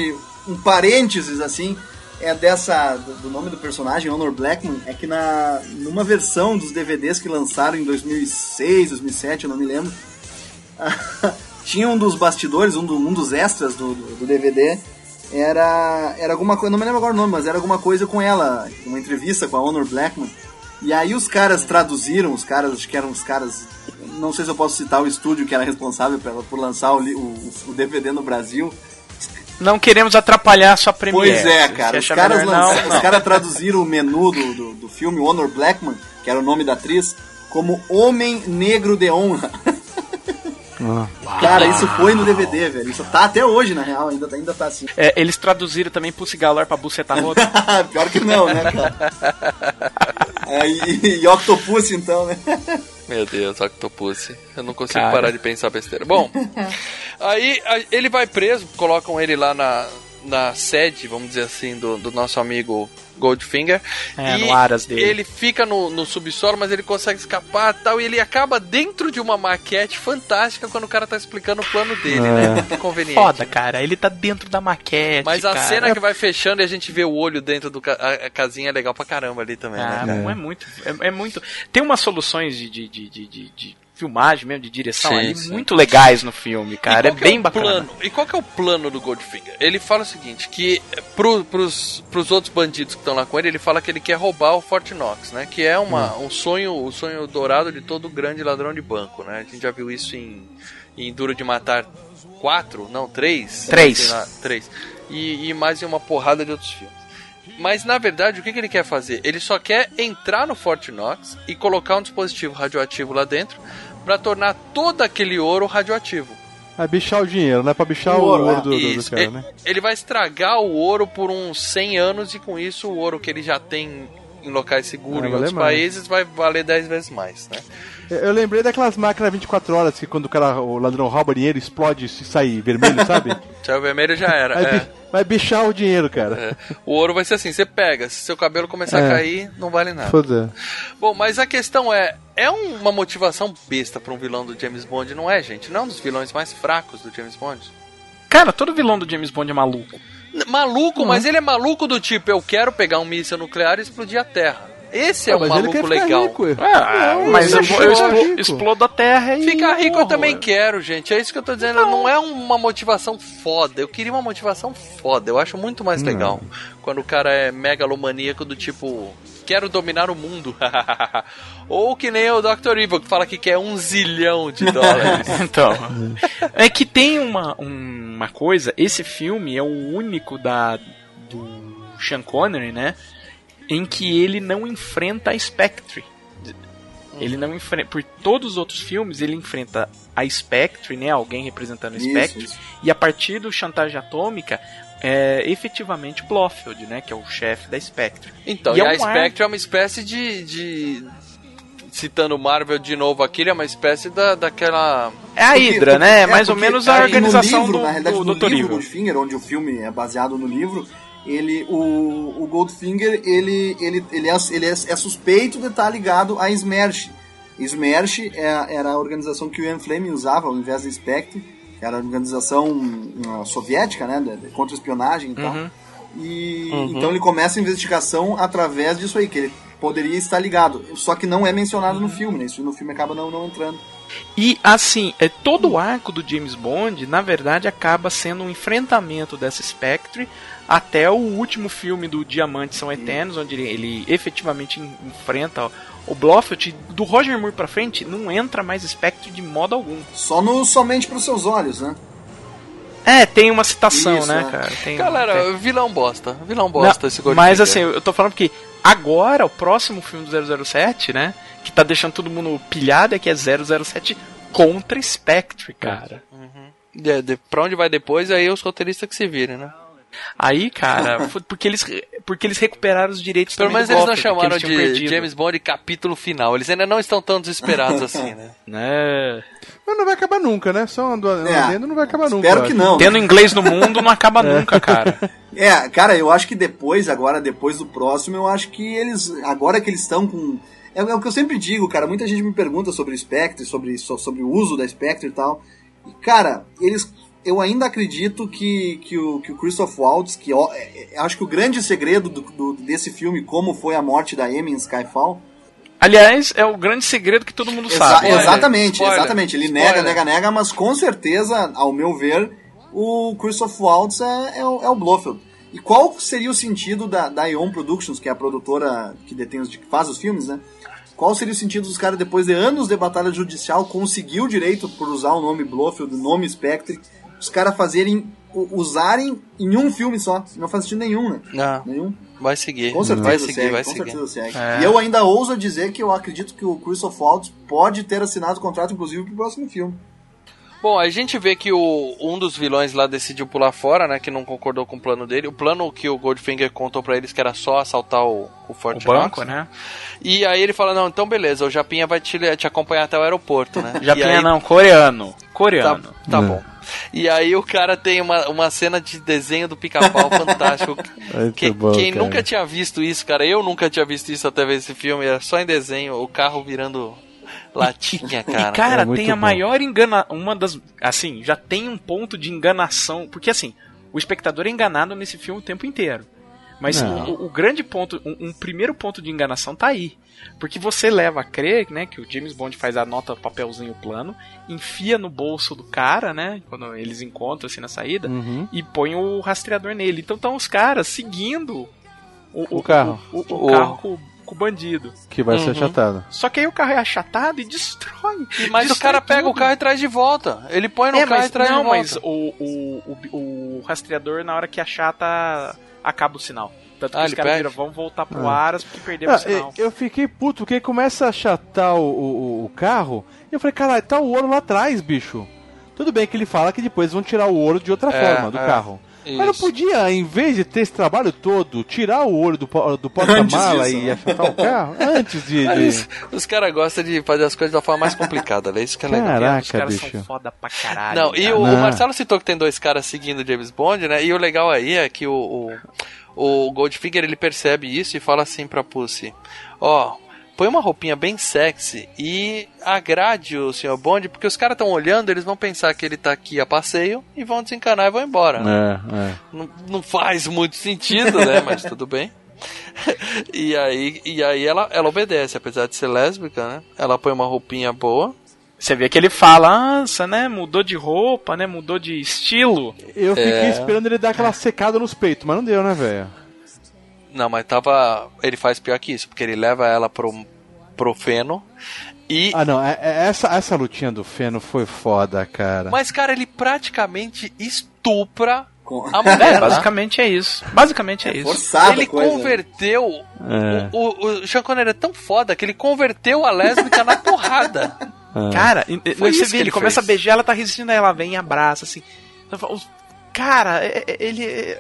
um parênteses assim, é dessa do, do nome do personagem Honor Blackman, é que na numa versão dos DVDs que lançaram em 2006, 2007, eu não me lembro, tinha um dos bastidores, um, do- um dos extras do, do, do DVD, era era alguma coisa, não me lembro agora o nome, mas era alguma coisa com ela, uma entrevista com a Honor Blackman. E aí os caras traduziram, os caras, acho que eram os caras, não sei se eu posso citar o estúdio que era responsável pela, por lançar o, o, o DVD no Brasil. Não queremos atrapalhar a sua premiere. Pois é, cara. Os achar caras, melhor lança- não, os caras traduziram o menu do, do, do filme Honor Blackman, que era o nome da atriz, como Homem Negro de Honra. Ah. Cara, isso foi no DVD, velho. Isso tá até hoje, na real, ainda, ainda tá assim. É, eles traduziram também Pussy Galore pra Buceta Roda. Pior que não, né, cara? É, e, e Octopus, então, né? Meu Deus, Octopus. Eu não consigo Cara. parar de pensar besteira. Bom, aí a- ele vai preso, colocam ele lá na, na sede, vamos dizer assim, do, do nosso amigo Goldfinger. É, e no aras dele. Ele fica no, no subsolo, mas ele consegue escapar e tal. E ele acaba dentro de uma maquete fantástica quando o cara tá explicando o plano dele, né? Que conveniente. Foda, cara. Ele tá dentro da maquete. Mas a cara. cena que vai fechando e a gente vê o olho dentro do ca- a, casinha é legal pra caramba ali também, Ah, né? não é muito. É, é muito. Tem umas soluções de, de, de, de, de- de filmagem mesmo, de direção Sim, ali, sim. muito legais no filme, cara. É que bem o bacana. Plano? E qual que é o plano do Goldfinger? Ele fala o seguinte, que pro, pros, pros outros bandidos que estão lá com ele, ele fala que ele quer roubar o Fort Knox, né? Que é uma, um sonho, o sonho dourado de todo grande ladrão de banco, né? A gente já viu isso em, em Duro de Matar 4, não, 3? Três. 3. E, e mais em uma porrada de outros filmes. Mas na verdade, o que, que ele quer fazer? Ele só quer entrar no Fort Knox e colocar um dispositivo radioativo lá dentro para tornar todo aquele ouro radioativo. É bichar o dinheiro, não é pra bichar O o ouro, ouro, é. do, do- do cara, ele, né? ele vai estragar o ouro por uns 100 anos e com isso o ouro que ele já tem em locais seguros Vai em outros mais. países vai valer 10 vezes mais, né? Eu lembrei daquelas máquinas 24 horas que quando o cara, o ladrão rouba dinheiro, explode e sai vermelho, sabe? Tchau vermelho já era. Vai, é. vai bichar o dinheiro, cara. É. O ouro vai ser assim, você pega, se seu cabelo começar É. a cair, não vale nada. Foda. Bom, mas a questão é, é um- uma motivação besta pra um vilão do James Bond, não é, gente? Não é um dos vilões mais fracos do James Bond? Cara, todo vilão do James Bond é maluco. Maluco, mas ele é maluco do tipo, eu quero pegar um míssil nuclear e explodir a Terra. Esse é Ah, um maluco legal. rico. Ah, Não, mas eu, vou- eu é explo- rico. explodo a terra e. Ficar rico eu também é. quero, gente. É isso que eu tô dizendo. Não é uma motivação foda. Eu queria uma motivação foda. Eu acho muito mais legal quando o cara é megalomaníaco do tipo, quero dominar o mundo. Ou que nem o Dr. Evil, que fala que quer um zilhão de dólares. Então, é que tem uma, uma coisa, esse filme é o único da do Sean Connery, né, em que ele não enfrenta a Spectre. Ele não enfrenta, por todos os outros filmes ele enfrenta a Spectre, né, alguém representando a Isso, Spectre, isso. e a partir do Chantagem Atômica é efetivamente Blofeld, né, que é o chefe da Spectre. Então, E e, é a um ar- Spectre é uma espécie de. de- Citando Marvel de novo aqui, ele é uma espécie da, daquela. É a Hydra, né? é, Mais ou porque menos a aí organização no livro, do, na realidade, do no Dr. livro. Goldfinger, onde o filme é baseado no livro, ele, o, o Goldfinger, ele, ele, ele, é, ele é, é suspeito de estar ligado à Smersh. Smersh é, era a organização que o Ian Fleming usava ao invés da Spectre, que era a organização uh, soviética, né, de, de contra-espionagem e tal. Uhum. E então ele começa a investigação através disso aí, que ele poderia estar ligado. Só que não é mencionado no filme, né? Isso no filme acaba não, não entrando. E assim, é, todo o arco do James Bond, na verdade, acaba sendo um enfrentamento dessa Spectre até o último filme do Diamantes São Eternos, onde ele, ele efetivamente en- enfrenta o Blofeld. Do Roger Moore pra frente, não entra mais Spectre de modo algum. Só no Somente para os Seus Olhos, né? É, tem uma citação, Isso, né, é. cara? Tem, Galera, tem- vilão bosta. Vilão bosta Não, esse Goldfinger. Mas assim, eu tô falando que agora, o próximo filme do 007, né? Que tá deixando todo mundo pilhado é que é 007 contra Spectre, cara. De, de, pra onde vai depois, aí os roteiristas que se virem, né? Aí, cara, foi porque eles, porque eles recuperaram os direitos Pelo menos do eles não chamaram eles de perdido, James Bond capítulo final. Eles ainda não estão tão desesperados assim, né? né? Mas não vai acabar nunca, né? Só um É. não vai acabar nunca. Espero que não. né? Tendo inglês no mundo não acaba nunca, cara. É, cara, eu acho que depois, agora, depois do próximo, eu acho que eles. Agora que eles estão com. É, é o que eu sempre digo, cara. Muita gente me pergunta sobre o Spectre, sobre, so- sobre o uso da Spectre e tal. E, cara, eles. Eu ainda acredito que, que, o, que o Christoph Waltz, que ó, é- é- acho que o grande segredo do, do- desse filme, como foi a morte da Amy em Skyfall. Aliás, é o grande segredo que todo mundo Exa- sabe. exatamente, Spoiler. exatamente. Ele Spoiler. nega, nega, nega, mas com certeza, ao meu ver, o Christoph Waltz é, é, o, é o Blofeld. E qual seria o sentido da, da Ion Productions, que é a produtora que detém os, que faz os filmes, né? Qual seria o sentido dos caras, depois de anos de batalha judicial, conseguir o direito por usar o nome Blofeld, o nome Spectre, os caras fazerem, usarem em um filme só. Não faz sentido nenhum, né? Não, Nenhum. vai seguir. Com certeza vai seguir, segue, vai com seguir. certeza segue. É. E eu ainda ouso dizer que eu acredito que o Christoph Waltz pode ter assinado o contrato, inclusive, pro próximo filme. Bom, a gente vê que o, um dos vilões lá decidiu pular fora, né? Que não concordou com o plano dele. O plano que o Goldfinger contou pra eles que era só assaltar o, o O Fort banco, Knox. né? E aí ele fala, não, então beleza, o Japinha vai te, te acompanhar até o aeroporto, né? Japinha aí- não, coreano. Coreano. Tá, tá bom. E aí o cara tem uma, uma cena de desenho do pica-pau fantástico. Que- bom, quem cara. nunca tinha visto isso, cara, eu nunca tinha visto isso até ver esse filme, era só em desenho, o carro virando latinha, cara. E cara, é tem a bom. maior engana, uma das, assim, já tem um ponto de enganação, porque assim, o espectador é enganado nesse filme o tempo inteiro. Mas Não. o, o grande ponto, um, um primeiro ponto de enganação tá aí. Porque você leva a crer, né, que o James Bond faz a nota papelzinho plano, enfia no bolso do cara, né, quando eles encontram assim na saída, Uhum. e põe o rastreador nele. Então estão os caras seguindo o, O carro. o, o O- carro com, com o bandido. Que vai ser Uhum. achatado. Só que aí o carro é achatado e destrói. Mas o destrói cara pega o tudo. carro e traz de volta. Ele põe no É, carro mas, e traz não, de volta. mas o, o, o, o rastreador, na hora que achata, acaba o sinal. Tanto que Ah, os caras viram, vamos voltar pro Ah. Aras porque perdemos Ah, o sinal. eu fiquei puto, porque começa a achatar o, o, o carro. E eu falei, caralho, tá o ouro lá atrás, bicho. Tudo bem que ele fala que depois vão tirar o ouro de outra É, forma do é. carro. Mas não Isso. podia, em vez de ter esse trabalho todo, tirar o ouro do, do porta-mala e achatar o carro? Antes de. de- os caras gostam de fazer as coisas da forma mais complicada, né? Isso que é legal. Caraca, Os caras bicho. são foda pra caralho. Não, e cara. o, o Não. Marcelo citou que tem dois caras seguindo o James Bond, né? E o legal aí é que o, o, o Goldfinger ele percebe isso e fala assim pra Pussy: Ó, põe uma roupinha bem sexy e agrade o Sr. Bond, porque os caras estão olhando, eles vão pensar que ele tá aqui a passeio e vão desencanar e vão embora. né? É, é. Não, não faz muito sentido, né? Mas tudo bem. e aí, e aí ela, ela obedece, apesar de ser lésbica, né? Ela põe uma roupinha boa. Você vê que ele fala, nossa, né? Mudou de roupa, né? Mudou de estilo. Eu fiquei É. esperando ele dar aquela secada nos peitos, mas não deu, né, velho? Não, mas tava. Ele faz pior que isso, porque ele leva ela pro, pro feno. E. Ah, não, é- é- essa, essa lutinha do Feno foi foda, cara. Mas, cara, ele praticamente estupra Com- a mulher. É, né? basicamente é isso. Basicamente é isso. Forçada Ele coisa. converteu. É. O, o, o Sean Connery é tão foda que ele converteu a lésbica na porrada. Ah. Cara, Foi você isso vê, que ele ele começa a beijar, ela tá resistindo, aí ela vem e abraça, assim. Então, fala, "Os- Cara, é- é- ele. é-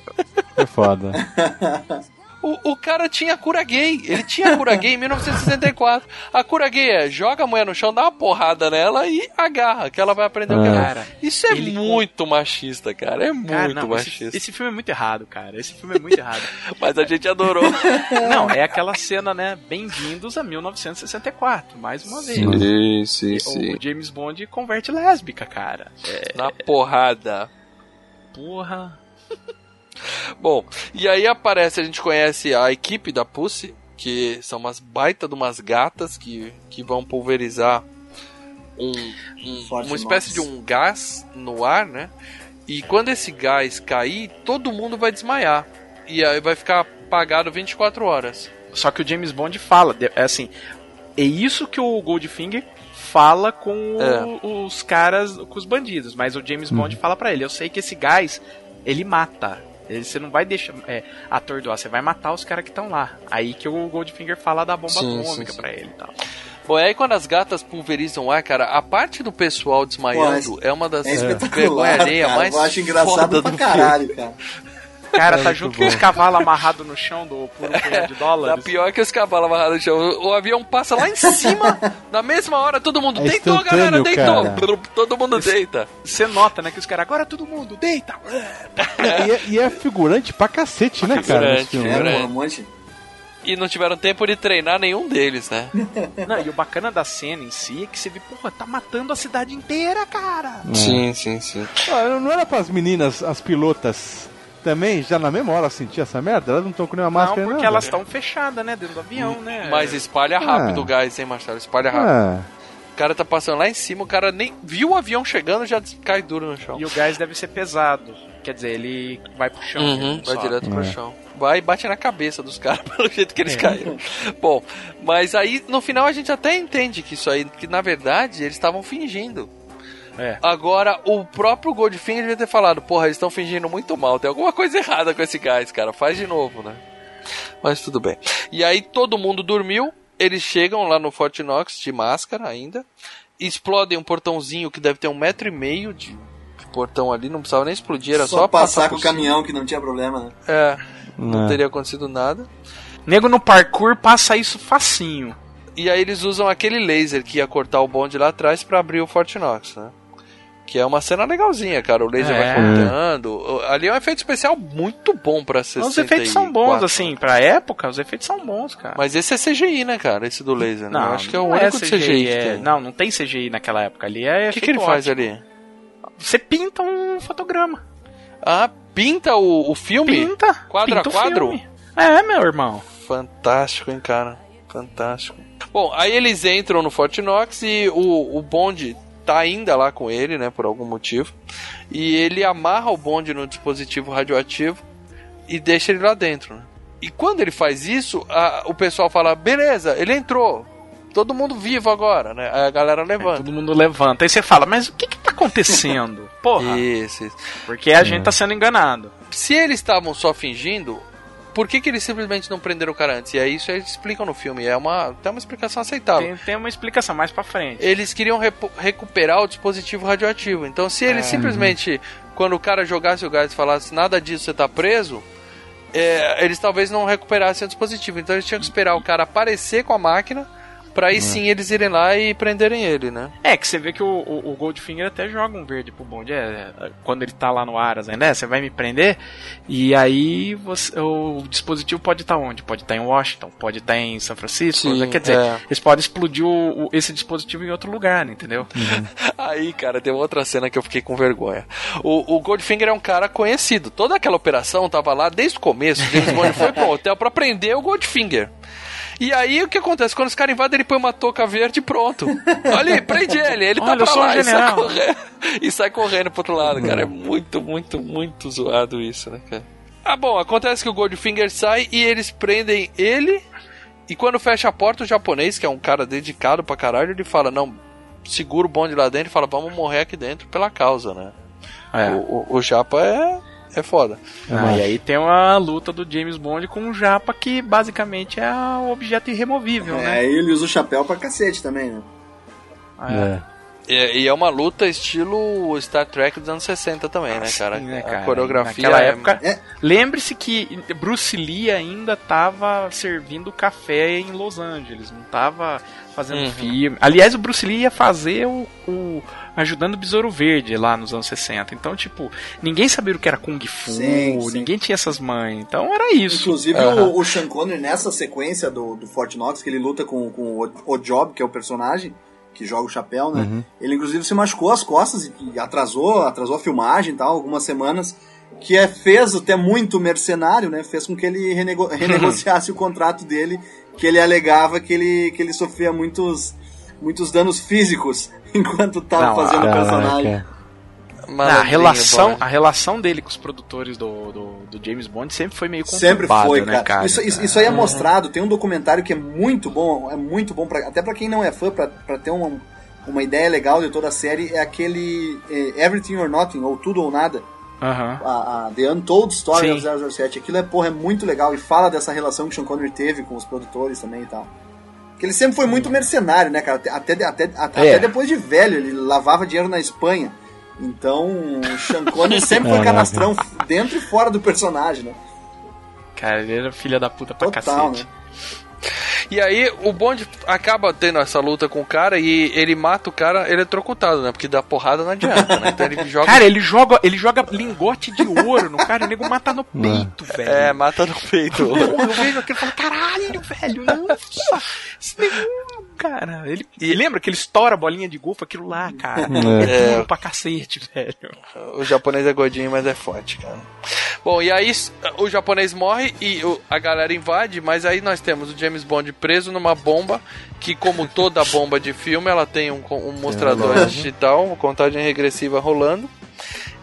Foi foda. O, o cara tinha cura gay. Ele tinha cura gay em 1964. A cura gay é joga a mulher no chão, dá uma porrada nela e agarra, que ela vai aprender o que É. ela. Cara, Isso é ele- muito machista, cara. É muito Cara, não, esse, machista. esse filme é muito errado, cara. Esse filme é muito errado. Mas a gente adorou. Não, é aquela cena, né? Bem-vindos a 1964, mais uma vez. sim, O James Bond converte lésbica, cara. É, Na porrada. porra. Bom, e aí aparece, a gente conhece a equipe da Pussy, que são umas baita de umas gatas que, que vão pulverizar um, um- uma espécie de um gás no ar, né? E quando esse gás cair, todo mundo vai desmaiar. E aí vai ficar apagado 24 horas. Só que o James Bond fala, de- é assim, é isso que o Goldfinger fala com É. os caras, com os bandidos, mas o James Bond fala pra ele: Eu sei que esse gás, ele mata. Ele, você não vai deixar é, atordoar, você vai matar os caras que estão lá. Aí que o Goldfinger fala da bomba Sim, atômica sim, sim. pra ele e tal. Bom, e aí quando as gatas pulverizam o ar, cara, a parte do pessoal desmaiando é uma das É espetacular, vergonha alheia cara. mais Eu acho engraçado foda pra do caralho, cara. O cara tá junto bom. com os cavalos amarrados no chão do puro punhado de Tá dólares. pior que os cavalos amarrados no chão. O o avião passa lá em cima, na mesma hora, todo mundo É deitou, galera, deitou. cara. Todo mundo deita. Você nota, né, que os caras, agora todo mundo, deita! E é, e é figurante pra cacete, né, cara? Figurante, É, né? Um monte. E não tiveram tempo de treinar nenhum deles, né? Não, e o bacana da cena em si é que você vê, porra, tá matando a cidade inteira, cara! Sim, sim, sim. Ah, não era pras meninas, as pilotas, também, já na mesma hora sentir essa merda? Elas não estão com nenhuma Não, máscara porque nada. elas estão fechadas, né, dentro do avião, né? Mas espalha rápido Ah. o gás, hein, Marcelo? Espalha rápido. Ah, O cara tá passando lá em cima, o cara nem viu o avião chegando já cai duro no chão. E o gás deve ser pesado. Quer dizer, ele vai pro chão. Uhum, vai sobe. direto pro É. chão. Vai e bate na cabeça dos caras pelo jeito que eles É. caíram. Bom, mas aí no final a gente até entende que isso aí, que na verdade eles estavam fingindo. É. Agora, o próprio Goldfinger devia ter falado: Porra, eles estão fingindo muito mal, tem alguma coisa errada com esse gás, cara, faz de novo, né? Mas tudo bem. E aí todo mundo dormiu, eles chegam lá no Fort Knox de máscara ainda, explodem um portãozinho que deve ter um metro e meio de portão ali, não precisava nem explodir, era só, Só passar com por o cima. caminhão que não tinha problema, né? É, não Não. teria acontecido nada. Nego no parkour passa isso facinho. E aí eles usam aquele laser que ia cortar o bonde lá atrás pra abrir o Fort Knox, né? Que é uma cena legalzinha, cara. O laser É. vai cortando. Ali é um efeito especial muito bom pra ser Os efeitos são bons, assim, pra época, os efeitos são bons, cara. Mas esse é CGI, né, cara? Esse do laser, né? Eu acho que é o não único de CGI, que é- tem. Não, não tem CGI naquela época. Ali é O que, que ele faz ali? Você pinta um fotograma. Ah, pinta o, o filme? Pinta. Quadro pinta a quadro? filme. É, meu irmão. Fantástico, hein, cara? Fantástico. Bom, aí eles entram no Fort Knox e o, o bonde tá ainda lá com ele, né, por algum motivo. E ele amarra o bonde no dispositivo radioativo e deixa ele lá dentro, né? E quando ele faz isso, a- o pessoal fala: beleza, ele entrou. Todo mundo vivo agora, né? Aí a galera levanta. Todo mundo levanta. Aí você fala, mas o que que tá acontecendo? Porra. Isso, isso. Porque a gente tá sendo enganado. Se eles estavam só fingindo, por que, que eles simplesmente não prenderam o cara antes? E é isso que eles explicam no filme. É uma, tem uma explicação aceitável. Tem, tem uma explicação mais pra frente. Eles queriam recuperar o dispositivo radioativo. Então, se eles É. simplesmente, quando o cara jogasse o gás e falasse nada disso, você tá preso, é, eles talvez não recuperassem o dispositivo. Então, eles tinham que esperar o cara aparecer com a máquina. Pra aí sim eles irem lá e prenderem ele, né? É, que você vê que o, o, o Goldfinger até joga um verde pro bonde. É, é, quando ele tá lá no Aras ainda, é, você vai me prender. E aí você, o dispositivo pode estar onde? Pode estar em Washington, pode estar em São Francisco. Sim, quer dizer, é. eles podem explodir o, o- esse dispositivo em outro lugar, entendeu? Aí, cara, tem outra cena que eu fiquei com vergonha. O, o Goldfinger é um cara conhecido. Toda aquela operação tava lá desde o começo. O James Bond foi pro hotel pra prender o Goldfinger. E aí, o que acontece? Quando os caras invadem, ele põe uma touca verde e pronto. Olha aí, prende ele. Ele tá Olha, eu pra sou um lá e sai, correndo, e sai correndo pro outro lado, cara. É muito, muito, muito zoado isso, né, cara? Ah, bom, acontece que o Goldfinger sai e eles prendem ele. E quando fecha a porta, o japonês, que é um cara dedicado pra caralho, ele fala: Não, segura o bonde lá dentro e fala: Vamos morrer aqui dentro pela causa, né? É. O, o, o Japa é, é foda. Ah, e aí tem uma luta do James Bond com o Japa, que basicamente é o objeto irremovível, É, né? ele usa o chapéu pra cacete também, né? É. E, e é uma luta estilo Star Trek dos anos 60 também, né, cara? Sim, né, A cara? coreografia Naquela é- época. É. Lembre-se que Bruce Lee ainda tava servindo café em Los Angeles, não tava fazendo Uhum. filme. Aliás, o Bruce Lee ia fazer o, o Ajudando o Besouro Verde lá nos anos 60. Então, tipo, ninguém sabia o que era Kung Fu, Sim, sim. ninguém tinha essas mães. Então era isso. Inclusive Aham. o, o Sean Connery nessa sequência do, do Fort Knox, que ele luta com, com o, o Job, que é o personagem que joga o chapéu, né? Ele inclusive se machucou as costas e, e atrasou, atrasou a filmagem e tal, algumas semanas. Que é, fez até muito mercenário, né? Fez com que ele renego- renegociasse o contrato dele, que ele alegava que ele, que ele sofria muitos, muitos danos físicos enquanto tava Não, fazendo o personagem. a Malandrinho, relação, Bond. a relação dele com os produtores do, do, do James Bond sempre foi meio Sempre foi, né, cara. Isso, isso, isso aí é mostrado. Tem um documentário que é muito bom, é muito bom, pra, até pra quem não é fã, pra, pra ter uma, uma ideia legal de toda a série é aquele é, Everything or Nothing, ou Tudo ou Nada, Aham. a, a The Untold Story Sim. of 007. Aquilo é, porra, é muito legal e fala dessa relação que Sean Connery teve com os produtores também e tal. Que ele sempre foi muito mercenário, né, cara? Até, até, até, É. até depois de velho, ele lavava dinheiro na Espanha. Então, o Sean Connery sempre foi canastrão dentro e fora do personagem, né? Cara, ele era filha da puta pra Total, cacete. né? E aí o Bond acaba tendo essa luta com o cara e ele mata o cara eletrocutado, né? Porque dar porrada não adianta, né? Então ele joga. Cara, ele joga, ele joga lingote de ouro no cara, o nego mata no peito, velho. é, mata no peito. Eu vejo aquilo e falo, caralho, velho, nossa, esse nego, cara. Ele, e lembra que ele estoura a bolinha de golfe, aquilo lá, cara. É, É. duro pra cacete, velho. O japonês é gordinho, mas é forte, cara. Bom, e aí o japonês morre e o- a galera invade, mas aí nós temos o James Bond preso numa bomba que, como toda bomba de filme, ela tem um, um mostrador digital, uma contagem regressiva rolando.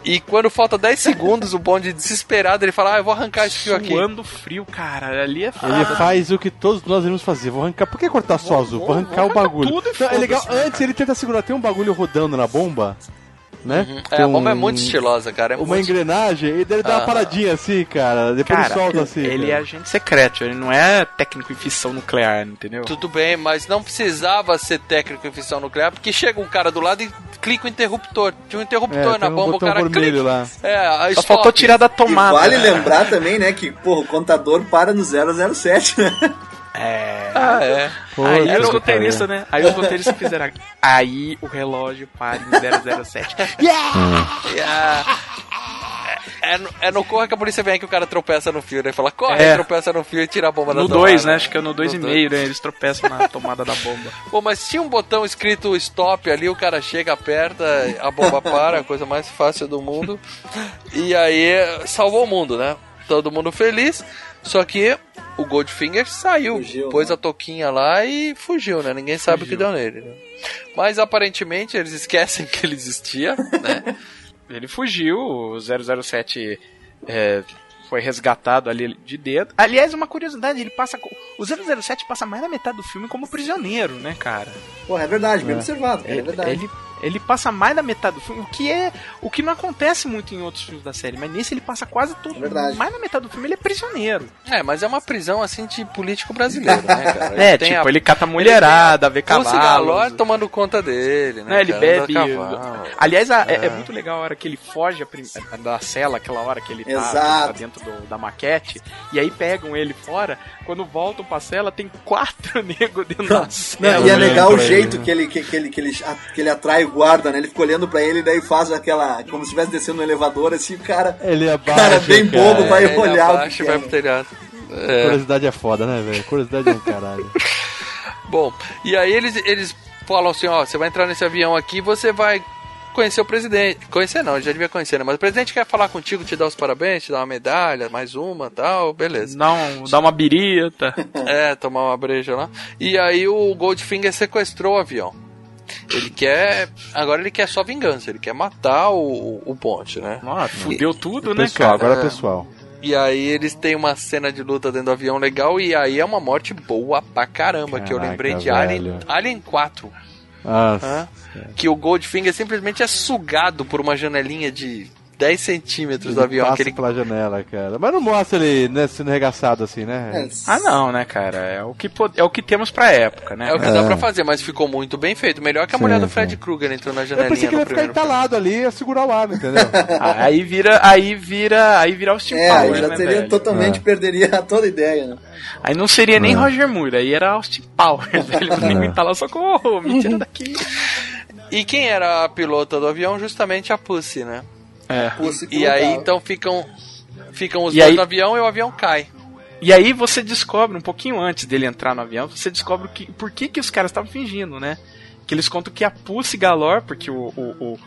E quando falta 10 segundos, o Bond desesperado, ele fala, ah, eu vou arrancar esse fio aqui. Suando frio, cara. Ali é foda. Ele faz o que todos nós iremos fazer. Vou arrancar. Por que cortar só azul? Vou arrancar o bagulho. tudo Não, é legal. Antes ele tenta segurar. Tem um bagulho rodando na bomba, né? É, Tem a bomba é muito estilosa, cara. É Uma muito... engrenagem e ele dá uma paradinha assim, cara. Depois Cara, ele solta assim. ele é cara. agente secreto, ele não é técnico em fissão nuclear, entendeu? Tudo bem, mas não precisava ser técnico em fissão nuclear, porque chega um cara do lado e clica o interruptor. Tinha um É, interruptor na tem um bomba, o cara clica. lá. É, a Só stop. faltou tirar da E tomada. vale lembrar também, né, que, porra, o contador para no 007, né? É. Ah, é. Pô, Aí os roteiristas, né? Aí os roteiristas fizeram. Aí o relógio para em 007. E a- É, no- é no Corre que a polícia vem que o cara tropeça no fio, né? Fala, corre, É. tropeça no fio e tira a bomba da No tomada. 2, né? Acho que é no 2,5, No dois. né? Eles tropeçam na tomada da bomba. Bom, mas tinha um botão escrito stop ali, o cara chega, aperta, a bomba para, a coisa mais fácil do mundo. E aí salvou o mundo, né? Todo mundo feliz. Só que o Goldfinger saiu, Fugiu, pôs né? a toquinha lá e fugiu, né? Ninguém sabe o que deu nele. Né? Mas aparentemente eles esquecem que ele existia, né? Ele fugiu, o 007 é, foi resgatado ali de dentro. Aliás, uma curiosidade, ele passa. O 007 passa mais da metade do filme como prisioneiro, né, cara? Porra, é verdade, bem observado, cara, é verdade. ele, ele passa mais da metade do filme, o que é. O que não acontece muito em outros filmes da série, mas nesse ele passa quase tudo. É. Mais da metade do filme ele é prisioneiro. É, mas é uma prisão assim de político brasileiro, né, cara? É, tem tipo, a- ele cata mulherada, vê Pussy Galore cavalos. tomando conta dele, né? Né, ele cara? bebe. Cavalo. Aliás, a- é. É. é muito legal a hora que ele foge a prim- da cela, aquela hora que ele tá, Exato. tá dentro do- da maquete, e aí pegam ele fora. Quando voltam pra cela, tem quatro negros dentro da Não, cela. e é legal o jeito ele, que, ele, que, que ele, que, ele, que ele atrai o guarda, né? Ele fica olhando pra ele e daí faz aquela. como se estivesse descendo no elevador, assim, o cara. Ele abaixa. Cara, bem cara. bobo, vai É, ele olhar o que vai que pro é. telhado. É. Curiosidade é foda, né, velho? Curiosidade é um caralho. Bom, e aí eles, eles falam assim, ó, você vai entrar nesse avião aqui e você vai conhecer o presidente. Conhecer não, ele já devia conhecer, né? Mas o presidente quer falar contigo, te dar os parabéns, te dar uma medalha, mais uma tal, beleza. Dá, um- dá uma birita. É, tomar uma breja lá. E aí o Goldfinger sequestrou o avião. Ele quer. Agora ele quer só vingança, ele quer matar o, o Ponte, né? Ó, fudeu tudo, né, Pessoal, cara? agora é pessoal. E aí eles têm uma cena de luta dentro do avião legal e aí é uma morte boa pra caramba, que eu Caraca, lembrei de velho. Alien, Alien 4. Nossa. Hã? Que o Goldfinger simplesmente é sugado por uma janelinha de 10 centímetros do Ele avião. passa Que ele... pela janela, cara. Mas não mostra ele né, sendo arregaçado assim, né? É, Ah, não, né, cara? É o que, po- é o que temos pra época, né? É o que É. dá pra fazer, mas ficou muito bem feito. Melhor que a Sim, mulher do. Fred Krueger entrou na Eu janelinha pensei que ele ia ficar filme. entalado ali e ia segurar o ar, entendeu? Ah, aí vira, aí vira, aí vira Austin É, já né, teria velho? totalmente É. perderia toda a ideia, né? Aí não seria nem É. Roger Moore, aí era Austin Powers. O nego tá lá, socorro, me tira daqui. E quem era a pilota do avião? Justamente a Pussy, né? É. E aí então ficam, ficam os E dois aí- no avião e o avião cai. E aí você descobre, um pouquinho antes dele entrar no avião, você descobre que, por que, que os caras estavam fingindo, né? Que eles contam que a Pussy Galore, porque o, o, o,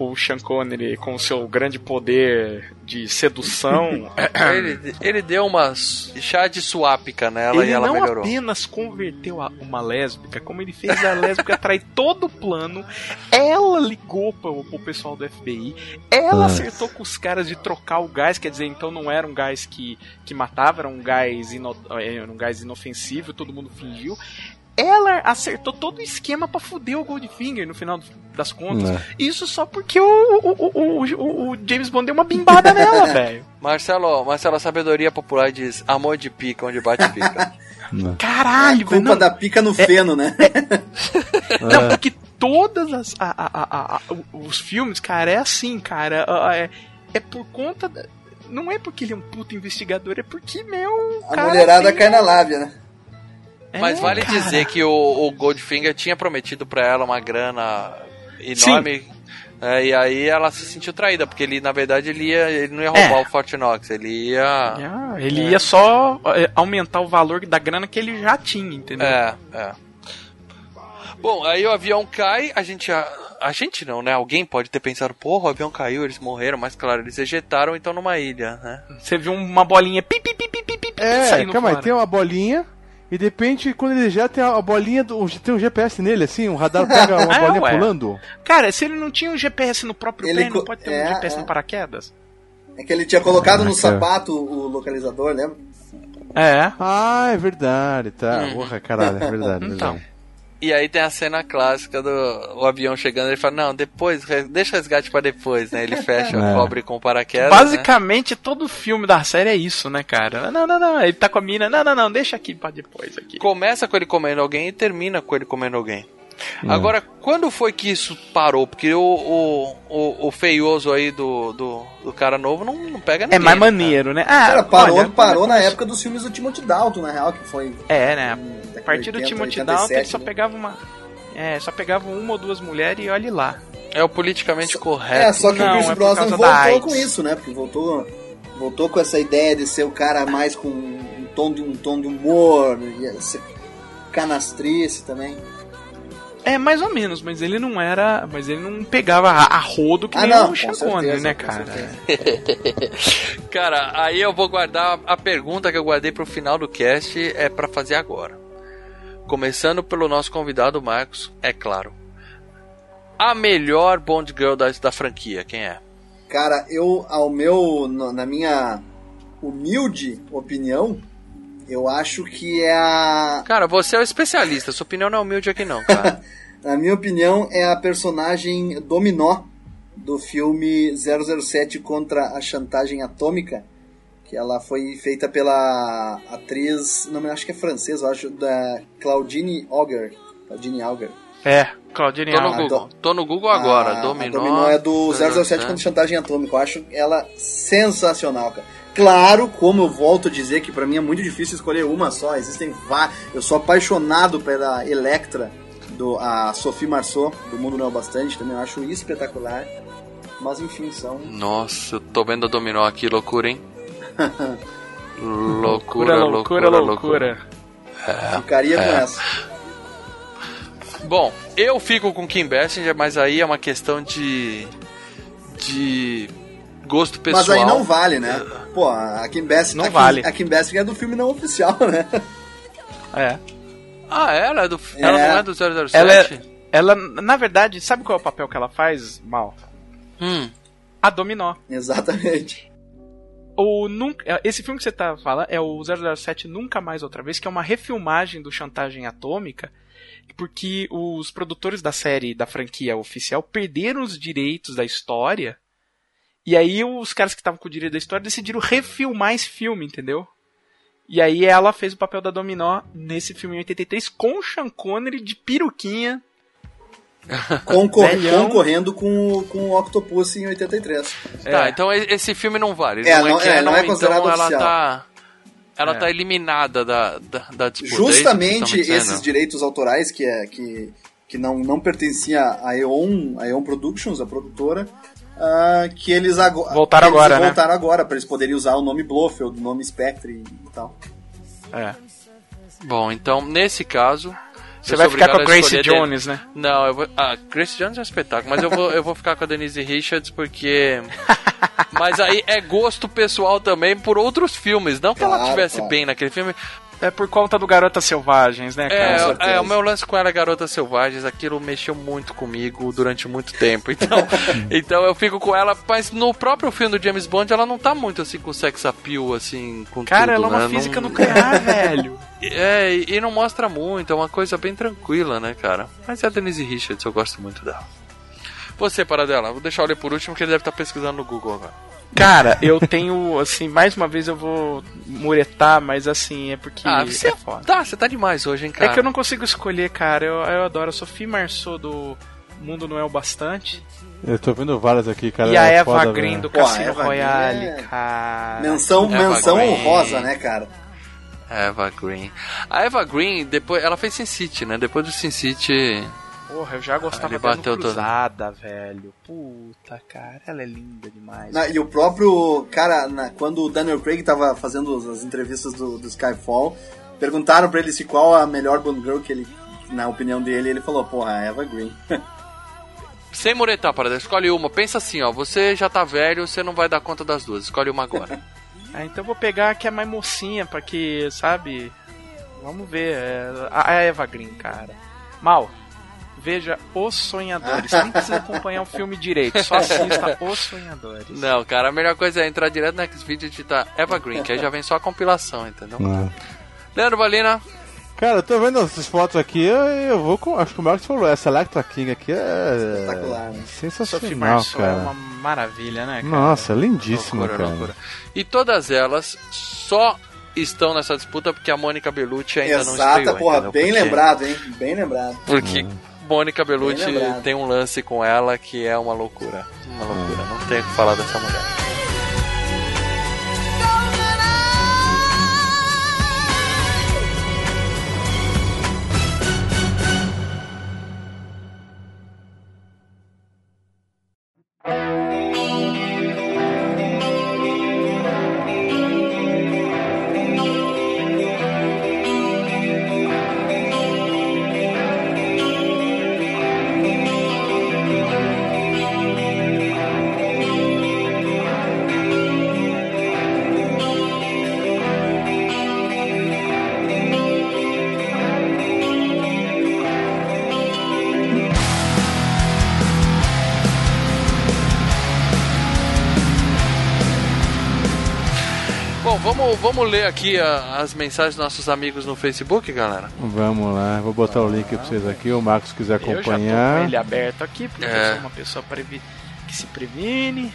o Sean Connery, com o seu grande poder de sedução, ele, ele deu uma chá de suápica nela e ele ela não melhorou. apenas converteu a uma lésbica, como ele fez a lésbica atrair todo o plano. Ela ligou pro, pro pessoal do FBI, ela Nossa. acertou com os caras de trocar o gás, quer dizer, então não era um gás que, que matava, era um gás, ino, era um gás inofensivo, todo mundo fingiu. Ela acertou todo o esquema pra fuder o Goldfinger no final das contas. É. Isso só porque o, o, o, o, o James Bond deu uma bimbada nela, velho. Marcelo, Marcelo, a sabedoria popular diz amor de pica, onde bate pica. Caralho, velho. Culpa não. da pica no feno, né? Não, porque todas as a- a- a- a- os filmes, cara, é assim, cara. É, é por conta. da- não é porque ele é um puto investigador, é porque, meu. A cara mulherada tem- cai na lábia, né? Mas É, vale cara. dizer que o, o Goldfinger tinha prometido pra ela uma grana enorme. é, e aí ela se sentiu traída, porque ele, na verdade, ele, ia, ele não ia roubar É. o Fortinox, ele ia. Ah, ele ia só é, aumentar o valor da grana que ele já tinha, entendeu? É, é. Bom, aí o avião cai, a gente. A, a gente não, né? Alguém pode ter pensado, porra, o avião caiu, eles morreram, mas claro, eles ejetaram então numa ilha, né? Você viu uma bolinha pi, pi, pi, pi, pi, pi, pi, É, calma aí, tem uma bolinha. E de repente, quando ele já tem a bolinha, do, tem um GPS nele, assim, um radar pega uma É, bolinha ué. pulando. Cara, se ele não tinha um GPS no próprio Ele pé, não pode ter é, um GPS é. no paraquedas? É que ele tinha colocado no Ah, cara. sapato o localizador, lembra? É. Ah, é verdade, tá. Uhum. Porra, caralho, é verdade. Então. verdade. E aí tem a cena clássica do o avião chegando, ele fala, não, depois, re- deixa o resgate pra depois, né? Ele fecha, É. cobre com paraquedas. né? Basicamente, todo filme da série é isso, né, cara? Não, não, não. Ele tá com a mina. Não, não, não. Deixa aqui pra depois aqui. Começa com ele comendo alguém e termina com ele comendo alguém. Agora, quando foi que isso parou? Porque o, o, o, o feioso aí do, do, do cara novo não, não pega ninguém. É mais né, cara? maneiro, né? Ah, Cara, parou, olha, parou na época dos filmes do Timothy Dalton, na real, que foi. É, né? hum, A partir do 80, Timothy 87, Dalton, ele só né? pegava uma. É, só pegava uma ou duas mulheres e olhe lá. É o politicamente É, correto. só que Não, o Pierce é Brosnan voltou com isso, né? Porque voltou, voltou com essa ideia de ser o cara mais com um tom de, um tom de humor, e ser canastrice também. É, mais ou menos, mas ele não era. Mas ele não pegava a, a rodo que Ah, nem não, o com Sean Connery, né, cara? Cara, aí eu vou guardar a pergunta que eu guardei pro final do cast é pra fazer agora. Começando pelo nosso convidado Marcos, é claro. A melhor Bond Girl da, da franquia, quem é? Cara, eu, ao meu, no- na minha humilde opinião, eu acho que é a. Cara, você é o especialista, sua opinião não é humilde aqui não, cara. Na minha opinião, é a personagem Dominó do filme 007 contra a chantagem atômica, que ela foi feita pela atriz, não me acho que é francesa, eu acho, da Claudine Auger. Claudine Auger. É, Claudine Tô no Alves. Google, tô no Google agora, A- Dominó. A Dominó é do 007 contra chantagem atômica. Eu acho ela sensacional, cara. Claro, como eu volto a dizer que pra mim é muito difícil escolher uma só. Existem várias. Eu sou apaixonado pela Electra, do, a Sophie Marceau, do Mundo Não é Bastante. Também eu acho espetacular. Mas enfim, são. Nossa, eu tô vendo a Dominó aqui, loucura, hein? Loucura, loucura, loucura, loucura. Ficaria com É. essa. Bom, eu fico com Kim Basinger, mas aí é uma questão de. de. Gosto pessoal. Mas aí não vale, né? Pô, a Kim Basinger. Não a Kim, vale. A Kim Basinger é do filme não oficial, né? É. Ah, ela é do. Ela É. não é do 007? Ela, é- ela, na verdade, sabe qual é o papel que ela faz, Mal? Hum. A Dominó. Exatamente. O nunca, esse filme que você tá falando é o 007 Nunca Mais Outra Vez, que é uma refilmagem do Chantagem Atômica, porque os produtores da série, da franquia oficial, perderam os direitos da história, e aí os caras que estavam com o direito da história decidiram refilmar esse filme, entendeu? E aí ela fez o papel da Dominó nesse filme em 83 com o Sean Connery de peruquinha. Concor- Velhão. concorrendo com, o- com o Octopus em 83. Tá, É. então e- esse filme não vale. É, não é, não- é, canon, não é considerado então ela oficial. tá. Ela É. tá eliminada da, da, da disputa. é Justamente esses direitos autorais que, é, que, que não, não pertencia à EON, a EON Productions, a produtora, ah, que eles agora Voltaram eles agora, né? voltaram agora para eles poderem usar o nome Blofeld, o nome Spectre e tal. É. Bom, então nesse caso. Você vai ficar com a Grace dele. Jones, né? Não, eu vou. Ah, Grace Jones é um espetáculo, mas eu vou, eu vou ficar com a Denise Richards porque. Mas aí é gosto pessoal também por outros filmes. Não que ela Claro, tivesse claro. bem naquele filme. É por conta do Garotas Selvagens, né, cara? É, é, o meu lance com ela, Garotas Selvagens, aquilo mexeu muito comigo durante muito tempo. Então, então eu fico com ela, mas no próprio filme do James Bond, ela não tá muito assim com sex appeal, assim, com Cara, tudo, ela é uma né? física Não- nuclear, velho. É, e, e não mostra muito, é uma coisa bem tranquila, né, cara? Mas é a Denise Richards, eu gosto muito dela. Você, Paradela, vou deixar eu ler por último, que ele deve estar pesquisando no Google agora. Cara, eu tenho, assim, mais uma vez eu vou muretar, mas assim, é porque Ah, você é foda. Tá, você tá demais hoje, hein, É cara? que eu não consigo escolher, cara. Eu, eu adoro a Sophie Marceau do Mundo Não É o Bastante. Eu tô vendo várias aqui, cara. e a é Eva foda, Green do Pô, Cassino Eva Royale, é- cara. Menção, Eva menção Green. honrosa, né, cara? Eva Green. A Eva Green, depois, ela fez Sin City, né? Depois do Sin City. Porra, eu já gostava no bateu todo. Cruzada, velho. Puta, cara, ela é linda demais. Na- e o próprio, cara, na- quando o Daniel Craig tava fazendo as entrevistas do, do Skyfall, perguntaram pra ele se qual a melhor Bond Girl que ele, na opinião dele, ele falou, porra, a Eva Green. Sem muretar, Paradela, escolhe uma. Pensa assim, ó. Você já tá velho, você não vai dar conta das duas. Escolhe uma agora. Ah, então eu vou pegar a que é mais mocinha, pra que, sabe? Vamos ver. é, a a Eva Green, cara. Mal. Veja Os Sonhadores. Nem precisa acompanhar o filme direito, só assista Os Sonhadores. não, cara, a melhor coisa é entrar direto no Xvideo e digitar Eva Green, que aí já vem só a compilação, entendeu? Não. Leandro Valina, Cara, eu tô vendo essas fotos aqui, eu, eu vou com. Acho que o Marcos falou, essa Electra King aqui é. Espetacular, né? Sophie Sensacional, é cara. uma maravilha, né, cara? Nossa, lindíssima, loucura, cara. loucura. E todas elas só estão nessa disputa porque a Mônica Bellucci ainda não Exata, estreou. porra, entendeu? bem Porque- lembrado, hein? Bem lembrado. Porque Mônica Bellucci tem um lance com ela que é uma loucura. Uma loucura. Não tem o que falar dessa mulher. Vamos, vamos ler aqui a- as mensagens dos nossos amigos no Facebook, galera. Vamos lá, vou botar o link pra vocês aqui, o Marcos quiser Eu já tô com acompanhar. ele aberto aqui, porque É. eu sou uma pessoa previ- que se previne.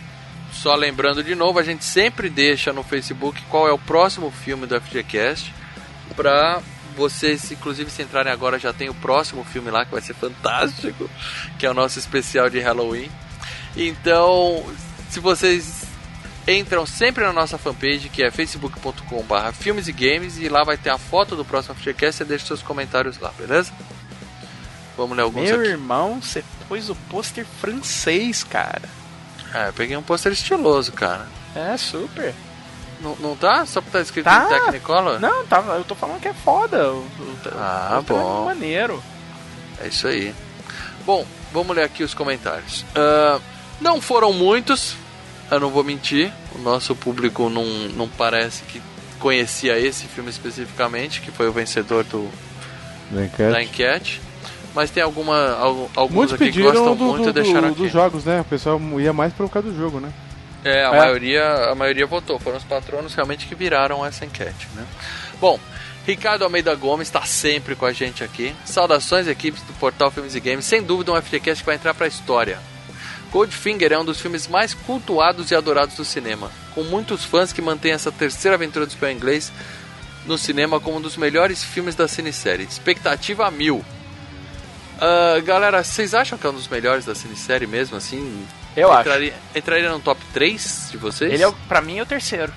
Só lembrando de novo, a gente sempre deixa no Facebook qual é o próximo filme do FGCast. Pra vocês, inclusive, se entrarem agora, já tem o próximo filme lá que vai ser fantástico, que é o nosso especial de Halloween. Então, se vocês entram sempre na nossa fanpage, que é facebook.com.br filmes e games, e lá vai ter a foto do próximo FGCast e deixa seus comentários lá, beleza? Vamos ler alguns Meu aqui. irmão, você pôs o pôster francês, cara. É, eu peguei um pôster estiloso, cara. É, super. Não, não tá? Só porque tá escrito Tá. em Technicolor? Não, tá, eu tô falando que é foda. O, o, Ah, o é bom. maneiro. É isso aí. Bom, vamos ler aqui os comentários. Ah, não foram muitos, eu não vou mentir. O nosso público não, não parece que conhecia esse filme especificamente, que foi o vencedor do, Da enquete. da enquete. Mas tem alguma, al- alguns Muitos aqui que pediram gostam do, muito do, e deixaram do- aqui. dos jogos, né? O pessoal ia mais por causa do jogo, né? É, a É. maioria, a maioria votou. Foram os patronos realmente que viraram essa enquete, né? Bom, Ricardo Almeida Gomes está sempre com a gente aqui. Saudações, equipes do Portal Filmes e Games. Sem dúvida, um FGCast que vai entrar para a história. Goldfinger é um dos filmes mais cultuados e adorados do cinema, com muitos fãs que mantêm essa terceira aventura do espião inglês no cinema como um dos melhores filmes da cinesérie. Expectativa mil. Ah, galera, vocês acham que é um dos melhores da cinesérie mesmo, assim? Eu acho. entraria, Entraria no top 3 de vocês? Ele é, pra mim, é o terceiro.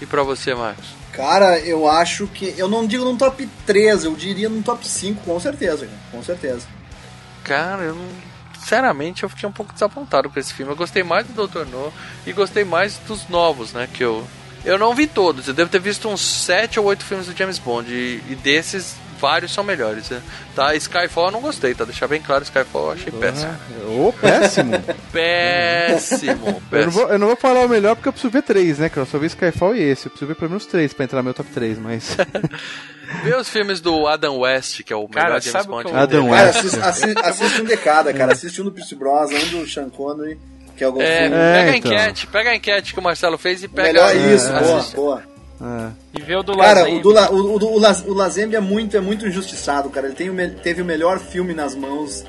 E pra você, Marcos? Cara, eu acho que. Eu não digo num top 3, eu diria num top 5, com certeza. Com certeza. Cara, eu não... Sinceramente, eu fiquei um pouco desapontado com esse filme. Eu gostei mais do Dr. No e gostei mais dos novos, né? Que eu... Eu não vi todos. Eu devo ter visto uns 7 ou 8 filmes do James Bond. E, e desses, vários são melhores. Né? Tá, Skyfall eu não gostei, tá? Deixar bem claro, Skyfall eu achei péssimo. Ô, péssimo. Péssimo, eu, não péssimo. vou, eu não vou falar o melhor porque eu preciso ver três, né? Que eu só vi Skyfall e esse. Eu preciso ver pelo menos três pra entrar no meu top 3, mas. Vê os filmes do Adam West, que é o Cara, melhor James sabe o Bond. que eu- Adam Cara, West. assiste, assiste, assiste um de cada, cara. Assiste um do Pierce Brosnan, um do Sean Connery, que é o É. É, pega a então. enquete, pega a enquete que o Marcelo fez e pega. Melhor É, isso, boa, boa. É. E ver o do Cara, Lazenby. o, do, La- o, o, o, Laz- o Lazembe é muito, é muito injustiçado, cara. Ele tem o me- teve o melhor filme nas mãos.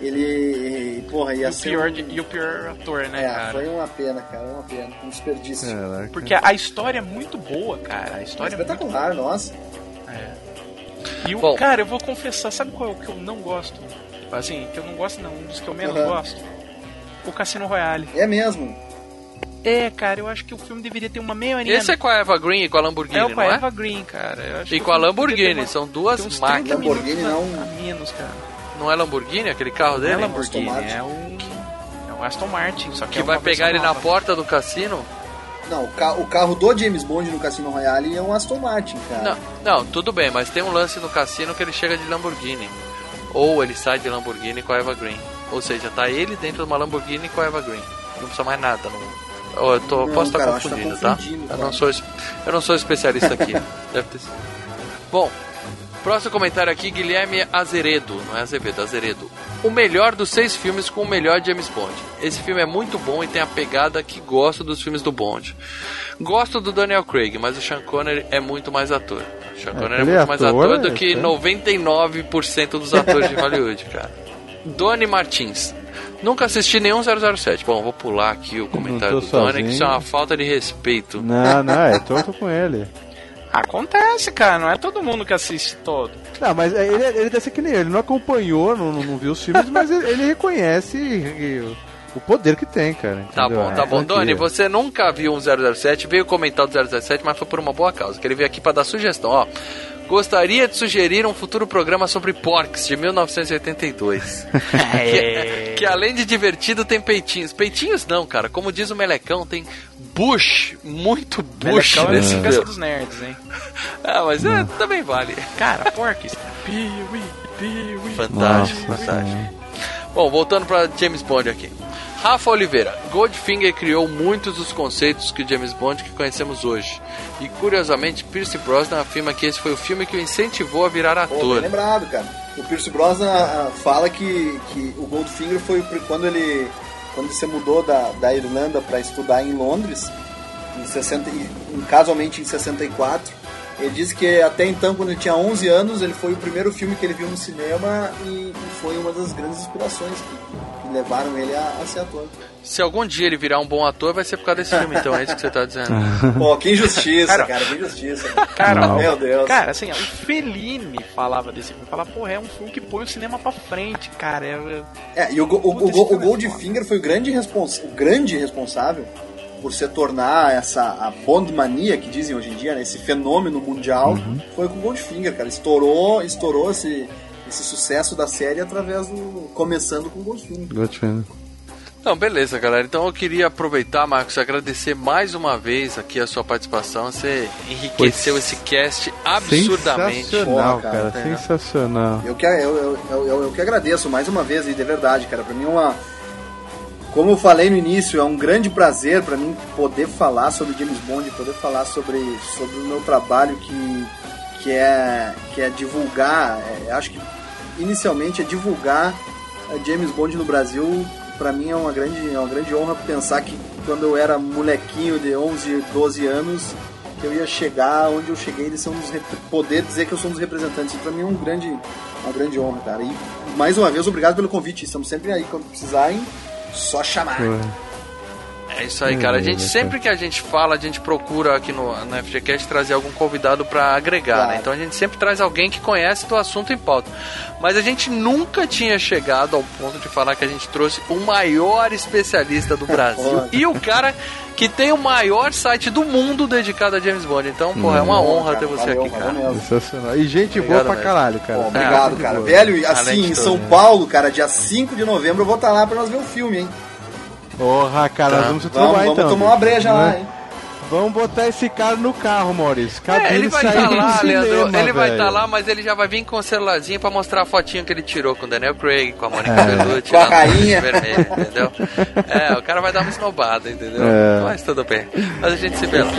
Ele. Porra, ia E o, ser. pior, um- e o pior ator, né, É, cara? foi uma pena, cara. Uma pena. Um desperdício. Caraca. Porque a, a história é muito boa, cara. A É história é muito espetacular, nossa. E o Bom. cara, eu vou confessar, sabe qual é o que eu não gosto? Assim, que eu não gosto não, um dos que eu menos Aham. gosto. O Cassino Royale. É mesmo. É, cara, eu acho que o filme deveria ter uma meia horinha. Esse é com a Eva Green e com a Lamborghini, é não com a é? Eva Green, cara. Eu acho E com a Lamborghini, uma- são duas máquinas. 30 Lamborghini não- a menos, cara. Não é Lamborghini, aquele carro Não dele? é Lamborghini, Aston Martin. é o é o Aston Martin, só que, Que é vai pegar ele na nova. porta do cassino? Não, o, ca- o carro do James Bond no Cassino Royale é um Aston Martin, cara. Não, não, tudo bem, mas tem um lance no cassino que ele chega de Lamborghini. Ou ele sai de Lamborghini com a Eva Green. Ou seja, tá ele dentro de uma Lamborghini com a Eva Green. Não precisa mais nada. Não... Oh, eu tô, Não, posso estar eu que tá confundindo, tá? confundindo, Eu cara. não, sou, eu não sou especialista aqui. Deve ter sido. Bom, próximo comentário aqui, Guilherme Azeredo. Não é Azevedo, Azeredo. O melhor dos seis filmes com o melhor James Bond. Esse filme é muito bom e tem a pegada que gosto dos filmes do Bond. Gosto do Daniel Craig, mas o Sean Connery é muito mais ator. O Sean Connery é muito mais ator, ator do é, que é. 99% dos atores de Hollywood, cara. Doni Martins. Nunca assisti nenhum 007. Bom, vou pular aqui o comentário do Doni, que sozinho. isso é uma falta de respeito. Não, não, é, tô com ele. Acontece, cara, não é todo mundo que assiste todo. Não, mas é, ele, ele deve ser que nem ele não acompanhou, não, não, viu os filmes, mas ele, ele reconhece e- o poder que tem, cara. Tá entendeu? bom, É tá bom. franquia. Doni, você nunca viu um 007, veio comentar do 007, mas foi por uma boa causa. Que ele veio aqui pra dar sugestão, ó. Gostaria de sugerir um futuro programa sobre porcs de 1982. que, que além de divertido tem peitinhos. Peitinhos não, cara. Como diz o Melecão, tem bush, muito bush Melecão é nesse cabeça filme. dos nerds, hein? Ah, mas é, também vale. Cara. Piuí, piuí. Fantástico, Nossa fantástico. Bom, voltando para James Bond aqui. Rafa Oliveira, Goldfinger criou muitos dos conceitos que James Bond que conhecemos hoje. E curiosamente, Pierce Brosnan afirma que esse foi o filme que o incentivou a virar Pô, bem ator. lembrado, cara. O Pierce Brosnan ah, fala que, que o Goldfinger foi quando ele quando ele se mudou da, da Irlanda para estudar em Londres, em 60, e- em- casualmente em 64. Ele disse que até então, quando ele tinha 11 anos, ele foi o primeiro filme que ele viu no cinema e, foi uma das grandes inspirações que, levaram ele a, a ser ator. Se algum dia ele virar um bom ator, vai ser por causa desse filme, então é isso que você tá dizendo. Pô, que injustiça, Cara, cara, que injustiça. Cara, Meu Deus. Cara, assim, o Fellini falava desse filme. Falava, porra, é um filme que põe o cinema pra frente, cara. É, é- É, e o, o, o, o filme é Goldfinger foi o grande, respons o grande responsável por se tornar essa a Bond mania que dizem hoje em dia, né, esse fenômeno mundial, foi com o Goldfinger, cara. Estourou, estourou esse, esse sucesso da série através do. começando com o Goldfinger. Goldfinger. Então, beleza, galera. Então eu queria aproveitar, Marcos, agradecer mais uma vez aqui a sua participação. Você enriqueceu esse cast absurdamente. Sensacional, Porra, cara, cara, é. sensacional. Eu que, eu, eu, eu, eu- eu que agradeço mais uma vez, e de verdade, cara. Pra mim é uma. Como eu falei no início, é um grande prazer pra mim poder falar sobre James Bond, poder falar sobre, sobre o meu trabalho que, que, é, que é divulgar. é, acho que inicialmente é divulgar é, James Bond no Brasil. Pra mim é uma grande, é uma grande honra pensar que quando eu era molequinho de 11, 12 anos, que eu ia chegar onde eu cheguei dos rep- poder dizer que eu sou um dos representantes. Pra mim é um grande, uma grande honra, cara. E mais uma vez, obrigado pelo convite. Estamos sempre aí quando precisarem, só chamar. É isso aí, cara. A gente sempre que a gente fala, a gente procura aqui no, no FGCast trazer algum convidado pra agregar, Claro. né? Então a gente sempre traz alguém que conhece do assunto em pauta. Mas a gente nunca tinha chegado ao ponto de falar que a gente trouxe o maior especialista do Brasil e o cara que tem o maior site do mundo dedicado a James Bond. Então, porra, é uma Bom, honra cara, ter você valeu, aqui, cara. Sensacional. E gente Obrigado boa pra mesmo. caralho, cara. Pô, obrigado, Gente cara. boa. Velho, assim, em São né? Paulo, cara, dia 5 de novembro eu vou estar lá pra nós ver o filme, hein? Porra, cara, Tá. vamos se Vamos, trovar vamos então. tomar uma breja né? lá, hein? Vamos botar esse cara no carro, Maurício. Cabine É, ele vai sair estar do lá, cinema, Leandro. Ele vai estar lá, mas ele já vai vir com o celularzinho pra mostrar a fotinho que ele tirou com o Daniel Craig, com a Mônica É. Bellucci, Com a lá rainha. vermelho, entendeu? É, o cara vai dar uma esnobada, entendeu? É. Mas tudo bem. Mas a gente se vê lá.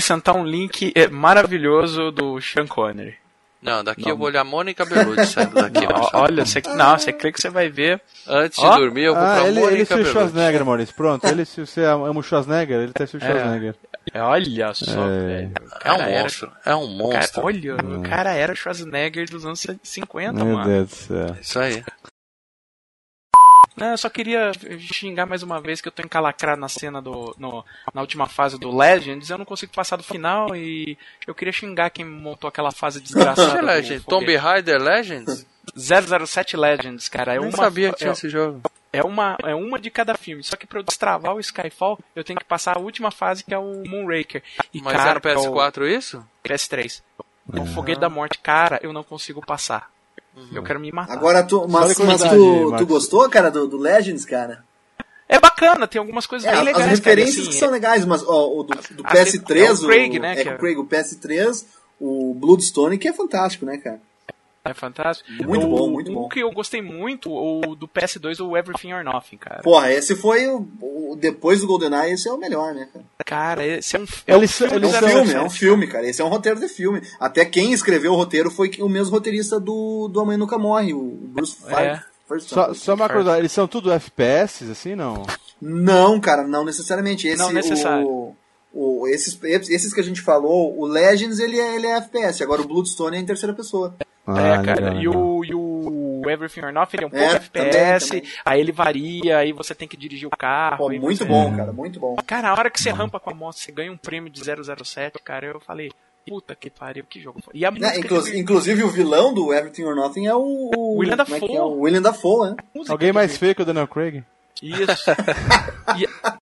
Acrescentar um link é, maravilhoso do Sean Connery. Não, daqui eu vou olhar Mônica Bellucci saindo daqui. Marcelo. Olha, você, não, você crê que você vai ver. Antes Ó. de dormir, eu vou Ah, pra ele, ele Mônica se o Bellucci. Schwarzenegger, Maurício. Pronto, ele se você ama o Schwarzenegger, ele tá se o Schwarzenegger. É, Olha só, É. velho. O É cara um era- monstro, é um o cara- monstro. olha, o cara era o Schwarzenegger dos anos 50, Meu mano. Deus do céu. Isso aí. Não, eu só queria xingar mais uma vez que eu tô encalacrado na cena do. No, na última fase do Legends, eu não consigo passar do final e eu queria xingar quem montou aquela fase desgraçada. Que do Legend? Tomb. Raider Legends? 007 Legends, cara. É Eu não uma, sabia que tinha é, esse jogo. é uma é uma de cada filme. Só que pra eu destravar o Skyfall, eu tenho que passar a última fase que é o Moonraker. E, Mas cara, é no PS4 isso? é o PS3. O Foguete da Morte, cara, eu não consigo passar. Eu quero me matar. Agora, tu, mas, mas tu, tu gostou, cara, do, do Legends, cara? É bacana, tem algumas coisas É, bem as legais. referências cara, assim, que são legais, mas ó, o do, do Ah, PS3, é o Craig, né, é com é- o Craig, o PS3, o Bloodstone, que é fantástico, né, cara? É fantástico. Muito o, bom, muito o bom. que eu gostei muito, o do PS2, o Everything or Nothing, cara. Porra, esse foi o, o- depois do GoldenEye, esse é o melhor, né, cara? Cara, esse é um, é um filme É um do são- 007. filme, é um filme, cara. Esse é um roteiro de filme. Até quem escreveu o roteiro foi o mesmo roteirista do, do Amanhã Nunca Morre, o Bruce É. First. Só, só uma coisa, eles são tudo FPS, assim, não? Não, cara, não necessariamente. Esse, Não necessário. O, o- esses, esses que a gente falou, o Legends ele é, ele é FPS, agora o Bloodstone é em terceira pessoa. É, Ah, cara, legal, e, o, e o Everything or Nothing ele é um É, pouco também, FPS, também. aí ele varia, aí você tem que dirigir o carro. Pô, muito você- bom, cara, muito bom. Cara, a hora que você rampa com a moto, você ganha um prêmio de 007, cara, eu falei, puta que pariu, que jogo foi. E a música inclu- que- inclusive o vilão do Everything or Nothing é o. o William como é Dafoe. é? O William Dafoe, né? Alguém mais feio que o Daniel Craig? Isso. e,